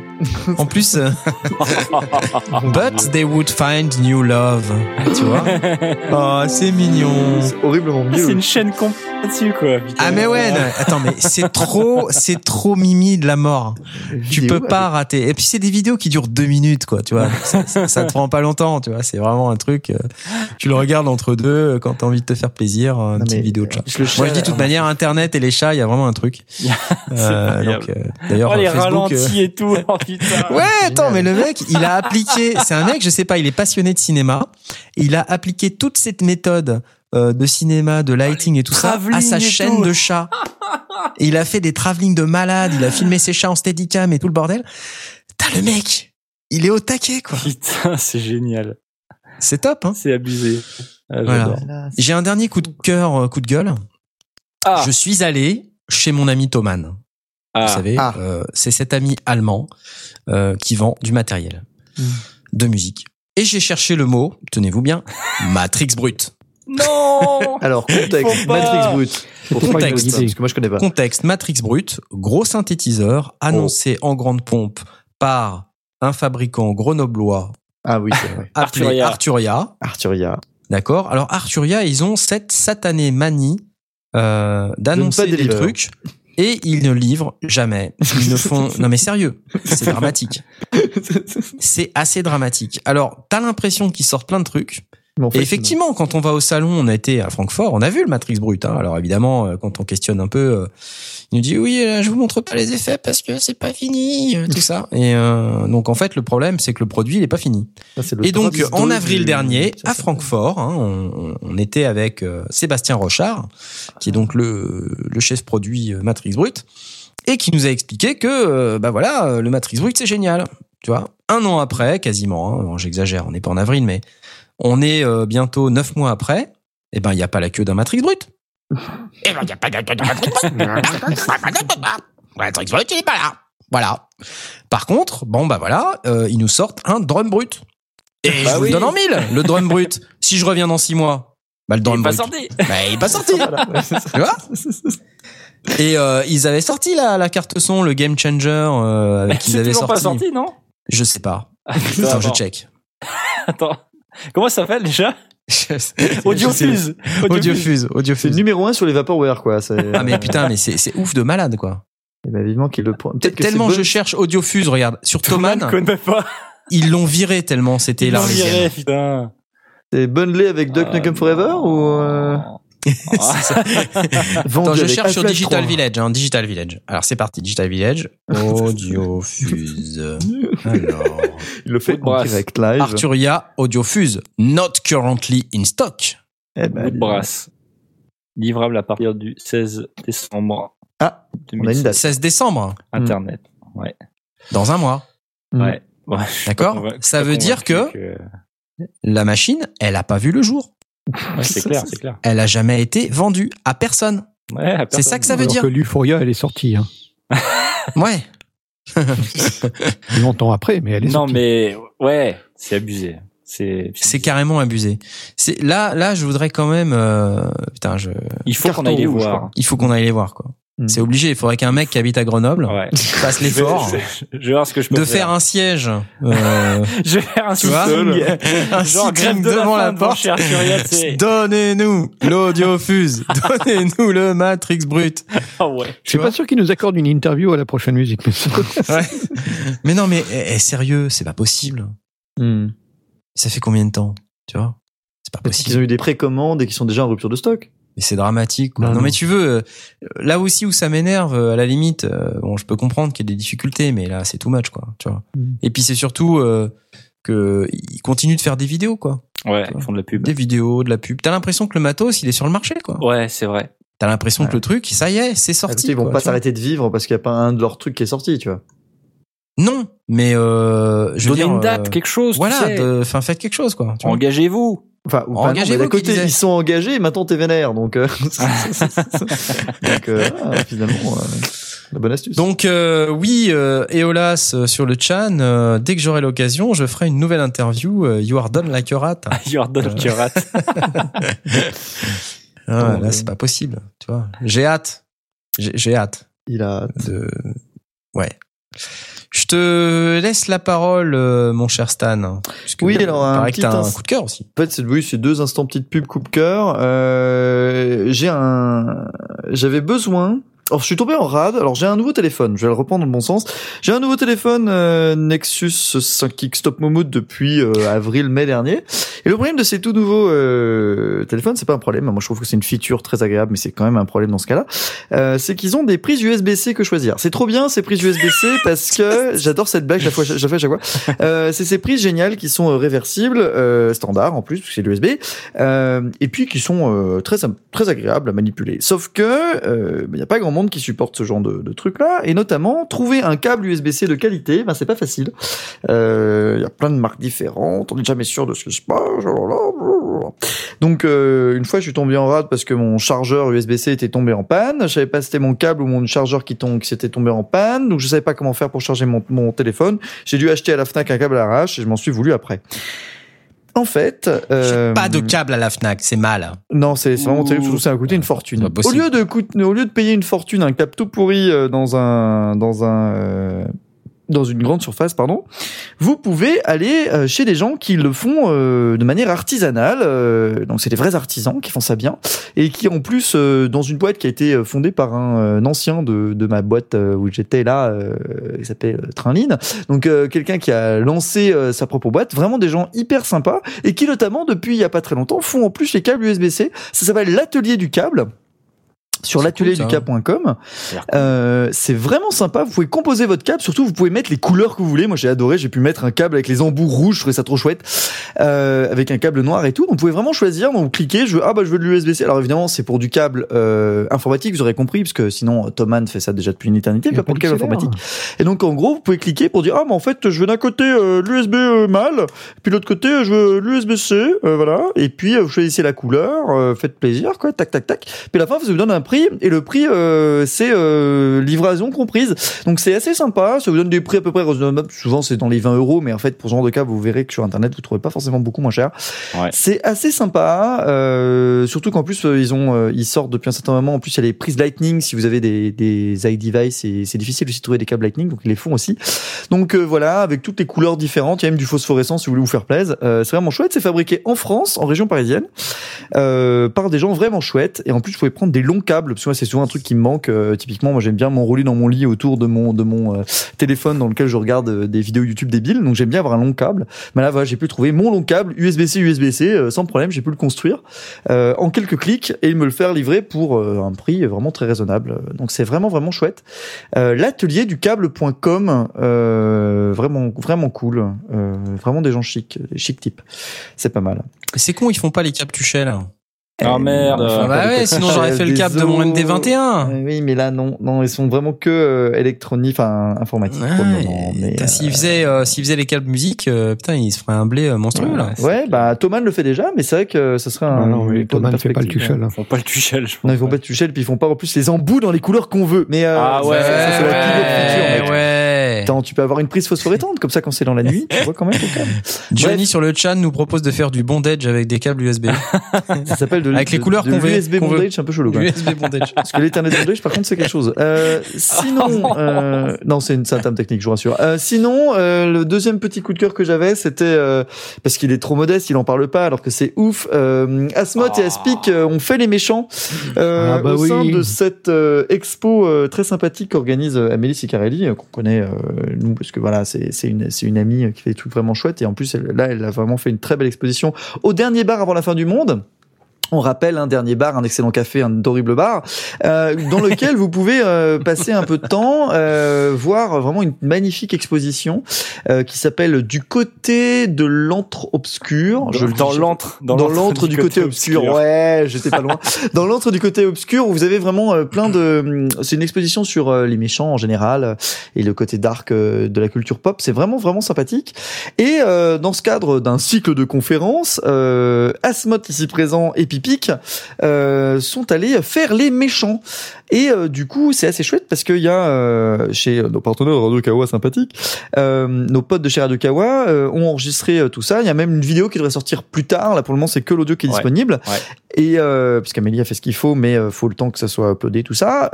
En plus, euh, but they would find new love. Tu vois Oh, c'est mignon. C'est horriblement C'est mieux. une chaîne complète quoi. putain. Ah mais ouais, non, attends mais c'est trop, c'est trop mimi de la mort. Tu peux pas rater. Et puis c'est des vidéos qui durent deux minutes quoi, tu vois. Ça, ça, ça te prend pas longtemps, tu vois. C'est vraiment un truc. euh, tu le regardes entre deux euh, quand t'as envie de te faire plaisir, une Non, petite vidéo de chat. Moi je dis de toute manière Internet et les chats, il y a vraiment un truc. Euh, donc euh, d'ailleurs Oh, les Facebook. euh, ralentis et tout. Oh, putain. Ouais, attends, mais le mec, il a appliqué. C'est un mec, je sais pas, il est passionné de cinéma. Et il a appliqué toute cette méthode euh, de cinéma, de lighting et tout ça à sa chaîne tout. de chats. Et il a fait des travelling de malade. Il a filmé ses chats en steadicam et tout le bordel. T'as le mec, il est au taquet quoi. Putain, c'est génial. C'est top. Hein C'est abusé. Ah, Voilà. J'ai un dernier coup de cœur, euh, coup de gueule. Ah, Je suis allé chez mon ami Thoman. Ah. Vous savez, Ah. euh, c'est cet ami allemand euh, qui vend du matériel Mm. de musique. Et j'ai cherché le mot, tenez-vous bien, Matrix Brut. Non Alors, contexte. Matrix Brut. Pour idée. Parce que moi, je connais pas. Contexte Matrix Brut, gros synthétiseur annoncé en grande pompe par un fabricant grenoblois Ah oui, c'est vrai. appelé Arturia. Arturia. Arturia. D'accord. Alors Arturia, ils ont cette satanée manie euh, d'annoncer des trucs et ils ne livrent jamais. Ils ne font. Non mais sérieux, c'est dramatique. C'est assez dramatique. Alors t'as l'impression qu'ils sortent plein de trucs. Mais en fait, Et effectivement, quand on va au salon, on a été à Francfort, on a vu le Matrix Brut. Hein. Alors évidemment, euh, quand on questionne un peu, euh, il nous dit oui, euh, je vous montre pas les effets parce que c'est pas fini, tout ça. Et euh, donc en fait, le problème, c'est que le produit, il est pas fini. Et donc en avril du- dernier, à Francfort, hein, on, on était avec euh, Sébastien Rochard, qui est donc le, le chef produit Matrix Brut, et qui nous a expliqué que euh, bah voilà, le Matrix Brut, c'est génial. Tu vois, un an après, quasiment. Hein, bon, J'exagère, on n'est pas en avril, mais on est euh, bientôt neuf mois après. Eh ben, il n'y a pas la queue d'un Matrix Brut. Eh ben, il n'y a pas la queue d'un Matrix Brut. Matrix Brut, il est pas là. Voilà. Par contre, bon bah voilà, euh, ils nous sortent un drum brut. Et Bah je vous le donne en mille, le drum brut. Si je reviens dans six mois, bah le Il drum est pas brut, sorti. bah, il est pas sorti. Voilà, ouais. Tu vois? Et euh, ils avaient sorti la, la carte son, le game changer euh, avec qu'ils C'est avaient toujours sorti. pas sorti, non? Je sais pas. Ah, putain, Attends, je check. Attends. Comment ça s'appelle déjà Audiofuse. Audiofuse, C'est Audiofuse. numéro un sur les Vaporware, quoi. C'est- Ah mais putain, mais c'est c'est ouf de malade quoi. Eh ben, vivement qu'il le prend. Peut-être Tellement je bon- cherche Audiofuse, regarde, sur Thomas Thoman, ne connaît pas. ils l'ont viré tellement c'était l'ont viré, putain. C'est bundlé avec Duck Ah, Nukem Forever ou euh, Attends, je cherche sur Digital 3? Village, hein, Digital Village. Alors c'est parti, Digital Village. Audiofuse. Alors, Il le fait en brasse. direct live. Arturia Audiofuse, not currently in stock. Eh ben, Woodbrass. Livrable à partir du 16 décembre Ah, on a une 2016. date. 16 décembre, Internet. Ouais. dans un mois. Mm. Ouais. D'accord Ça veut dire convaincu La machine, elle a pas vu le jour. Ouais, c'est clair, c'est clair. Elle a jamais été vendue à personne. Ouais, à C'est personne. ça que ça veut Alors dire. que l'Euphoria, elle est sortie. Hein. Ouais. Longtemps après, mais elle est Non, sortie. mais ouais, c'est abusé. C'est. C'est carrément abusé. C'est là, là, je voudrais quand même. euh, putain, je. Il faut qu'on aille les voir. Il faut qu'on aille les voir, quoi. Mm. C'est obligé. Il faudrait qu'un mec qui habite à Grenoble Ouais. fasse Je vais- l'effort de faire un siège. euh, Je vais faire un sous-sol. un Genre grève de la devant la devant porte. Donnez-nous l'audiofuse. Donnez-nous le Matrix brut. Ah ouais. Je suis pas sûr qu'ils nous accordent une interview à la prochaine musique. Mais ça- Ouais. Mais non, mais eh, eh, sérieux, c'est pas possible. Hmm. Ça fait combien de temps, tu vois? C'est pas possible. ont eu des précommandes et qu'ils sont déjà en rupture de stock. Mais c'est dramatique. Quoi. Non, mais tu veux, euh, là aussi où ça m'énerve, euh, à la limite, euh, bon, je peux comprendre qu'il y a des difficultés, mais là, c'est too much, quoi. Tu vois. Mm. Et puis c'est surtout euh, que ils continuent de faire des vidéos, quoi. Ouais, ils font de la pub. Des vidéos, de la pub. T'as l'impression que le matos, il est sur le marché, quoi. Ouais, c'est vrai. T'as l'impression Ouais. que le truc, ça y est, c'est sorti. ils vont quoi, pas s'arrêter de vivre parce qu'il n'y a pas un de leurs trucs qui est sorti, tu vois. Non, mais euh, je veux Donnez dire, une date, euh, quelque chose. tu Voilà, sais. de- enfin faites quelque chose quoi. tu. Engagez-vous. Enfin, ou pas, non, Engagez-vous, mais côté, ils sont engagés, et maintenant t'es vénère, donc, euh, donc euh, ah, finalement, euh, la bonne astuce. Donc euh, oui, euh, Eolas euh, sur le chan, euh, dès que j'aurai l'occasion, je ferai une nouvelle interview. euh, you are done like a rat. Jordan qui rate. Ah, Oh, là, ouais. c'est pas possible, tu vois. J'ai hâte. J'ai hâte il a, de. Ouais. Je te laisse la parole, euh, mon cher Stan. puisque Oui, alors, un petit un coup de cœur aussi. En fait, c'est oui, c'est deux instants petite pub coup de cœur. Euh, j'ai un, j'avais besoin. Alors, je suis tombé en rade. Alors, j'ai un nouveau téléphone. Je vais le reprendre dans le bon sens. J'ai un nouveau téléphone euh, Nexus 5X Top Momote depuis euh, avril-mai dernier. Et le problème de ces tout nouveaux euh, téléphones, c'est pas un problème. Moi, je trouve que c'est une feature très agréable, mais c'est quand même un problème dans ce cas-là. Euh, c'est qu'ils ont des prises USB-C que choisir. C'est trop bien ces prises USB-C parce que j'adore cette blague chaque fois, chaque fois, chaque fois. Euh, c'est ces prises géniales qui sont euh, réversibles, euh, standard en plus, parce que c'est l'USB, euh, et puis qui sont euh, très très agréables à manipuler. Sauf que il n'y a pas grand monde qui supporte ce genre de, de truc là, et notamment trouver un câble USB-C de qualité, ben c'est pas facile. Il y a plein de marques différentes, on n'est jamais sûr de ce qui se passe. Donc euh, une fois, je suis tombé en rade parce que mon chargeur USB-C était tombé en panne. Je savais pas si c'était mon câble ou mon chargeur qui, tombe, qui s'était tombé en panne, donc je savais pas comment faire pour charger mon, mon téléphone. J'ai dû acheter à la Fnac un câble à l'arrache et je m'en suis voulu après. En fait, euh, Pas de câble à la Fnac, c'est mal. non, c'est vraiment terrible. Surtout, ça a coûté une fortune. Au lieu de au lieu de payer une fortune, un câble tout pourri euh, dans un dans un euh, dans une grande surface, pardon, vous pouvez aller euh, chez des gens qui le font euh, de manière artisanale. euh, donc c'est des vrais artisans qui font ça bien et qui en plus dans une boîte qui a été fondée par un, ancien de, de ma boîte où j'étais là, il s'appelle Trainline. Donc quelqu'un qui a lancé sa propre boîte, vraiment des gens hyper sympas et qui notamment depuis il y a pas très longtemps font en plus les câbles USB-C. Ça s'appelle l'atelier du câble sur l'atelierducap.com. Euh, c'est vraiment sympa. Vous pouvez composer votre câble. Surtout, vous pouvez mettre les couleurs que vous voulez. Moi, j'ai adoré. J'ai pu mettre un câble avec les embouts rouges. Je trouvais ça trop chouette. Euh, avec un câble noir et tout. Donc, vous pouvez vraiment choisir. Donc, vous cliquez. Je veux, ah, bah, je veux de l'USB-C. Alors, évidemment, c'est pour du câble, euh, informatique. Vous aurez compris. Parce que sinon, Thomann fait ça déjà depuis une éternité. Pas pour le câble informatique. Et donc, en gros, vous pouvez cliquer pour dire, ah, mais en fait, je veux d'un côté, euh, l'USB euh, mâle. Puis, de l'autre côté, je veux l'USB-C. Euh, voilà. Et puis, euh, vous choisissez la couleur. euh, faites plaisir, quoi. Tac, tac, tac. Puis, à la fin, ça vous donne un prix. Et le prix, euh, c'est euh, livraison comprise. Donc c'est assez sympa, ça vous donne des prix à peu près raisonnables. Souvent c'est dans les 20 euros, mais en fait pour ce genre de câble, vous verrez que sur internet vous trouvez pas forcément beaucoup moins cher. Ouais. C'est assez sympa, euh, surtout qu'en plus ils ont, ils sortent depuis un certain moment. En plus il y a les prises Lightning si vous avez des des iDevice et c'est difficile aussi de trouver des câbles Lightning, donc ils les font aussi. Donc voilà, avec toutes les couleurs différentes, il y a même du phosphorescent si vous voulez vous faire plaisir. C'est vraiment chouette, c'est fabriqué en France, en région parisienne, par des gens vraiment chouettes. Et en plus, vous pouvez prendre des longs câbles, parce que c'est souvent un truc qui me manque. Euh, typiquement, moi, j'aime bien m'enrouler dans mon lit autour de mon euh, téléphone dans lequel je regarde euh, des vidéos YouTube débiles. Donc j'aime bien avoir un long câble. Mais là, voilà, j'ai pu trouver mon long câble USB-C, USB-C, sans problème. J'ai pu le construire en quelques clics et me le faire livrer pour un prix vraiment très raisonnable. Donc c'est vraiment vraiment chouette. L'atelier du câble.com, vraiment vraiment cool. Vraiment des gens chics, chic types. C'est pas mal. C'est con, ils font pas les câbles. Ah merde. Enfin, Ah bah ouais, sinon j'aurais fait le câble de mon Désolé. ND21. Euh, Oui, mais là non, non, ils sont vraiment que euh, électronique, enfin informatique pour le moment. Mais, putain, euh, s'ils faisaient, euh, s'ils faisaient les câbles musique, euh, putain, ils se feraient un blé euh, monstrueux là. ouais, bah Thomas le fait déjà, mais c'est vrai que ce serait un. Ah non, mais ne fait pas le Tuchel. ouais. hein. Ils font pas le tuchel, je pense. Non, ils font pas de tuchel, puis ils font pas en plus les embouts dans les couleurs qu'on veut. Mais euh, Ah ouais, ça, ça, c'est la pire feature, mec. ouais. Attends, tu peux avoir une prise phosphorescente, comme ça quand c'est dans la nuit, tu vois quand même câble. Johnny Bref. sur le chat nous propose de faire du bondage avec des câbles USB. Ça s'appelle de Avec les couleurs qu'on veut- veut. bondage, c'est un peu chelou. Quoi. USB bondage. Parce que l'Ethernet bondage, par contre, c'est quelque chose. Euh, sinon, euh, non, c'est une c'est un terme technique, je vous rassure. Euh, sinon, euh, le deuxième petit coup de cœur que j'avais, c'était euh, parce qu'il est trop modeste, il en parle pas, alors que c'est ouf. Euh, Asmod et Aspic euh, ont fait les méchants euh, Ah bah au oui. sein de cette euh, expo euh, très sympathique qu'organise euh, Amélie Sicarelli, euh, qu'on connaît euh, nous, parce que voilà, c'est une une amie euh, qui fait des trucs vraiment chouettes et en plus, elle, là, elle a vraiment fait une très belle exposition au dernier bar avant la fin du monde. On rappelle un dernier bar, un excellent café, un horrible bar, euh, dans lequel vous pouvez euh, passer un peu de temps, euh, voir vraiment une magnifique exposition euh, qui s'appelle Du côté de l'antre obscur. Je, dans l'antre, dans, l'antre du, côté, obscur. Ouais, j'étais pas loin. dans l'antre du côté obscur, où vous avez vraiment euh, plein de. C'est une exposition sur euh, les méchants en général et le côté dark de la culture pop. C'est vraiment vraiment sympathique. Et euh, dans ce cadre d'un cycle de conférences, euh, Asmod ici présent et Pipic euh, sont allés faire les méchants. Et euh, du coup, c'est assez chouette parce qu'il y a euh, chez nos partenaires Radio Kawa sympathiques, nos potes de chez Radio Kawa ont enregistré tout ça. Il y a même une vidéo qui devrait sortir plus tard. Là, pour le moment, c'est que l'audio qui est Ouais. disponible. Ouais. Et puisqu'Amélie a fait ce qu'il faut, mais faut le temps que ça soit uploadé, tout ça.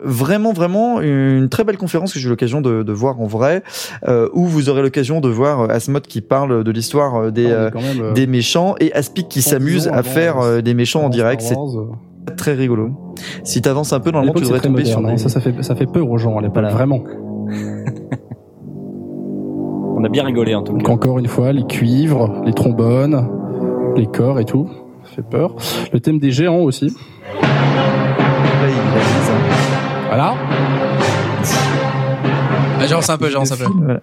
Vraiment, vraiment une très belle conférence que j'ai eu l'occasion de, de voir en vrai, euh, où vous aurez l'occasion de voir Asmod qui parle de l'histoire euh, des quand même, euh, des méchants et Aspic qui 110 s'amuse à faire euh, des méchants en direct. C'est euh. très rigolo. Si t'avances un peu dans le monde, tu devrais tomber moderne, sur hein. des... ça, ça fait, ça fait peur aux gens à l'époque, Voilà. vraiment. On a bien rigolé en tout Donc cas. encore une fois, les cuivres, les trombones, les corps et tout, ça fait peur. Le thème des géants aussi. Hein. Voilà. Ah, J'avance un peu, j'avance un peu. Voilà.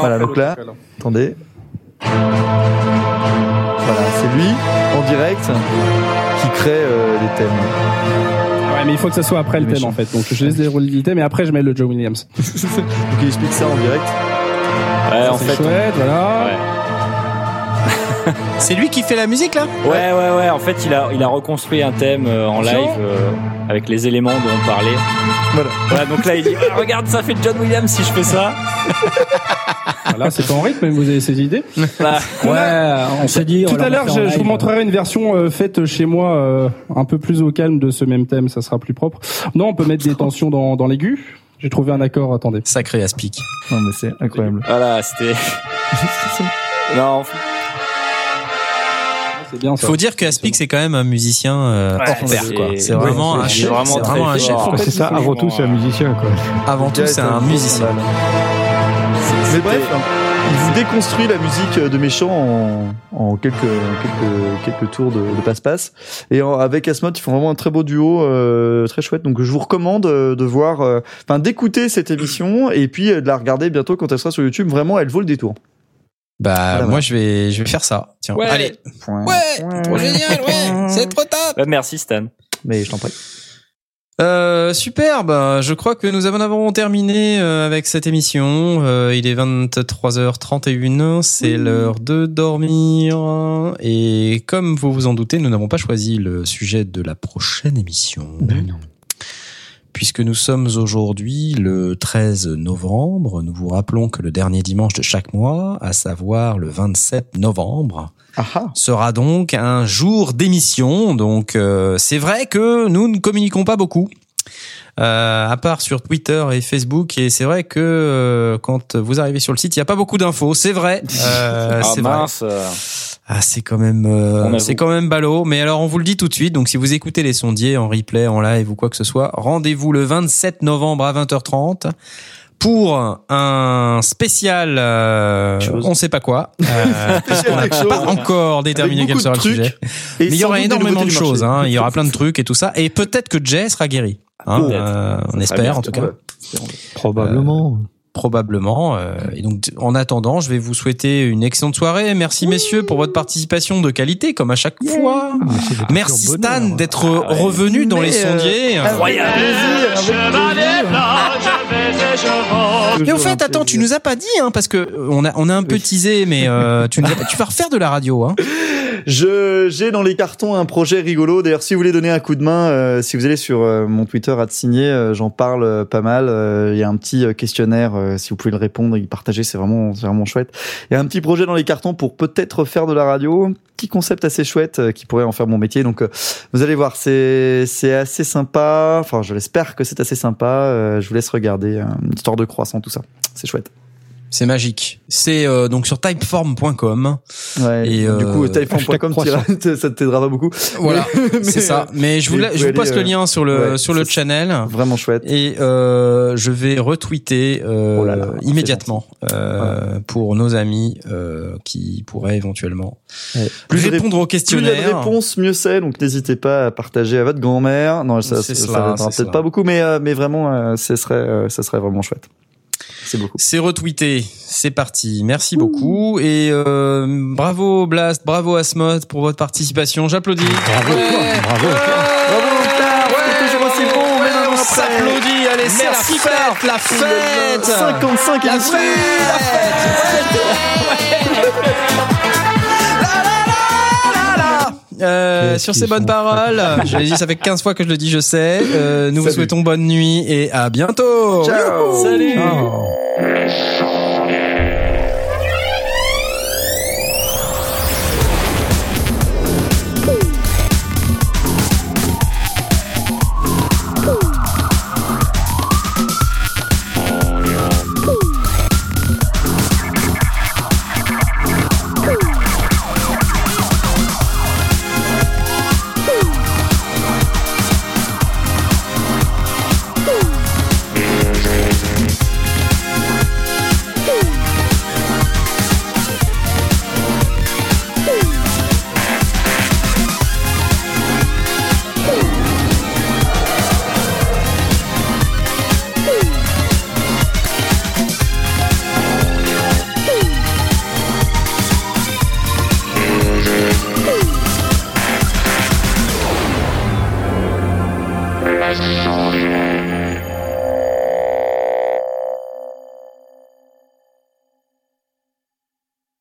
Voilà, donc là, attendez. Voilà, c'est lui, en direct, qui crée euh, les thèmes. Ouais, mais il faut que ça soit après le thème en fait. Donc je laisse dérouler le thème et après je mets le Joe Williams. donc il explique ça en direct. Ouais, en fait. chouette, voilà. Ouais. C'est lui qui fait la musique là Ouais, ouais, ouais. En fait, il a, il a reconstruit un thème euh, en live euh, avec les éléments dont on parlait. Voilà. Voilà, donc là, il dit Ah, Regarde, ça fait John Williams si je fais ça. Voilà, c'est pas en rythme, mais vous avez ces idées. Bah, Ouais, on s'est dit. Tout à l'heure, je, vous montrerai une version euh, faite chez moi, euh, un peu plus au calme de ce même thème, ça sera plus propre. Non, on peut mettre des tensions dans, dans l'aigu. J'ai trouvé un accord, attendez. Sacré Aspic. Non mais c'est incroyable. voilà, c'était. non, C'est bien ça. Faut dire que Aspic c'est quand même un musicien euh, Ouais, hors pair c'est- quoi. C'est vraiment un chef. vraiment vraiment un chef. C'est ça, avant tout, c'est un musicien, quoi. Avant tout, c'est un musicien. Mais bref, il vous déconstruit la musique de méchant en, en quelques, quelques, quelques tours de, de passe-passe. Et en- avec Asmod, ils font vraiment un très beau duo, euh, très chouette. Donc je vous recommande euh, de voir, euh, enfin d'écouter cette émission et puis euh, de la regarder bientôt quand elle sera sur YouTube. Vraiment, elle vaut le détour. Bah Voilà, moi voilà. je vais je vais faire ça. Tiens. Ouais. Allez. Ouais, trop génial, ouais, c'est trop top. Bah, merci Stan. Mais je t'en prie. Euh, super, bah, je crois que nous en avons terminé euh, avec cette émission. Euh, il est 23h31, c'est l'heure de dormir. Et comme vous vous en doutez, nous n'avons pas choisi le sujet de la prochaine émission. Puisque nous sommes aujourd'hui le 13 novembre, nous vous rappelons que le dernier dimanche de chaque mois, à savoir le 27 novembre, sera donc un jour d'émission. Donc euh, c'est vrai que nous ne communiquons pas beaucoup. Euh, à part sur Twitter et Facebook, et c'est vrai que euh, quand vous arrivez sur le site, il n'y a pas beaucoup d'infos. C'est vrai, euh, ah c'est vrai. mince. euh, Ah, c'est quand même, euh, On c'est quand même ballot. Mais alors, on vous le dit tout de suite. Donc, si vous écoutez les sondiers en replay, en live ou quoi que ce soit, rendez-vous le 27 novembre à 20h30 pour un spécial, euh, on sait pas quoi. Euh, puisqu'on n'a pas encore déterminé quel sera le sujet. Et Mais il y aura énormément de choses. Hein. Il y aura plein de trucs et tout ça. Et peut-être que Jay sera guéri. Hein, euh, on espère en tout cas. Probablement. Probablement. euh, et donc, en attendant, je vais vous souhaiter une excellente soirée. Merci, messieurs, pour votre participation de qualité, comme à chaque fois. Ah, Merci, pur Stan, d'être Ah ouais. revenu dans Mais, les euh, sondiers. Incroyable. avec plaisir. Mais au fait, attends, tu nous as pas dit, hein, parce que euh, on a, on a un peu teasé, mais euh, tu, nous as tu vas refaire de la radio, hein. Je j'ai dans les cartons un projet rigolo. D'ailleurs, si vous voulez donner un coup de main, euh, si vous allez sur euh, mon Twitter à signer, euh, j'en parle euh, pas mal. Euh, Il y a un petit euh, questionnaire, si vous pouvez le répondre et le partager, c'est vraiment c'est vraiment chouette. Il y a un petit projet dans les cartons pour peut-être faire de la radio, petit concept assez chouette qui pourrait en faire mon métier. Donc vous allez voir, c'est c'est assez sympa. Enfin, je l'espère que c'est assez sympa. Je vous laisse regarder une histoire de croissant, tout ça. C'est chouette. C'est magique. C'est euh, donc sur typeform.com. Ouais. Et, du coup, euh, typeform.com, ça t'aidera pas beaucoup. Voilà, Mais- c'est ça. Mais je vous, la- je vous poste aller, le lien sur le ouais, sur le ça, channel. Vraiment chouette. Et euh, je vais retweeter euh, Oh là là, immédiatement euh, pour nos amis euh, qui pourraient éventuellement Ouais. Plus répondre au Plus il y a de réponses, mieux c'est. Donc n'hésitez pas à partager à votre grand-mère. Non, ça, ça, ça c'est peut-être pas beaucoup, mais euh, mais vraiment, euh, ce serait euh, ça serait vraiment chouette. C'est beaucoup. C'est retweeté, c'est parti. Merci beaucoup et euh, bravo Blast, bravo Asmod pour votre participation. J'applaudis. Bravo, Ouais. bravo. Bravo, Octave, Ouais. toujours aussi bon. Ouais, on s'applaudit. Allez, c'est la Merci, fête, la fête. 55 La fête, la fête. Euh, sur ces bonnes paroles, je l'ai dit, ça fait 15 fois que je le dis, je sais. Euh, nous vous souhaitons bonne nuit et à bientôt. Ciao. Salut. Ciao.